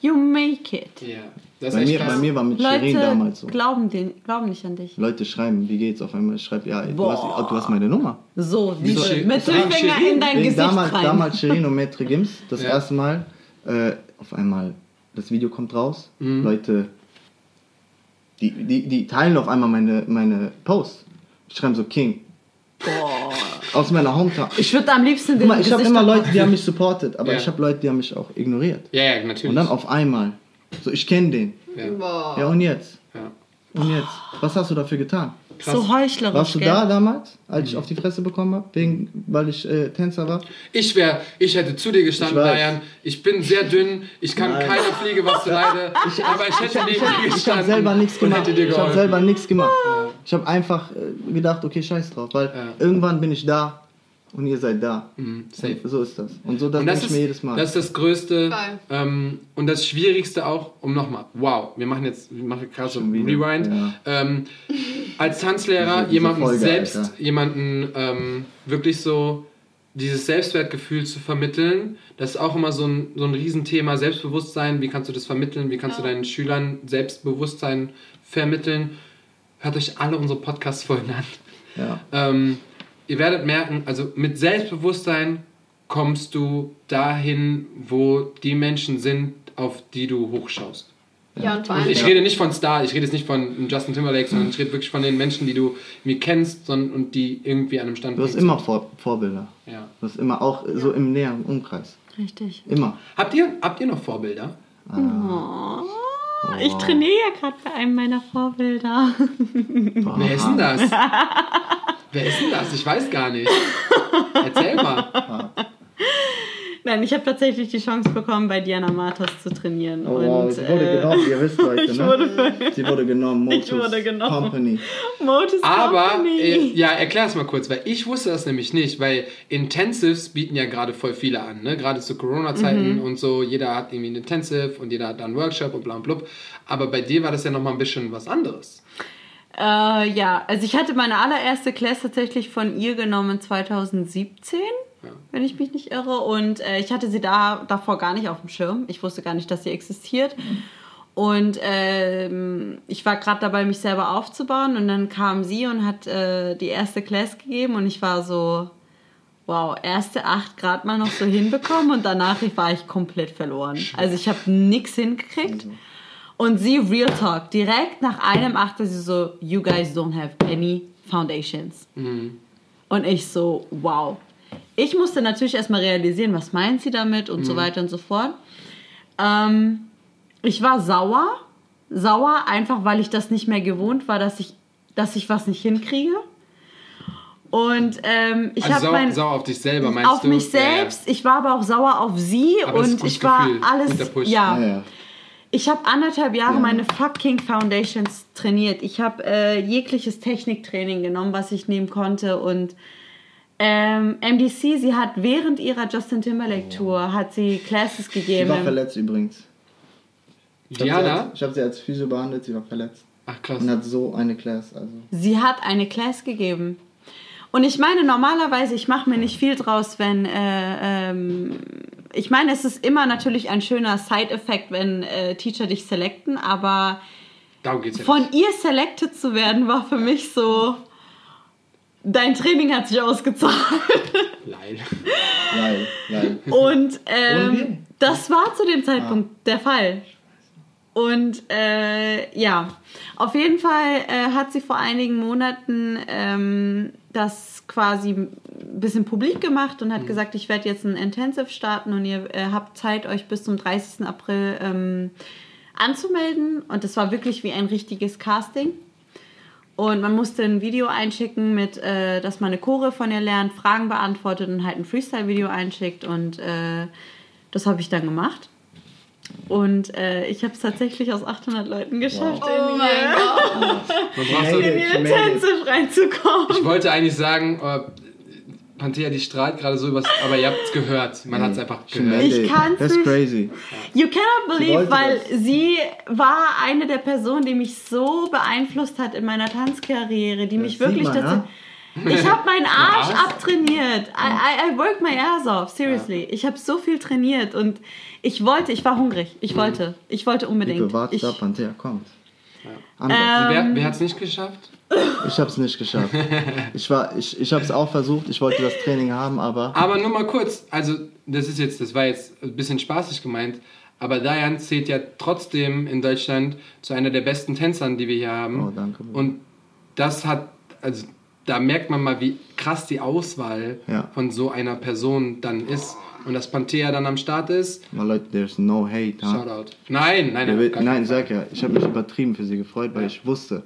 E: you make it.
C: Ja, das
A: Bei mir,
C: krass.
A: bei mir war mit Shirin
E: Leute
A: damals so.
E: glauben, den, glauben nicht an dich.
A: Leute schreiben, wie geht's auf einmal? Ich schreibe, ja, ey, du
E: Boah.
A: hast, du hast meine Nummer.
E: So, diese
C: Shirin-
E: Mittelfinger
C: Shirin?
E: in dein Gesicht
A: damals,
E: rein.
A: damals Shirin und Maître Gims, das
C: Ja.
A: erste Mal, äh, auf einmal, das Video kommt raus,
C: Mhm.
A: Leute, die, die, die teilen auf einmal meine, meine Posts. Ich schreibe so King. Aus meiner Hometown.
E: ich würde am liebsten den
A: Guck mal, ich habe immer. Leute, die haben mich supportet, aber
C: Ja.
A: ich habe Leute, die haben mich auch ignoriert.
C: Ja, ja, natürlich.
A: Und dann auf einmal, so ich kenne den.
C: ja.
A: Ja und jetzt?
C: Ja.
A: Und jetzt? Was hast du dafür getan?
E: So heuchlerisch,
A: Warst du
E: gell?
A: da damals, als ich auf die Fresse bekommen habe, wegen, weil ich äh, Tänzer war?
C: Ich wäre, ich hätte zu dir gestanden,
A: Ich.
C: Diane. Ich bin sehr dünn, ich kann
A: Nein.
C: keiner Fliege was zu leide, aber ich hätte neben dir
A: Ich habe
C: gestanden
A: selber nichts gemacht. Ich habe selber nichts gemacht. Ich habe einfach äh, gedacht, okay, scheiß drauf, weil
C: Ja.
A: irgendwann bin ich da und ihr seid da.
C: Mhm, safe.
A: So ist das. Und so das
C: Und das
A: ich
C: ist,
A: mir jedes Mal.
C: das ist das Größte ähm, und das Schwierigste auch, um nochmal, wow, wir machen jetzt, wir machen gerade so Rewind.
A: ja.
C: Ähm, als Tanzlehrer
A: Diese- diese
C: jemanden
A: Folge,
C: selbst,
A: Alter.
C: jemanden ähm, wirklich so dieses Selbstwertgefühl zu vermitteln, das ist auch immer so ein, so ein Riesenthema, Selbstbewusstsein, wie kannst du das vermitteln, wie kannst du deinen Schülern Selbstbewusstsein vermitteln. Hört euch alle unsere Podcast-Folgen an.
A: ja.
C: Ihr werdet merken, also mit Selbstbewusstsein kommst du dahin, wo die Menschen sind, auf die du hochschaust.
D: Ja, und vor allem,
C: ich rede nicht von Star, ich rede jetzt nicht von Justin Timberlake, sondern ich rede wirklich von den Menschen, die du mir kennst sondern, und die irgendwie an einem
A: Du
C: Standpunkt
A: hast immer Vor Vorbilder.
C: sind. Ja.
A: Du hast immer auch so im näheren Umkreis.
E: Richtig.
A: Immer.
C: Habt, ihr, habt ihr noch Vorbilder?
B: Ich trainiere ja gerade bei einem meiner Vorbilder.
C: Wer ist denn das? Wer ist denn das? Ich weiß gar nicht. Erzähl mal.
B: Nein, ich habe tatsächlich die Chance bekommen, bei Diana Martas zu trainieren.
A: Oh wow,
B: und,
A: sie wurde
B: äh,
A: genommen, ihr wisst heute,
B: ich
A: ne?
B: wurde
A: sie wurde genommen,
B: Ich
A: Motus
B: wurde genommen.
A: Company.
B: Motus
C: Aber,
B: Company.
C: äh, ja, erklär es mal kurz, weil ich wusste das nämlich nicht, weil Intensives bieten ja gerade voll viele an, ne? Gerade zu Corona-Zeiten
B: Mhm.
C: und so. Jeder hat irgendwie ein Intensive und jeder hat da einen Workshop und bla und blub. Aber bei dir war das ja nochmal ein bisschen was anderes.
B: Äh, ja, also ich hatte meine allererste Class tatsächlich von ihr genommen 2017,
C: Ja.
B: wenn ich mich nicht irre. Und äh, ich hatte sie da davor gar nicht auf dem Schirm. Ich wusste gar nicht, dass sie existiert. Und ähm, ich war gerade dabei, mich selber aufzubauen. Und dann kam sie und hat äh, die erste Class gegeben. Und ich war so, wow, erste acht Grad mal noch so hinbekommen. Und danach war ich komplett verloren. Also ich habe nichts hingekriegt. Und sie, Real Talk, direkt nach einem achte sie so, you guys don't have any foundations. Und ich so, wow. Ich musste natürlich erstmal realisieren, was meint sie damit und so weiter und so fort. Ähm, ich war sauer. Sauer, einfach weil ich das nicht mehr gewohnt war, dass ich, dass ich was nicht hinkriege. Und ähm, ich
C: Also
B: habe
C: sau,
B: mein
C: sauer auf dich selber, meinst
B: auf
C: du?
B: mich
C: Ja, ja.
B: selbst. Ich war aber auch sauer auf sie
C: Aber
B: und ich war alles. Ja,
A: Ja, ja.
B: Ich habe anderthalb Jahre
A: Ja.
B: meine fucking Foundations trainiert. Ich habe äh, jegliches Techniktraining genommen, was ich nehmen konnte und ähm, MDC, sie hat während ihrer Justin Timberlake Tour hat sie Classes
A: Sie
B: gegeben.
A: war verletzt übrigens. Ich hab sie als- Ich habe sie als Physio behandelt, sie war verletzt.
C: Ach krass.
A: Und hat so eine Class. Also.
B: Sie hat eine Class gegeben. Und ich meine, normalerweise, ich mache mir nicht viel draus, wenn, äh, ähm, ich meine, es ist immer natürlich ein schöner Side-Effekt, wenn äh, Teacher dich selecten, aber
C: Darum geht's ja
B: von
C: nicht.
B: ihr selected zu werden, war für mich so, dein Training hat sich ausgezahlt.
C: Leid.
A: Geil, geil.
B: Und ähm, das war zu dem Zeitpunkt der Fall. Und äh, ja, auf jeden Fall äh, hat sie vor einigen Monaten ähm, das quasi ein bisschen publik gemacht und hat gesagt, ich werde jetzt ein Intensive starten und ihr äh, habt Zeit, euch bis zum 30. April ähm, anzumelden. Und das war wirklich wie ein richtiges Casting. Und man musste ein Video einschicken, mit, äh, dass man eine Chore von ihr lernt, Fragen beantwortet und halt ein Freestyle-Video einschickt. Und äh, das habe ich dann gemacht. Und äh, ich habe es tatsächlich aus 800 Leuten geschafft,
D: Oh
B: in,
D: mein Gott.
B: In
A: Ich
B: ihr. Intensive reinzukommen.
C: ich wollte eigentlich sagen, äh, Panthea, die strahlt gerade so übers. Aber ihr habt es gehört. Man hat es einfach gehört.
B: Ich kann's
A: Das ist
B: nicht.
A: crazy.
B: You cannot believe, weil
A: das.
B: sie war eine der Personen, die mich so beeinflusst hat in meiner Tanzkarriere, die mich
A: sieht
B: wirklich
A: man,
B: dazu.
A: ja?
B: Ich habe meinen Arsch
C: Was?
B: abtrainiert. I, I, I worked my ass off, seriously. Ich habe so viel trainiert und ich wollte, ich war hungrig. Ich wollte, ich wollte unbedingt.
A: bewahrt
B: Ich,
A: da, Panthea, kommt.
B: Ähm,
C: wer wer hat es nicht geschafft?
A: Ich habe es nicht geschafft. Ich, war, ich, ich habe es auch versucht, ich wollte das Training haben, aber
C: Aber nur mal kurz, also das ist jetzt, das war jetzt ein bisschen spaßig gemeint, aber Dayan zählt ja trotzdem in Deutschland zu einer der besten Tänzern, die wir hier haben.
A: Oh, danke.
C: Und das hat, also da merkt man mal, wie krass die Auswahl
A: Ja.
C: von so einer Person dann ist. Und dass Panthea dann am Start ist,
A: mal Leute, there's no hate. Huh?
C: Shoutout. Nein, nein, nein.
A: nein, sag ja, ich habe mich übertrieben für sie gefreut, weil ich wusste.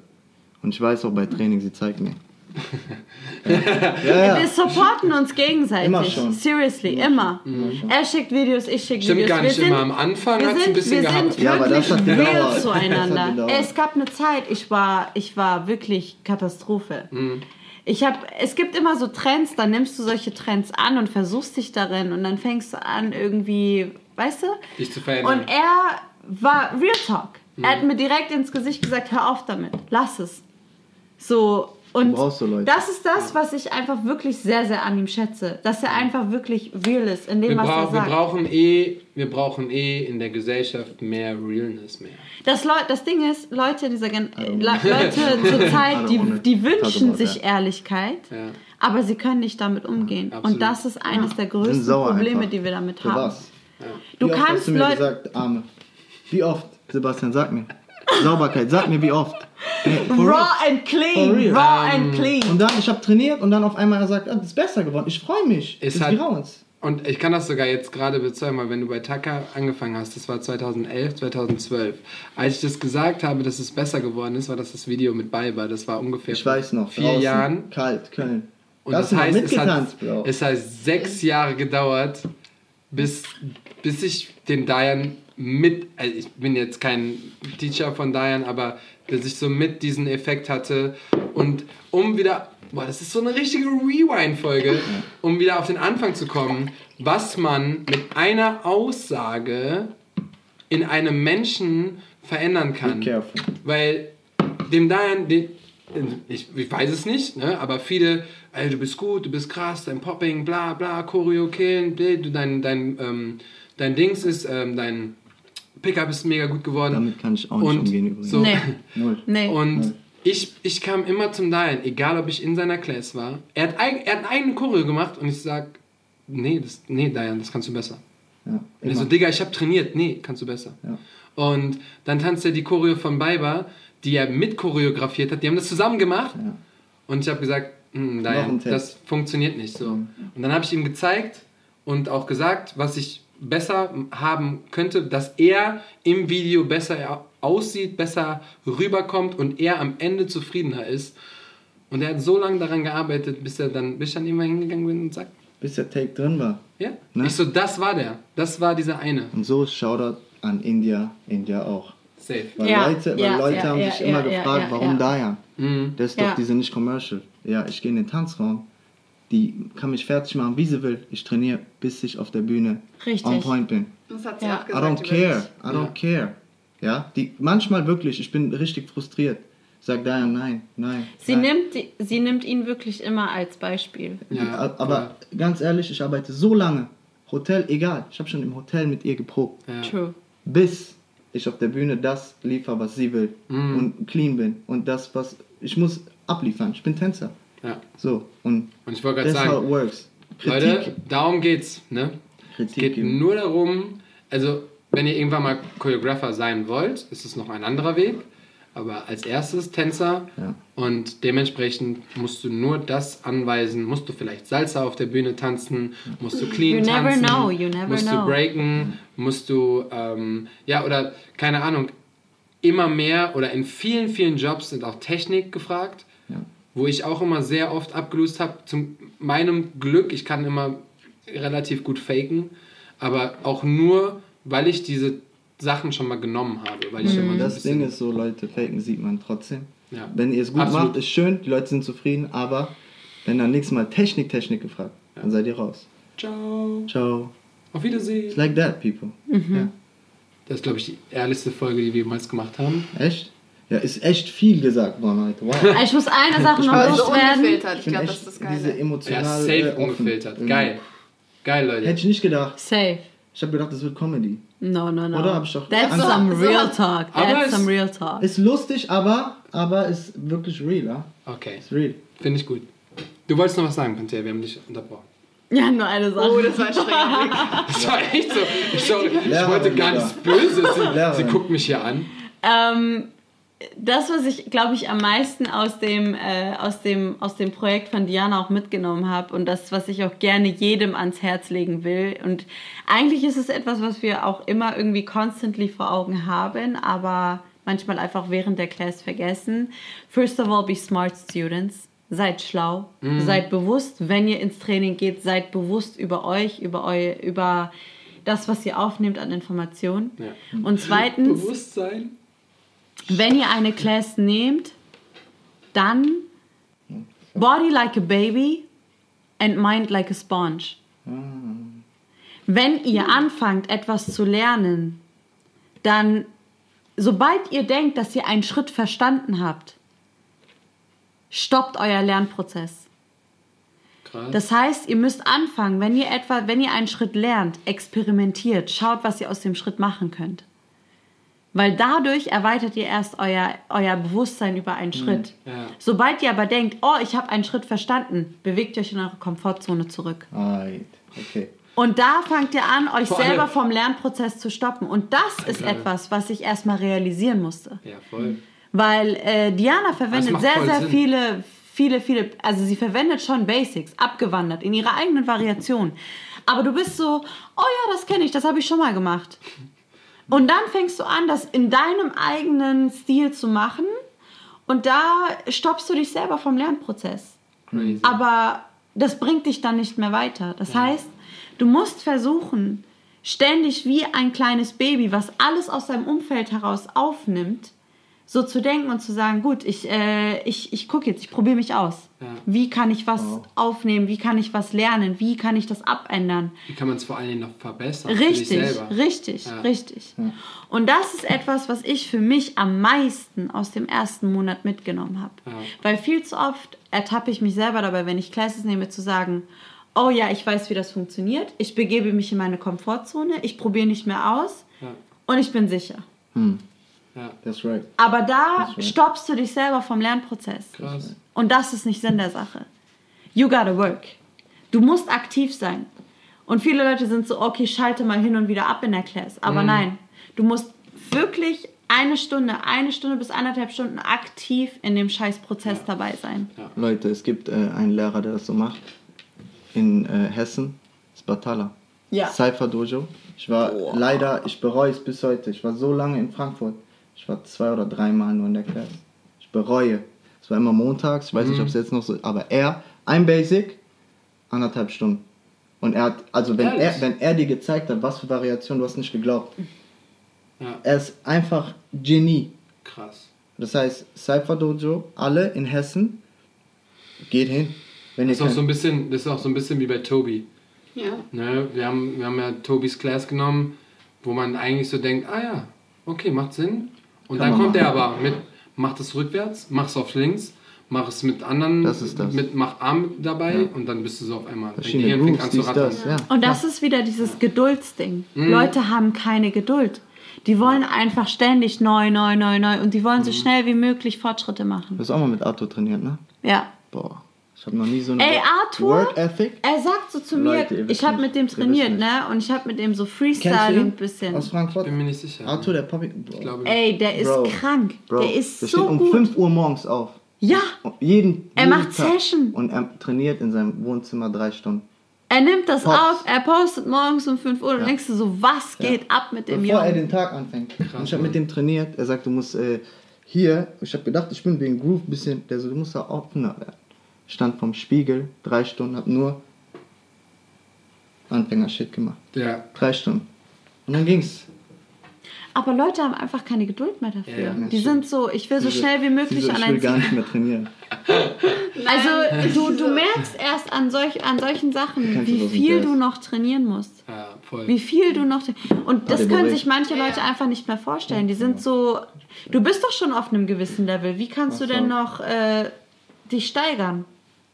A: Und ich weiß auch bei Training, sie zeigt mir. ja, ja.
B: wir supporten uns gegenseitig.
A: Immer schon.
B: Seriously, immer. Er schickt Videos, ich schicke
C: Stimmt
B: Videos.
C: gar nicht
B: wir
C: immer.
B: sind,
C: Am Anfang hat es ein
B: sind,
C: bisschen
B: wir
C: gehabt.
B: sind
A: Ja, aber
B: wirklich
A: das hat
B: real
A: gedauert. Das
B: zueinander.
A: hat.
B: Es gab eine Zeit, ich war, ich war wirklich Katastrophe.
C: Mhm.
B: Ich hab, es gibt immer so Trends, dann nimmst du solche Trends an und versuchst dich darin und dann fängst du an irgendwie, weißt du?
C: Dich zu verändern.
B: Und er war Real Talk.
A: Mhm.
B: Er hat mir direkt ins Gesicht gesagt, hör auf damit, lass es. So, und
A: brauchst so Leute.
B: das ist das, was ich einfach wirklich sehr, sehr an ihm schätze. Dass er einfach wirklich real ist in dem,
C: wir,
B: was er
C: wir
B: sagt.
C: brauchen eh, wir brauchen eh in der Gesellschaft mehr Realness mehr.
B: Das, Leu das Ding ist, Leute dieser Gen
A: know.
B: Leute zur Zeit, die, die wünschen sich. Ehrlichkeit,
C: Ja.
B: aber sie können nicht damit umgehen.
C: absolut.
B: Und das ist eines der
A: sind
B: größten Probleme,
A: einfach.
B: die wir damit
A: Für
B: haben.
A: was?
B: Du
A: wie oft
B: kannst
A: hast du mir
B: Leute-
A: gesagt, Arme? Wie oft, Sebastian, sag mir. Sauberkeit, sag mir wie oft. Hey.
B: Raw and clean, raw and clean.
A: Und dann, ich habe trainiert und dann auf einmal er sagt, ah, das ist besser geworden. Ich freue mich.
C: Es
A: ist wie Rauens.
C: Und ich kann das sogar jetzt gerade bezeugen, weil wenn du bei Taka angefangen hast, das war 2011, 2012. Als ich das gesagt habe, dass es besser geworden ist, war das das Video mit Biber. Das war ungefähr
A: Ich weiß noch.
C: vier
A: draußen,
C: Jahren.
A: Kalt, Köln.
C: Und
A: Da
C: das
A: mal
C: heißt, es hat,
A: Bro.
C: es hat sechs Jahre gedauert, bis, bis ich den Dayan mit, also ich bin jetzt kein Teacher von Dayan, aber dass ich so mit diesen Effekt hatte und um wieder, boah, das ist so eine richtige Rewind-Folge, um wieder auf den Anfang zu kommen, was man mit einer Aussage in einem Menschen verändern kann.
A: Be careful.
C: Weil dem Dayan, den, ich, ich weiß es nicht, ne, aber viele, ey, du bist gut, du bist krass, dein Popping, bla bla, Choreo killen, dein, dein, ähm, dein Dings ist, ähm, dein Pickup ist mega gut geworden.
A: Damit kann ich auch nicht
C: Und
A: umgehen übrigens.
C: so,
B: Nee.
A: Null.
B: Nee.
C: Und ich, ich kam immer zum Dayan, egal ob ich in seiner Class war. Er hat, eig- er hat einen eigenen Choreo gemacht und ich sag, nee, das, nee, Dayan, das kannst du besser.
A: Ja,
C: Und er so. Digga, ich habe trainiert. Nee, kannst du besser.
A: Ja.
C: Und dann tanzt er die Choreo von Biber, die er mit choreografiert hat. Die haben das zusammen gemacht.
A: Ja.
C: Und ich habe gesagt, hm,
A: ein Tipp.
C: das funktioniert nicht so. Und dann habe ich ihm gezeigt und auch gesagt, was ich besser haben könnte, dass er im Video besser aussieht, besser rüberkommt und er am Ende zufriedener ist. Und er hat so lange daran gearbeitet, bis er dann, bis ich dann immer hingegangen bin und sagt,
A: Bis der Take drin war.
C: ja.
A: Ne?
C: Ich so, das war der. Das war dieser eine.
A: Und so Shoutout an India, India auch.
C: Safe.
A: Weil
B: Ja,
A: Leute, weil
B: ja,
A: Leute
B: ja,
A: haben
B: ja,
A: sich
B: ja,
A: immer
B: ja,
A: gefragt,
B: ja,
A: warum
B: ja.
A: Dayan?
C: Mhm.
A: Das ist doch,
B: Ja.
A: die sind nicht commercial. Ja, ich gehe in den Tanzraum, die kann mich fertig machen, wie sie will. Ich trainiere, bis ich auf der Bühne
B: Richtig.
A: on point bin.
D: Das hat sie
B: Ja.
D: auch
A: I
D: gesagt.
A: don't
D: über
A: care. I don't care. Ja, die, manchmal wirklich, ich bin richtig frustriert. Sag Dayan, nein, nein.
B: Sie
A: nein.
B: nimmt, die, sie nimmt ihn wirklich immer als Beispiel.
C: Ja,
A: Aber ganz ehrlich, ich arbeite so lange. Hotel, egal. Ich habe schon im Hotel mit ihr geprobt.
C: Ja.
B: True.
A: Bis ich auf der Bühne das liefere, was sie will.
C: Mhm.
A: Und clean bin. Und das, was ich muss abliefern. Ich bin Tänzer.
C: Ja.
A: So. Und
C: Und ich wollte gerade
A: that's how it
C: sagen,
A: works. Kritik.
C: Leute, darum geht's. Ne? Es
A: Kritik.
C: geht
A: geben.
C: nur darum, also wenn ihr irgendwann mal Choreographer sein wollt, ist es noch ein anderer Weg. Aber als erstes Tänzer
A: Ja.
C: und dementsprechend musst du nur das anweisen. Musst du vielleicht Salsa auf der Bühne tanzen, musst du clean
B: You never
C: tanzen,
B: know, you never
C: musst
B: know.
C: du breaken, musst du, ähm, ja, oder keine Ahnung, immer mehr oder in vielen, vielen Jobs sind auch Technik gefragt
A: Ja.
C: wo ich auch immer sehr oft abgelöst habe. Zu meinem Glück, ich kann immer relativ gut faken, aber auch nur, weil ich diese Sachen schon mal genommen habe. Weil ich immer so ein
A: Das Ding ist so, Leute, faken sieht man trotzdem.
C: Ja.
A: Wenn ihr es gut
C: Absolut.
A: macht, ist schön, die Leute sind zufrieden, aber wenn dann nächstes Mal Technik, Technik gefragt, dann seid ihr raus.
C: Ciao,
A: Ciao.
C: auf Wiedersehen.
A: It's like that, people. Ja.
C: Das ist, glaube ich, die ehrlichste Folge, die wir jemals gemacht haben.
A: Echt? Ja, ist echt viel gesagt worden heute. Wow.
B: Ich muss eine Sache noch loswerden.
D: ungefiltert. Ich
A: Ich
D: glaube, das ist das
A: diese
D: Geile.
C: Ja,
A: emotional.
C: safe
A: offen.
C: ungefiltert.
A: Mhm.
C: Geil. Geil, Leute.
A: Hätte ich nicht gedacht.
B: Safe.
A: Ich habe gedacht, das wird Comedy.
B: No, no, no.
A: Oder hab ich doch-
B: That's
A: So-
B: some
D: so-
B: real talk. That's some real talk.
A: Ist lustig, aber, aber ist wirklich real, ja?
C: Okay,
A: Ist real.
C: finde ich gut. Du wolltest noch was sagen, Panthea, wir haben dich unterbrochen.
B: Ja, nur eine Sache.
D: Oh, das war ein Blick.
C: Das war echt so. Ich, sorry, ich wollte gar nichts Böses. Sie, sie guckt mich hier an.
B: Ähm, das, was ich, glaube ich, am meisten aus dem, äh, aus, dem, aus dem Projekt von Diana auch mitgenommen habe und das, was ich auch gerne jedem ans Herz legen will. Und eigentlich ist es etwas, was wir auch immer irgendwie constantly vor Augen haben, aber manchmal einfach während der Class vergessen. First of all, be smart students. Seid schlau, seid bewusst, wenn ihr ins Training geht, seid bewusst über euch, über, eu, über das, was ihr aufnehmt an Informationen.
C: Ja.
B: Und zweitens,
C: Bewusstsein.
B: Wenn ihr eine Class nehmt, dann body like a baby and mind like a sponge. Wenn ihr anfangt, etwas zu lernen, dann, sobald ihr denkt, dass ihr einen Schritt verstanden habt, stoppt euer Lernprozess.
C: Krass.
B: Das heißt, ihr müsst anfangen, wenn ihr etwa, wenn ihr einen Schritt lernt, experimentiert, schaut, was ihr aus dem Schritt machen könnt. Weil dadurch erweitert ihr erst euer, euer Bewusstsein über einen Schritt.
C: ja.
B: Sobald ihr aber denkt, oh, ich habe einen Schritt verstanden, bewegt euch in eure Komfortzone zurück.
A: Alright. Okay.
B: Und da fangt ihr an, euch
C: Vor
B: selber
C: allem-
B: vom Lernprozess zu stoppen. Und das ist
C: Alter.
B: etwas, was ich erstmal realisieren musste.
C: Ja, voll.
B: Weil äh, Diana verwendet sehr, sehr
C: Sinn.
B: viele, viele, viele, also sie verwendet schon Basics, abgewandert, in ihrer eigenen Variation. Aber du bist so, oh ja, das kenne ich, das habe ich schon mal gemacht. Und dann fängst du an, das in deinem eigenen Stil zu machen und da stoppst du dich selber vom Lernprozess.
C: Crazy.
B: Aber das bringt dich dann nicht mehr weiter. Das heißt, du musst versuchen, ständig wie ein kleines Baby, was alles aus seinem Umfeld heraus aufnimmt, so zu denken und zu sagen, gut, ich, äh, ich, ich gucke jetzt, ich probiere mich aus.
C: Ja.
B: Wie kann ich was aufnehmen? Wie kann ich was lernen? Wie kann ich das abändern?
C: Wie kann man es vor allen Dingen noch verbessern?
B: Richtig, richtig,
C: Ja.
B: richtig. Und das ist etwas, was ich für mich am meisten aus dem ersten Monat mitgenommen habe.
C: Ja.
B: Weil viel zu oft ertappe ich mich selber dabei, wenn ich Classes nehme, zu sagen, oh ja, ich weiß, wie das funktioniert, ich begebe mich in meine Komfortzone, ich probiere nicht mehr aus
C: Ja.
B: und ich bin sicher.
C: Ja.
A: That's right.
B: Aber da
A: right.
B: stoppst du dich selber vom Lernprozess.
C: Krass.
B: Und das ist nicht Sinn der Sache. You gotta work. Du musst aktiv sein. Und viele Leute sind so, okay, schalte mal hin und wieder ab in der Class. Aber nein, du musst wirklich eine Stunde, eine Stunde bis eineinhalb Stunden aktiv in dem Scheißprozess dabei sein.
A: Leute, es gibt äh, einen Lehrer, der das so macht. In äh, Hessen. Spatala.
B: Ja.
A: Cypher Dojo. Ich war leider, ich bereue es bis heute. Ich war so lange in Frankfurt. Ich war zwei oder dreimal nur in der Klasse. Ich bereue. Es war immer montags. Ich weiß nicht, ob es jetzt noch so Aber er, ein Basic, anderthalb Stunden. Und er hat, also wenn
C: Ehrlich?
A: er, wenn er dir gezeigt hat, was für Variationen, du hast nicht geglaubt.
C: Ja.
A: Er ist einfach Genie.
C: Krass.
A: Das heißt, Cypher Dojo, alle in Hessen, geht hin. Wenn ihr
C: Das ist, auch so ein bisschen, das ist auch so ein bisschen wie bei Tobi.
D: Ja.
C: Ne? Wir, haben, wir haben ja Tobis Class genommen, wo man eigentlich so denkt, ah ja, okay, macht Sinn. Und
A: Kann
C: dann kommt er
A: machen.
C: aber mit, mach das rückwärts, mach es auf links, mach es mit anderen,
A: Das ist das.
C: mit mach Arm dabei und dann bist du so auf einmal. Dein Gehirn fängt an zu rattern.
A: das, ja.
B: Und das ist wieder dieses Geduldsding.
C: Mhm.
B: Leute haben keine Geduld. Die wollen einfach ständig neu, neu, neu, neu. Und die wollen so
C: Mhm.
B: schnell wie möglich Fortschritte
A: Du
B: machen.
A: hast auch mal mit Arthur trainiert, ne?
B: Ja.
A: Boah, ich habe noch nie so eine
B: Ey, Arthur?
A: Work Ethic.
B: Er sagt so zu
A: Leute,
B: mir, ich habe mit dem trainiert, ne? Und ich habe mit dem so Freestyle
A: ihn?
B: ein bisschen.
A: Aus Frankfurt?
C: Bin mir nicht sicher.
A: Arthur, der Papi.
C: Ich glaube,
B: Ey, der ist
A: Bro,
B: krank.
A: Bro,
B: der ist
A: der
B: so
A: steht um
B: gut.
A: 5 Uhr morgens auf.
B: Ja,
A: Und Jeden,
B: Er
A: jeden
B: macht
A: Tag.
B: Session.
A: Und er trainiert in seinem Wohnzimmer drei Stunden.
B: er nimmt das
A: Pops.
B: auf, er postet morgens um 5 Uhr und
A: Ja.
B: denkst du so, was
A: Ja.
B: geht ab mit dem
A: Bevor er
B: Jungen?
A: den Tag anfängt. und ich habe mit dem trainiert. Er sagt, du musst äh, hier. Ich habe gedacht, ich bin wegen Groove ein bisschen. Der so, du musst da offener werden. Ich stand vom Spiegel, drei Stunden, hab nur Anfänger-Shit gemacht.
C: ja.
A: Drei Stunden. Und dann ging's.
B: Aber Leute haben einfach keine Geduld mehr dafür.
C: Ja, ja,
B: die sind so, ich will so
A: Diese-
B: schnell wie möglich
A: diese,
B: an
A: Ich
B: ein
A: will gar
B: Ziel.
A: nicht mehr trainieren.
B: Also du, du merkst erst an, solch, an solchen Sachen, wie viel du noch trainieren musst.
C: ja, voll.
B: Wie viel du noch. Und das können sich manche Leute einfach nicht mehr vorstellen. Die sind so. Du bist doch schon auf einem gewissen Level. Wie kannst du denn noch äh, dich steigern?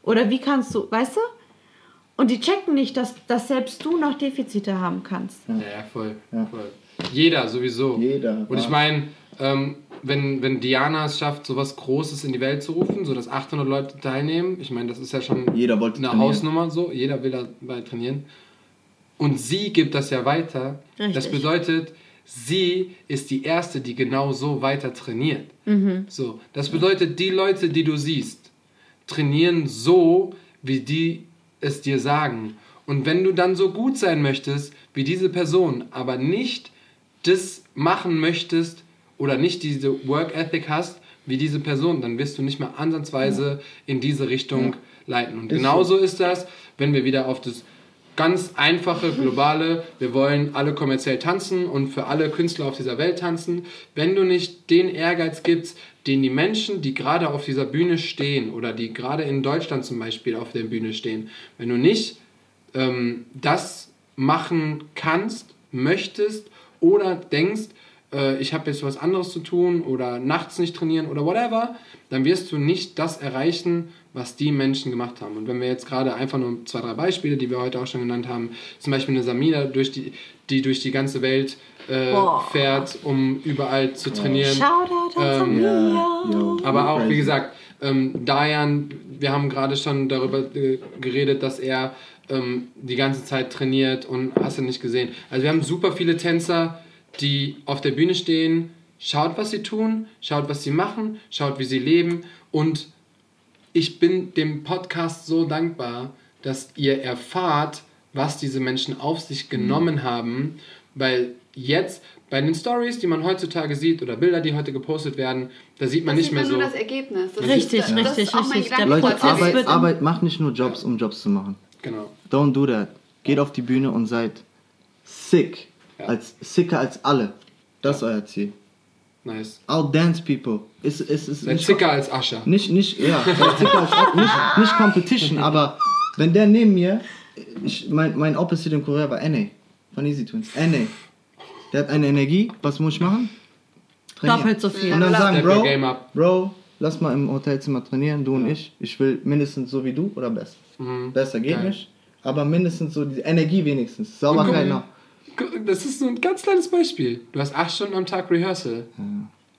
B: Oder wie kannst du. Weißt du? Und die checken nicht, dass, dass selbst du noch Defizite haben kannst.
C: Ja, ja, voll,
A: Ja.
C: voll. Jeder sowieso.
A: Jeder,
C: Und ich meine, ähm, wenn, wenn Diana es schafft, sowas Großes in die Welt zu rufen, so dass 800 Leute teilnehmen, ich meine, das ist ja schon
A: Jeder wollte
C: eine
A: trainieren.
C: Hausnummer so, jeder will dabei trainieren. Und sie gibt das ja weiter.
B: Richtig.
C: Das bedeutet, sie ist die Erste, die genau so weiter trainiert.
B: Mhm.
C: So, das bedeutet, die Leute, die du siehst, trainieren so, wie die es dir sagen. Und wenn du dann so gut sein möchtest wie diese Person, aber nicht das machen möchtest oder nicht diese Work Ethic hast wie diese Person, dann wirst du nicht mehr ansatzweise in diese Richtung leiten. Und
A: Ist
C: genauso ist das, wenn wir wieder auf das ganz einfache, globale, wir wollen alle kommerziell tanzen und für alle Künstler auf dieser Welt tanzen. Wenn du nicht den Ehrgeiz gibst, den die Menschen, die gerade auf dieser Bühne stehen oder die gerade in Deutschland zum Beispiel auf der Bühne stehen, wenn du nicht ähm, das machen kannst, möchtest oder denkst, äh, ich habe jetzt was anderes zu tun oder nachts nicht trainieren oder whatever, dann wirst du nicht das erreichen, was die Menschen gemacht haben. Und wenn wir jetzt gerade einfach nur zwei, drei Beispiele, die wir heute auch schon genannt haben, zum Beispiel eine Samina, durch die, die durch die ganze Welt äh, fährt, um überall zu trainieren.
B: Shoutout
C: Ähm,
B: Samia.
A: yo.
C: Aber auch, wie gesagt, ähm, Dayan, wir haben gerade schon darüber äh, geredet, dass er ähm, die ganze Zeit trainiert und hast du nicht gesehen. Also wir haben super viele Tänzer, die auf der Bühne stehen, schaut, was sie tun, schaut, was sie machen, schaut, wie sie leben und ich bin dem Podcast so dankbar, dass ihr erfahrt, was diese Menschen auf sich genommen
F: Mhm.
C: haben, weil jetzt bei den Stories, die man heutzutage sieht oder Bilder, die heute gepostet werden, da sieht man
D: Das
C: nicht
D: sieht
C: mehr
D: man
C: so.
D: nur das Ergebnis. Das
B: Richtig,
D: ist, das
B: richtig,
D: ist auch mein
B: richtig. Der.
A: Leute,
B: Prozess
A: Arbeit, Arbeit, macht nicht nur Jobs, um Jobs zu machen.
C: Genau.
A: Don't do that. Geht auf die Bühne und seid sick.
C: Ja.
A: Als, sicker als alle. Das ist euer Ziel.
C: Nice.
A: Outdance people. Ist, ist, ist nicht,
C: sicker als Ascher.
A: nicht, nicht, ja, seid sicker als nicht, nicht Competition, aber wenn der neben mir, ich, mein, mein Opposite in Korea war NA, von Easy Twins. NA. Der hat eine Energie, was muss ich machen? Trainieren.
B: Doppelt so viel.
A: Und dann sagen, Bro. Bro, lass mal im Hotelzimmer trainieren, du und ich. Ich will mindestens so wie du oder besser.
C: Mhm.
A: Besser geht
C: Geil.
A: nicht, aber mindestens so die Energie wenigstens. Sauberkeit noch.
C: Das ist so ein ganz kleines Beispiel. Du hast acht Stunden am Tag Rehearsal.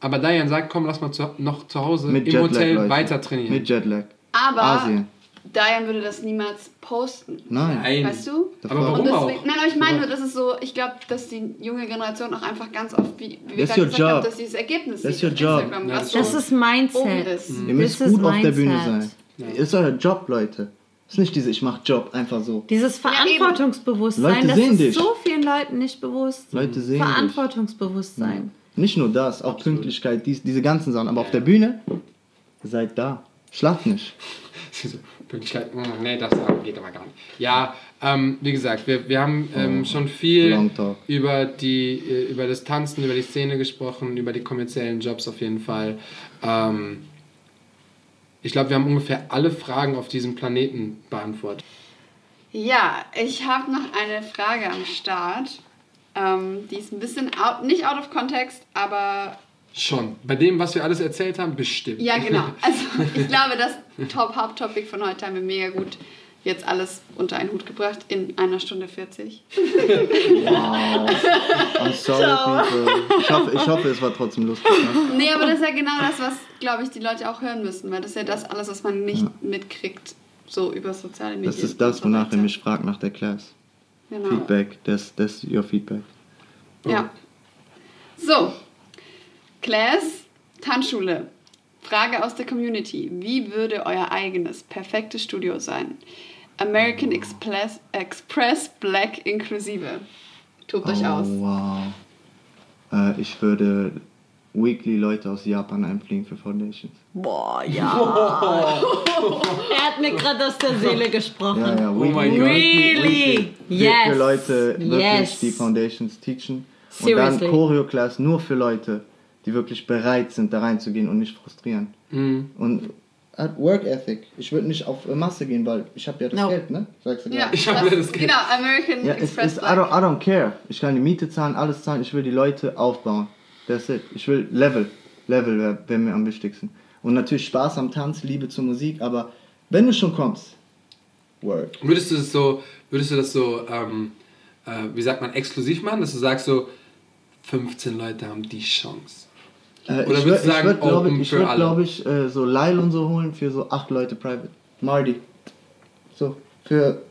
C: Aber Diane sagt, komm, lass mal zu, noch zu Hause
A: Mit
C: im
A: Jetlag,
C: Hotel
A: Leute.
C: weiter trainieren.
A: Mit Jetlag.
D: Aber
A: Asien.
D: Diane würde das niemals posten.
A: Nein.
C: Nein.
D: Weißt du?
C: Aber
A: war-
C: warum
D: Und
C: auch?
D: deswegen, nein, aber ich meine nur, das ist so, ich glaube, dass die junge Generation auch einfach ganz oft, wie, wie wir
A: That's
D: gerade
A: your
D: gesagt
A: job.
D: haben, dass dieses Ergebnis
A: That's
D: sieht
A: your
D: auf
A: job.
D: Instagram,
C: Ja,
D: was
C: das
D: so
B: Das ist
D: oben
B: Mindset.
D: ist.
A: Ihr müsst
B: Das ist
A: gut auf der Bühne sein. Ist euer Job, Leute. Ist nicht diese, ich mach Job einfach so.
B: Dieses
D: Ja.
B: Verantwortungsbewusstsein,
A: Leute
B: das ist
A: dich.
B: so vielen Leuten nicht bewusst.
A: Leute sehen dich.
B: Verantwortungsbewusstsein.
A: Nicht nur das, auch Pünktlichkeit, dies, diese ganzen Sachen. Aber auf der Bühne, seid da. Schlaft nicht.
C: Pünktlichkeit, mm, nee, das geht aber gar nicht. Ja, ähm, wie gesagt, wir, wir haben ähm, schon viel über, die, äh, über das Tanzen, über die Szene gesprochen, über die kommerziellen Jobs auf jeden Fall. Ähm, ich glaube, wir haben ungefähr alle Fragen auf diesem Planeten beantwortet.
D: Ja, ich habe noch eine Frage am Start. Ähm, die ist ein bisschen out, nicht out of context, aber
C: Schon. Bei dem, was wir alles erzählt haben, bestimmt.
D: ja, genau. Also ich glaube, das Top Haupttopic von heute haben wir mega gut jetzt alles unter einen Hut gebracht in einer Stunde 40.
A: I'm sorry, people. Ich hoffe, ich hoffe, es war trotzdem lustig. Ne?
D: Nee, aber das ist ja genau das, was, glaube ich, die Leute auch hören müssen, weil das ist ja das alles, was man nicht mitkriegt, so über soziale Medien.
A: Das ist das,
D: so
A: wonach ihr mich fragt nach der Class.
D: Genau.
A: Feedback, das das your Feedback.
D: Ja. So, Class, Tanzschule. Frage aus der Community. Wie würde euer eigenes perfektes Studio sein? American Express, Express Black inklusive. Tobt euch aus.
A: Oh, wow. Äh, ich würde weekly Leute aus Japan einfliegen für Foundations.
B: Boah, ja. er hat mir gerade aus der Seele gesprochen.
A: Ja, ja,
C: Oh
A: weekly,
C: Gott.
A: weekly,
B: Really?
A: weekly. Für,
B: Yes.
A: für Leute wirklich
B: Yes.
A: die Foundations teachen. Und
B: Seriously.
A: dann Choreo-Class nur für Leute, die wirklich bereit sind, da reinzugehen und nicht frustrieren.
C: Mhm.
A: Und hat Work Ethic. Ich würde nicht auf Masse gehen, weil ich habe ja das
B: No.
A: Geld, ne? Sagst du
D: Ja.
C: Ich habe
D: das-
C: das Geld.
D: Genau, American
A: Ja, es
D: Express
A: ist, I
D: Black.
A: don't, I don't care. Ich kann die Miete zahlen, alles zahlen. Ich will die Leute aufbauen. That's it. Ich will Level. Level wäre wär mir am wichtigsten. Und natürlich Spaß am Tanz, Liebe zur Musik, aber wenn du schon kommst, Work.
C: Würdest du das so, würdest du das so, ähm, äh, wie sagt man, exklusiv machen, dass du sagst so, 15 Leute haben die Chance.
A: Äh,
C: Oder
A: ich
C: würdest
A: würd-
C: du sagen,
A: ich würde, glaube ich, würd, glaub ich äh, so Lyle und so holen für so acht Leute private. Marty. So, für,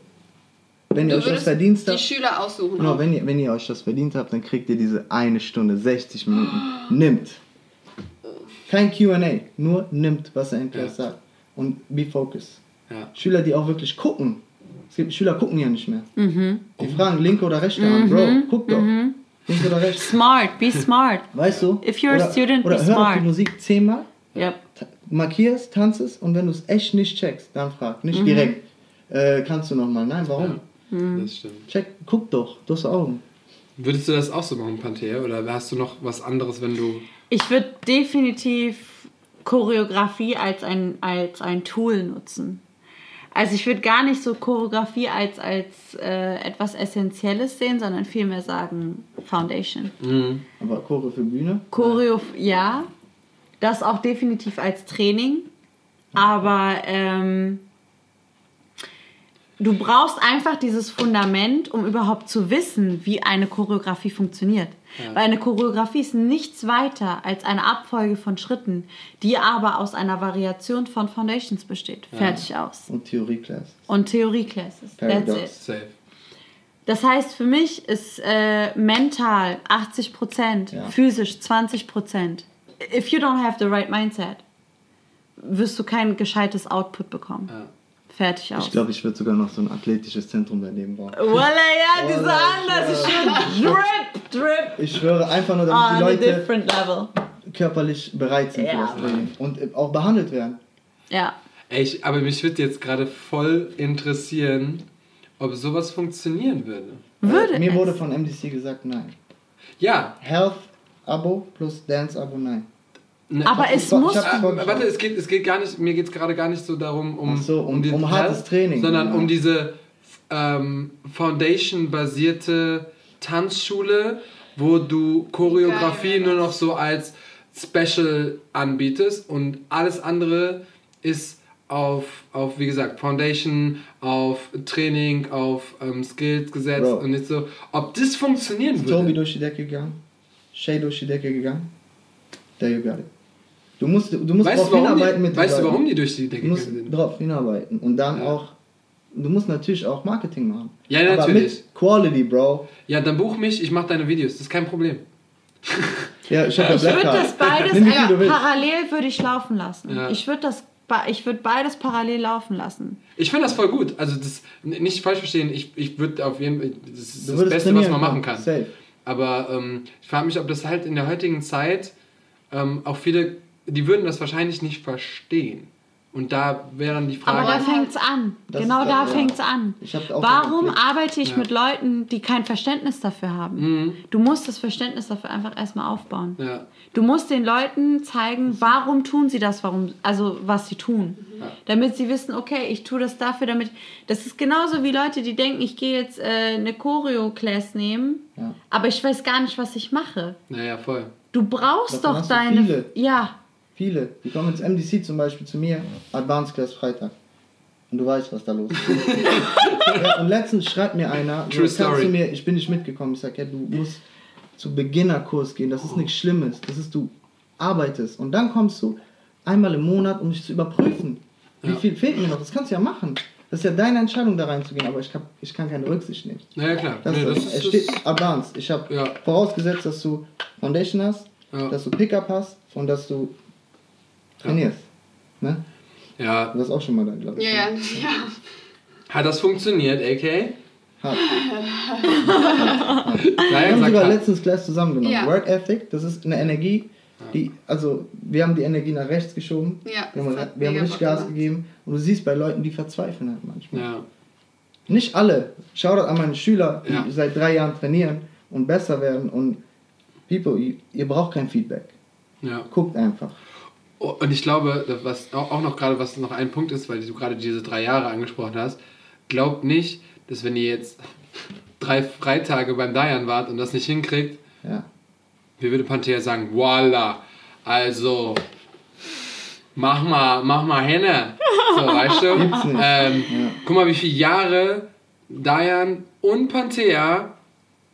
A: wenn ihr
D: Du
A: euch das verdient
D: die
A: habt.
D: Schüler aussuchen.
A: Genau,
D: auch.
A: wenn ihr, wenn ihr euch das verdient habt, dann kriegt ihr diese eine Stunde, 60 Minuten. Nimmt. Kein QA, nur nimmt, was er in Class sagt. Und be focused.
C: Ja.
A: Schüler, die auch wirklich gucken. Es gibt Schüler, gucken ja nicht mehr.
B: Mhm.
A: Die fragen linke oder rechte Hand. Bro, guck doch. Linke oder rechte.
B: Smart, be smart.
A: Weißt du?
B: If you're a
A: oder,
B: student,
A: oder
B: be
A: hör auf
B: smart.
A: die Musik zehnmal,
B: Yep.
A: ta- markierst, tanzest und wenn du es echt nicht checkst, dann frag.
B: Mhm.
A: Nicht direkt. Äh, kannst du nochmal? Nein, warum?
C: Das stimmt.
A: Check, guck doch. Du hast Augen.
C: Würdest du das auch so machen, Panthea? Oder hast du noch was anderes, wenn du.
B: Ich würde definitiv Choreografie als ein, als ein Tool nutzen. Also ich würde gar nicht so Choreografie als, als äh, etwas Essentielles sehen, sondern vielmehr sagen Foundation.
C: Mhm.
A: Aber Chore für Bühne?
B: Choreo, ja. Das auch definitiv als Training. Aber ähm, du brauchst einfach dieses Fundament, um überhaupt zu wissen, wie eine Choreografie funktioniert. Weil eine Choreografie ist nichts weiter als eine Abfolge von Schritten, die aber aus einer Variation von Foundations besteht. Fertig aus.
A: Und Theorie-Class.
B: Und Theorie-Classes. That's it. Das heißt, für mich ist äh, mental 80%,
A: Ja.
B: physisch 20%. If you don't have the right mindset. wirst du kein gescheites Output bekommen.
C: Ja.
B: Fertig aus.
A: Ich glaube, ich würde sogar noch so ein athletisches Zentrum daneben bauen.
B: Voila, ja, diese anders. Ich schwör. Drip, drip.
A: Ich schwöre einfach nur, damit die Leute
B: different level.
A: körperlich bereit sind
B: Ja,
A: für das Training und auch behandelt werden.
B: Ja.
C: Ey, ich, aber mich würde jetzt gerade voll interessieren, ob sowas funktionieren würde.
B: Würde
A: Mir
B: es.
A: wurde von MDC gesagt, nein.
C: Ja,
A: Health-Abo plus Dance-Abo, nein.
C: Ne,
B: Aber
A: Ich
B: es
A: hab-
B: muss.
A: ich hab-
C: warte, es geht, es geht gar nicht, mir geht es gerade gar nicht so darum, um,
A: so, um-
C: den
A: um hartes Training.
C: sondern
A: Ja.
C: um diese ähm, Foundation-basierte Tanzschule, wo du Choreografie
D: Geil,
C: nur noch so als Special anbietest und alles andere ist auf, auf wie gesagt, Foundation, auf Training, auf ähm, Skills gesetzt
A: Bro.
C: und nicht so, ob das funktionieren
A: Ist
C: würde.
A: durch die Decke gegangen? Shay durch die Decke gegangen? There you got it. Du musst, du musst
C: Weißt,
A: darauf
C: warum
A: hinarbeiten
C: die,
A: mit
C: weißt du, warum die durch die Decke
A: Du musst
C: sind?
A: darauf hinarbeiten und dann
C: Ja.
A: auch, du musst natürlich auch Marketing machen.
C: Ja,
A: Aber
C: natürlich.
A: mit Quality, Bro.
C: Ja, dann buch mich, ich mach deine Videos, das ist kein Problem.
A: Ja, ich habe
B: Ich würde das beides äh, parallel würde ich laufen lassen.
C: Ja.
B: Ich würde das ich würde beides parallel laufen lassen.
C: Ich finde das voll gut. Also das nicht falsch verstehen, ich, ich würde auf jeden Fall, das ist das Beste, was man machen kann.
A: Safe.
C: Aber ähm, ich frage mich, ob das halt in der heutigen Zeit ähm, auch viele, die würden das wahrscheinlich nicht verstehen. Und da wäre dann die Frage.
B: Aber da fängt's an.
A: Das
B: genau da
A: da, ja.
B: fängt's an.
A: Hab auch
B: Warum arbeite ich
C: Ja.
B: mit Leuten, die kein Verständnis dafür haben?
C: Mhm.
B: Du musst das Verständnis dafür einfach erstmal aufbauen.
C: ja.
B: Du musst den Leuten zeigen, warum tun sie das, warum, also was sie tun. Damit sie wissen, okay, ich tue das dafür, damit. Das ist genauso wie Leute, die denken, ich gehe jetzt äh, eine Choreo-Class nehmen,
A: Ja.
B: aber ich weiß gar nicht, was ich mache.
C: Naja, voll.
B: Du brauchst
A: Davon
B: doch deine.
A: viele.
B: Ja,
A: Viele. Die kommen ins MDC zum Beispiel zu mir, Advanced Class Freitag. Und du weißt, was da los ist. ja, und letztens schreibt mir einer, so,
C: True
A: kannst
C: story.
A: mir, ich bin nicht mitgekommen. Ich sag, ja, du musst zu Beginnerkurs gehen. Das ist nichts Schlimmes. Das ist, du arbeitest. Und dann kommst du einmal im Monat, um dich zu überprüfen. Wie
C: Ja.
A: viel fehlt mir noch? Das kannst du ja machen. Das ist ja deine Entscheidung, da reinzugehen. Aber ich, hab, ich kann keine Rücksicht nehmen.
C: Naja, klar.
A: Das,
C: Nee,
A: das,
C: das
A: es steht Advanced. Ich habe
C: Ja.
A: vorausgesetzt, dass du Foundation hast,
C: Ja.
A: dass du Pickup hast und dass du trainierst. Ne?
C: ja.
A: Du warst auch schon mal da, glaube ich.
D: Ja, ja,
A: ne?
D: ja.
C: Hat das funktioniert, AK?
A: Hart.
C: Naja,
A: Wir haben sogar
C: hart.
A: letztens Class zusammengenommen.
D: Ja.
A: Work Ethic, das ist eine Energie, die, also wir haben die Energie nach rechts geschoben.
D: Ja,
A: wir haben,
D: hat
A: wir haben richtig Gas
D: gemacht.
A: gegeben. Und du siehst bei Leuten, die verzweifeln halt manchmal.
C: Ja.
A: Nicht alle. Shoutout an meine Schüler, die
C: Ja.
A: seit drei Jahren trainieren und besser werden. Und People, ihr, ihr braucht kein Feedback.
C: ja.
A: Guckt einfach.
C: Und ich glaube, was auch noch gerade, was noch ein Punkt ist, weil du gerade diese drei Jahre angesprochen hast, glaubt nicht, dass wenn ihr jetzt drei Freitage beim Dayan wart und das nicht hinkriegt,
A: Ja.
C: wie würde Panthea sagen, voila, also mach mal, mach mal Henne. So, weißt du? Ähm,
A: Ja.
C: Guck mal, wie viele Jahre Dayan und Panthea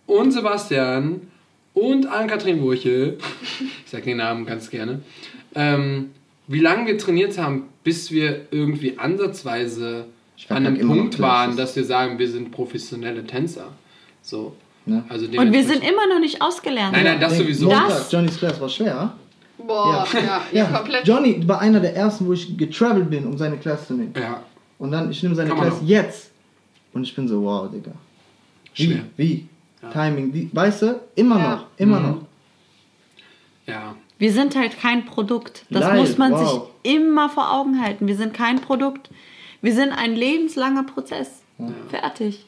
C: und Sebastian und Ann-Kathrin Burche, ich sag den Namen ganz gerne, ähm, wie lange wir trainiert haben, bis wir irgendwie ansatzweise an einem Punkt waren, dass wir sagen, wir sind professionelle Tänzer. So.
A: Ne?
C: Also
B: und wir sind immer noch nicht ausgelernt.
C: Nein, nein, das sowieso.
B: Das-
A: Johnnys Class war schwer.
D: Boah, ja, ja,
A: Ja,
D: komplett.
A: Johnny war einer der ersten, wo ich getravelt bin, um seine Class zu nehmen.
C: Ja,
A: Und dann, ich nehme seine
C: Kann
A: Class jetzt. Und ich bin so, wow, Digga. Wie?
C: Schwer.
A: Wie?
C: Ja.
A: Timing, wie? Weißt du? Immer
D: Ja.
A: noch, immer
C: Mhm.
A: noch.
C: ja.
B: Wir sind halt kein Produkt. Das
A: Live,
B: muss man
A: wow.
B: sich immer vor Augen halten. Wir sind kein Produkt. Wir sind ein lebenslanger Prozess. Fertig.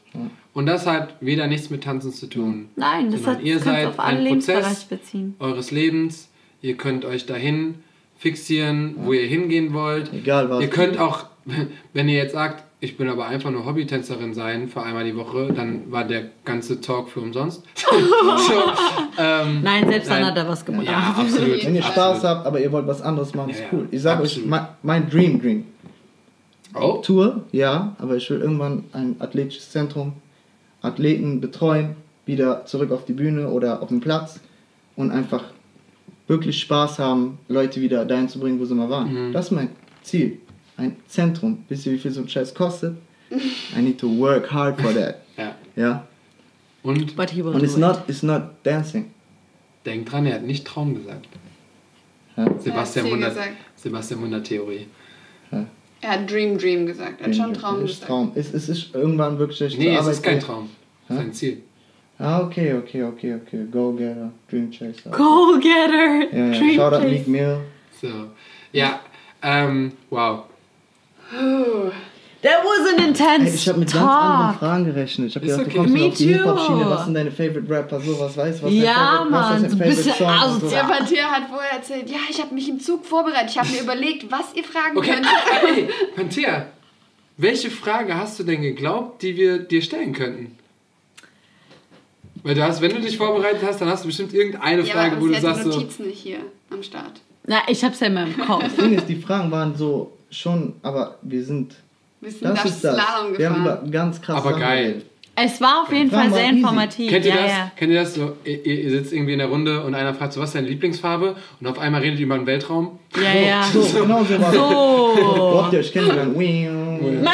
C: Und das hat weder nichts mit Tanzen zu tun.
B: Nein, das hat,
C: ihr seid
B: auf alle
C: ein
B: Lebensbereiche
C: Prozess
B: beziehen.
C: eures Lebens. Ihr könnt euch dahin fixieren, wo ihr hingehen wollt.
A: Egal was.
C: Ihr könnt auch, wenn ihr jetzt sagt, ich bin aber einfach nur Hobbytänzerin sein für einmal die Woche, dann war der ganze Talk für umsonst. so, ähm,
B: Nein, selbst dann
C: Nein.
B: hat er was gebracht.
C: ja, absolut.
A: Wenn ihr Spaß
C: absolut.
A: habt, aber ihr wollt was anderes machen, ist
C: Ja,
A: cool. Ich sage euch, mein, mein Dream Dream.
C: Oh,
A: Tour, ja, aber ich will irgendwann ein athletisches Zentrum, Athleten betreuen, wieder zurück auf die Bühne oder auf den Platz und einfach wirklich Spaß haben, Leute wieder dahin zu bringen, wo sie mal waren.
C: Mhm.
A: Das ist mein Ziel. Ein Zentrum. Wisst ihr, wie viel so ein Scheiß kostet? I need to work hard for that.
C: ja.
A: Ja.
C: Und
B: But he will
A: Und it's
B: it.
A: not, it's not dancing.
C: denkt dran, er hat nicht Traum gesagt. Sebastian
D: Ziel
C: Wunder,
D: gesagt.
C: Sebastian Wunder Theorie.
D: Er hat Dream Dream gesagt. Er hat schon Traum
A: ist
D: gesagt.
A: Traum. Es, es ist irgendwann wirklich
C: Nee,
A: zur
C: es
A: Arbeit
C: ist kein. Traum. Es ist ein Ziel.
A: Ah, okay, okay, okay, okay. Go Getter, Dream Chaser.
E: Go getter!
A: Ja, ja.
E: Dream
A: Shoutout
E: Chase.
A: Meek Mill.
C: So. Ja, ähm, wow.
E: That was an
A: Ey,
E: intense
A: ich habe mit ganz anderen
E: talk.
A: Fragen gerechnet. Ich habe gedacht,
C: okay.
A: du kommst
E: Me
A: auf die. Hip-Hop-Schiene. Was sind deine Favorite Rapper? Sowas, weißt du? Was
E: Ja, Mann,
A: was ist
E: so
A: dein
E: ein
A: Favorite
E: bisschen
A: Song? und so.
D: Der Pantier hat vorher erzählt, ja, ich habe mich im Zug vorbereitet. Ich habe mir überlegt, was ihr fragen
C: Okay,
D: könnt.
C: hey, Panthea, welche Frage hast du denn geglaubt, die wir dir stellen könnten? Weil du hast, wenn du dich vorbereitet hast, dann hast du bestimmt irgendeine
D: Ja,
C: Frage, wo du
D: hat die
C: sagst so,
D: Notizen nicht hier am Start.
E: Na, ich hab's ja immer im Kopf.
A: Das Ding ist, die Fragen waren so schon, aber wir sind.
D: Wir sind
A: Das
D: das
A: ist das. Wir haben über ganz krass
C: Aber geil.
E: Es war auf jeden Fall sehr
A: easy.
E: informativ.
C: Kennt ihr
E: ja,
C: das?
E: ja.
C: Kennt ihr das? So, ihr, ihr sitzt irgendwie in der Runde und einer fragt so, was ist deine Lieblingsfarbe? Und auf einmal redet ihr über den Weltraum.
E: Ja, ja.
A: So, genau so war
E: So.
A: habt ihr euch kennengelernt? Ihr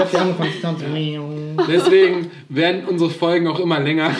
A: habt ja angefangen zu tanzen.
C: Deswegen werden unsere Folgen auch immer länger.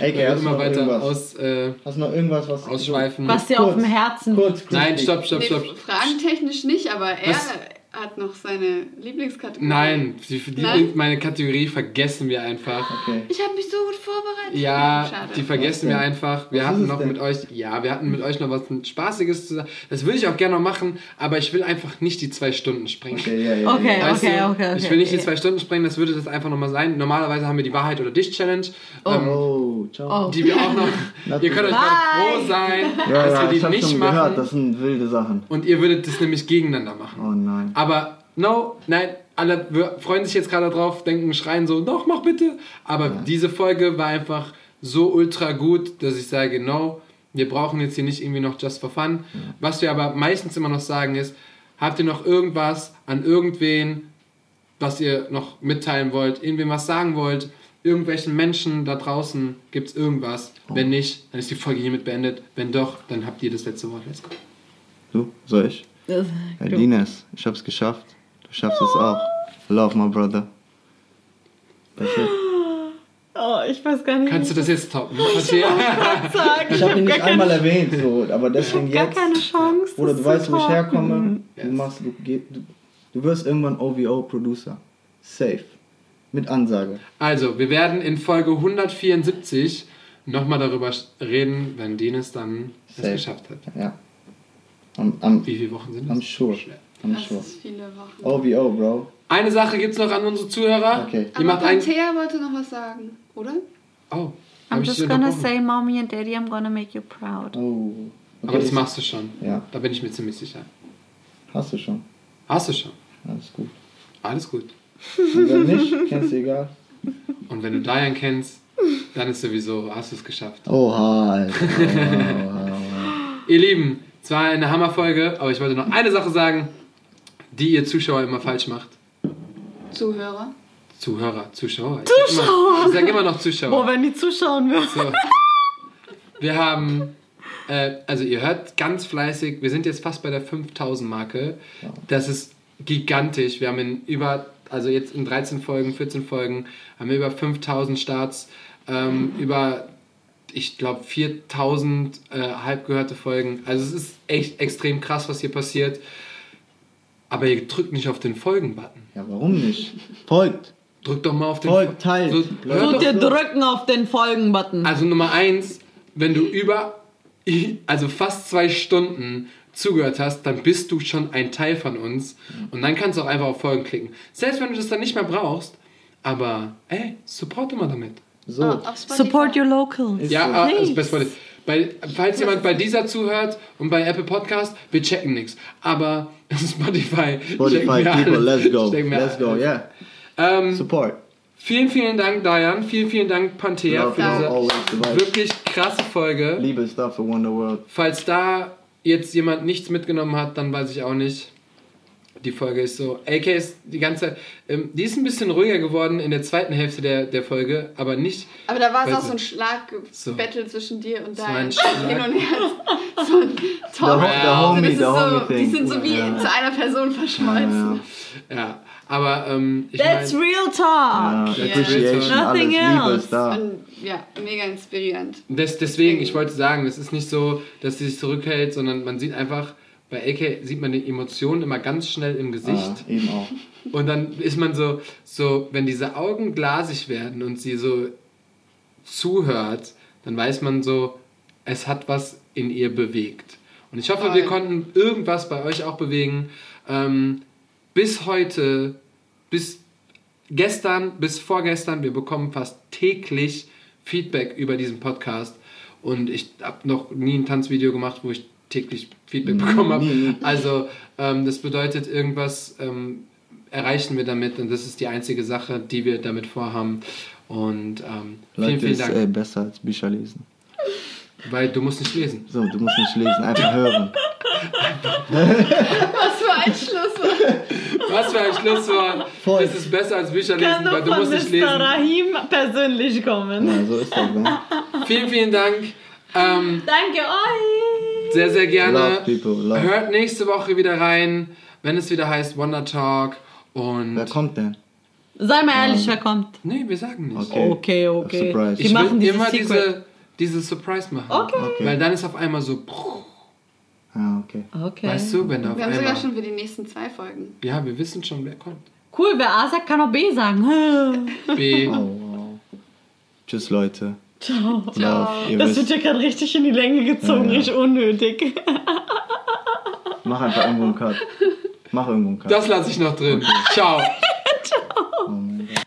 A: Ey, du
C: immer
A: noch
C: weiter
A: irgendwas?
C: aus, äh,
A: Hast du noch irgendwas, was.
C: ausschweifen.
E: Was dir auf dem Herzen
A: Kurz,
C: Nein,
A: quickly.
C: stopp, stopp,
D: Nee,
C: stopp.
D: fragentechnisch nicht, aber er
C: Was?
D: Hat noch seine Lieblingskategorie.
C: Nein, die, die,
D: Nein?
C: meine Kategorie vergessen wir einfach.
A: Okay.
D: Ich habe mich so gut vorbereitet.
C: Ja,
D: Schade.
C: die vergessen wir einfach. Wir
A: Was
C: hatten noch
A: denn?
C: mit euch, ja, wir hatten mit euch noch was Spaßiges zu sagen. Das würde ich auch gerne noch machen, aber ich will einfach nicht die zwei Stunden sprengen.
A: Okay, ja, ja.
E: Okay.
C: Weißt
E: okay, okay, okay.
C: ich will nicht die zwei Stunden sprengen, das würde das einfach nochmal sein. Normalerweise haben wir die Wahrheit oder Dich Challenge, ähm,
A: Oh, ciao.
E: Oh.
C: die wir auch noch. ihr könnt euch mal froh sein,
A: Ja,
C: dass
A: ja,
C: wir die
A: ich
C: nicht
A: schon
C: machen.
A: gehört, das sind wilde Sachen.
C: und ihr würdet das nämlich gegeneinander machen.
A: Oh nein.
C: Aber no, nein, alle freuen sich jetzt gerade drauf, denken, schreien so, doch, mach bitte. Aber diese Folge war einfach so ultra gut, dass ich sage, no, wir brauchen jetzt hier nicht irgendwie noch just for fun. Was wir aber meistens immer noch sagen ist, habt ihr noch irgendwas an irgendwen, was ihr noch mitteilen wollt, irgendwem was sagen wollt, irgendwelchen Menschen da draußen gibt es irgendwas. Wenn nicht, dann ist die Folge hiermit beendet. Wenn doch, dann habt ihr das letzte Wort. Let's go.
A: Du, soll ich? Dines, ich hab's geschafft. Du schaffst es auch. Love, my brother.
E: Oh, ich weiß gar nicht.
C: Kannst du das jetzt toppen? Passiert?
E: sagen?
A: Ich habe ihn
E: gar
A: nicht einmal erwähnt, so, aber deswegen
E: gar
A: jetzt.
E: keine Chance.
A: Oder du weißt, wo ich herkomme.
C: Yes.
A: Du, machst, du, du, du wirst irgendwann OVO-Producer. Safe. Mit Ansage.
C: Also, wir werden in Folge 174 nochmal darüber reden, wenn Denis dann es
A: Safe.
C: geschafft hat.
A: Ja. I'm, I'm,
C: Wie viele Wochen sind das?
A: I'm sure. I'm
D: Das
A: sure.
D: ist viele Wochen.
A: OVO, Bro.
C: Eine Sache gibt es noch an unsere Zuhörer.
A: Okay.
C: Ihr macht ein.
D: Panthea wollte noch was sagen, oder?
C: Oh,
E: I'm just gonna say, Mommy and Daddy, I'm gonna make you proud.
A: Oh.
C: Aber das machst du schon.
A: Ja.
C: Da bin ich mir ziemlich sicher.
A: Hast du schon.
C: Hast du schon.
A: Alles gut.
C: Alles gut.
A: Und wenn nicht, kennst du egal.
C: Und wenn du Diane kennst, dann ist sowieso, hast du es geschafft.
A: Oha, Alter. Oha, oha, oha.
C: Ihr Lieben, es war eine Hammerfolge, aber ich wollte noch eine Sache sagen, die ihr Zuschauer immer falsch macht.
D: Zuhörer.
C: Zuhörer, Zuschauer. Ich sag immer, ich sag immer noch Zuschauer.
E: Oh, wenn die zuschauen würden.
C: So. Wir haben, äh, also ihr hört ganz fleißig, wir sind jetzt fast bei der 5000 Marke. Das ist gigantisch. Wir haben in über, also jetzt in 13 Folgen, 14 Folgen, haben wir über 5000 Starts, ähm, über, ich glaube, 4000 äh, halbgehörte Folgen. Also es ist echt extrem krass, was hier passiert. Aber ihr drückt nicht auf den Folgen-Button.
A: Ja, warum nicht? Folgt.
C: Drückt doch mal auf den
A: Folgt, teilt.
C: So,
E: Tut
C: doch
E: dir drücken auf den Folgen-Button.
C: Also Nummer eins, wenn du über, also fast zwei Stunden zugehört hast, dann bist du schon ein Teil von uns. Und dann kannst du auch einfach auf Folgen klicken. Selbst wenn du das dann nicht mehr brauchst, aber ey, supporte mal damit.
A: So.
D: Ah.
E: Support your locals.
A: Ist
C: Ja,
A: so.
C: ah, das
E: Please.
C: Beste bei, Falls jemand bei dieser zuhört und bei Apple Podcast, wir checken nichts. Aber Spotify,
A: Spotify people,
C: alles.
A: let's go. Let's go, yeah.
C: Ähm,
A: Support.
C: vielen, vielen Dank, Diane. Vielen, vielen Dank, Panthea,
A: Love
C: für diese
A: best.
C: wirklich krasse Folge.
A: Liebe ist da für Wonderworld.
C: Falls da jetzt jemand nichts mitgenommen hat, dann weiß ich auch nicht. Die Folge ist so. AK ist die ganze ähm, die ist ein bisschen ruhiger geworden in der zweiten Hälfte der, der Folge, aber nicht.
D: Aber da war es auch
C: so-
D: so ein Schlagbattle zwischen dir und deinem. Hin und Her. So ein Talk.
A: Der der Homie,
D: das
A: der
D: so,
A: Homie-Thing.
D: Die sind so wie
A: Ja.
D: zu einer Person verschmolzen.
A: Ja, ja.
C: Aber ähm, ich
E: That's
C: mein,
E: real talk.
A: Ja,
D: Okay.
A: Appreciation, alles,
E: Nothing
A: Liebe
E: else.
A: ist da.
D: Und ja, mega inspirierend.
C: des, deswegen, ich wollte sagen, es ist nicht so, dass sie sich zurückhält, sondern man sieht einfach, bei AK sieht man die Emotionen immer ganz schnell im Gesicht.
A: Ah, eben auch.
C: Und dann ist man so, so, wenn diese Augen glasig werden und sie so zuhört, dann weiß man so, es hat was in ihr bewegt. Und ich hoffe,
D: Voll.
C: wir konnten irgendwas bei euch auch bewegen. Ähm, bis heute, bis gestern, bis vorgestern, wir bekommen fast täglich Feedback über diesen Podcast. Und ich habe noch nie ein Tanzvideo gemacht, wo ich täglich Feedback bekommen habe.
A: nie.
C: Also ähm, das bedeutet, irgendwas ähm, erreichen wir damit und das ist die einzige Sache, die wir damit vorhaben. Und ähm, vielen,
A: Leute
C: vielen
A: ist
C: Dank.
A: äh, besser als Bücher lesen.
C: Weil du musst nicht lesen.
A: So, du musst nicht lesen, einfach hören.
D: Was für ein Schlusswort.
C: Was für ein Schlusswort.
A: Voll.
C: Es ist besser als Bücher
E: Kann
C: lesen, weil du musst nicht lesen.
E: Rahim persönlich kommen.
A: Ja, so ist das, ne?
C: Vielen, vielen Dank. Ähm,
E: Danke euch.
C: Sehr, sehr gerne.
A: Love people, love.
C: Hört nächste Woche wieder rein, wenn es wieder heißt Wonder Talk. Und
A: Wer kommt denn?
E: Sei mal ehrlich, wer kommt?
C: nee, wir sagen nicht.
A: Okay.
E: Okay, okay.
A: Surprise.
E: Die
C: Ich
E: machen
C: will immer
E: Secret.
C: diese, diese Surprise machen.
E: Okay.
A: Okay.
C: Weil dann ist auf einmal so,
A: Ah, okay.
E: Okay.
C: weißt du, wenn auf
D: Wir haben
C: einmal.
D: sogar schon für die nächsten zwei Folgen.
C: ja, wir wissen schon, wer kommt.
E: Cool, wer A sagt, kann auch B sagen.
C: B.
A: Oh, wow. Tschüss, Leute.
E: Ciao.
A: Ciao.
E: Das wird dir gerade richtig in die Länge gezogen,
A: ja, ja.
E: richtig unnötig.
A: Mach einfach irgendwo einen Cut. Mach irgendwo einen Cut.
C: Das lasse ich noch drin. Okay. Ciao. Ciao. Oh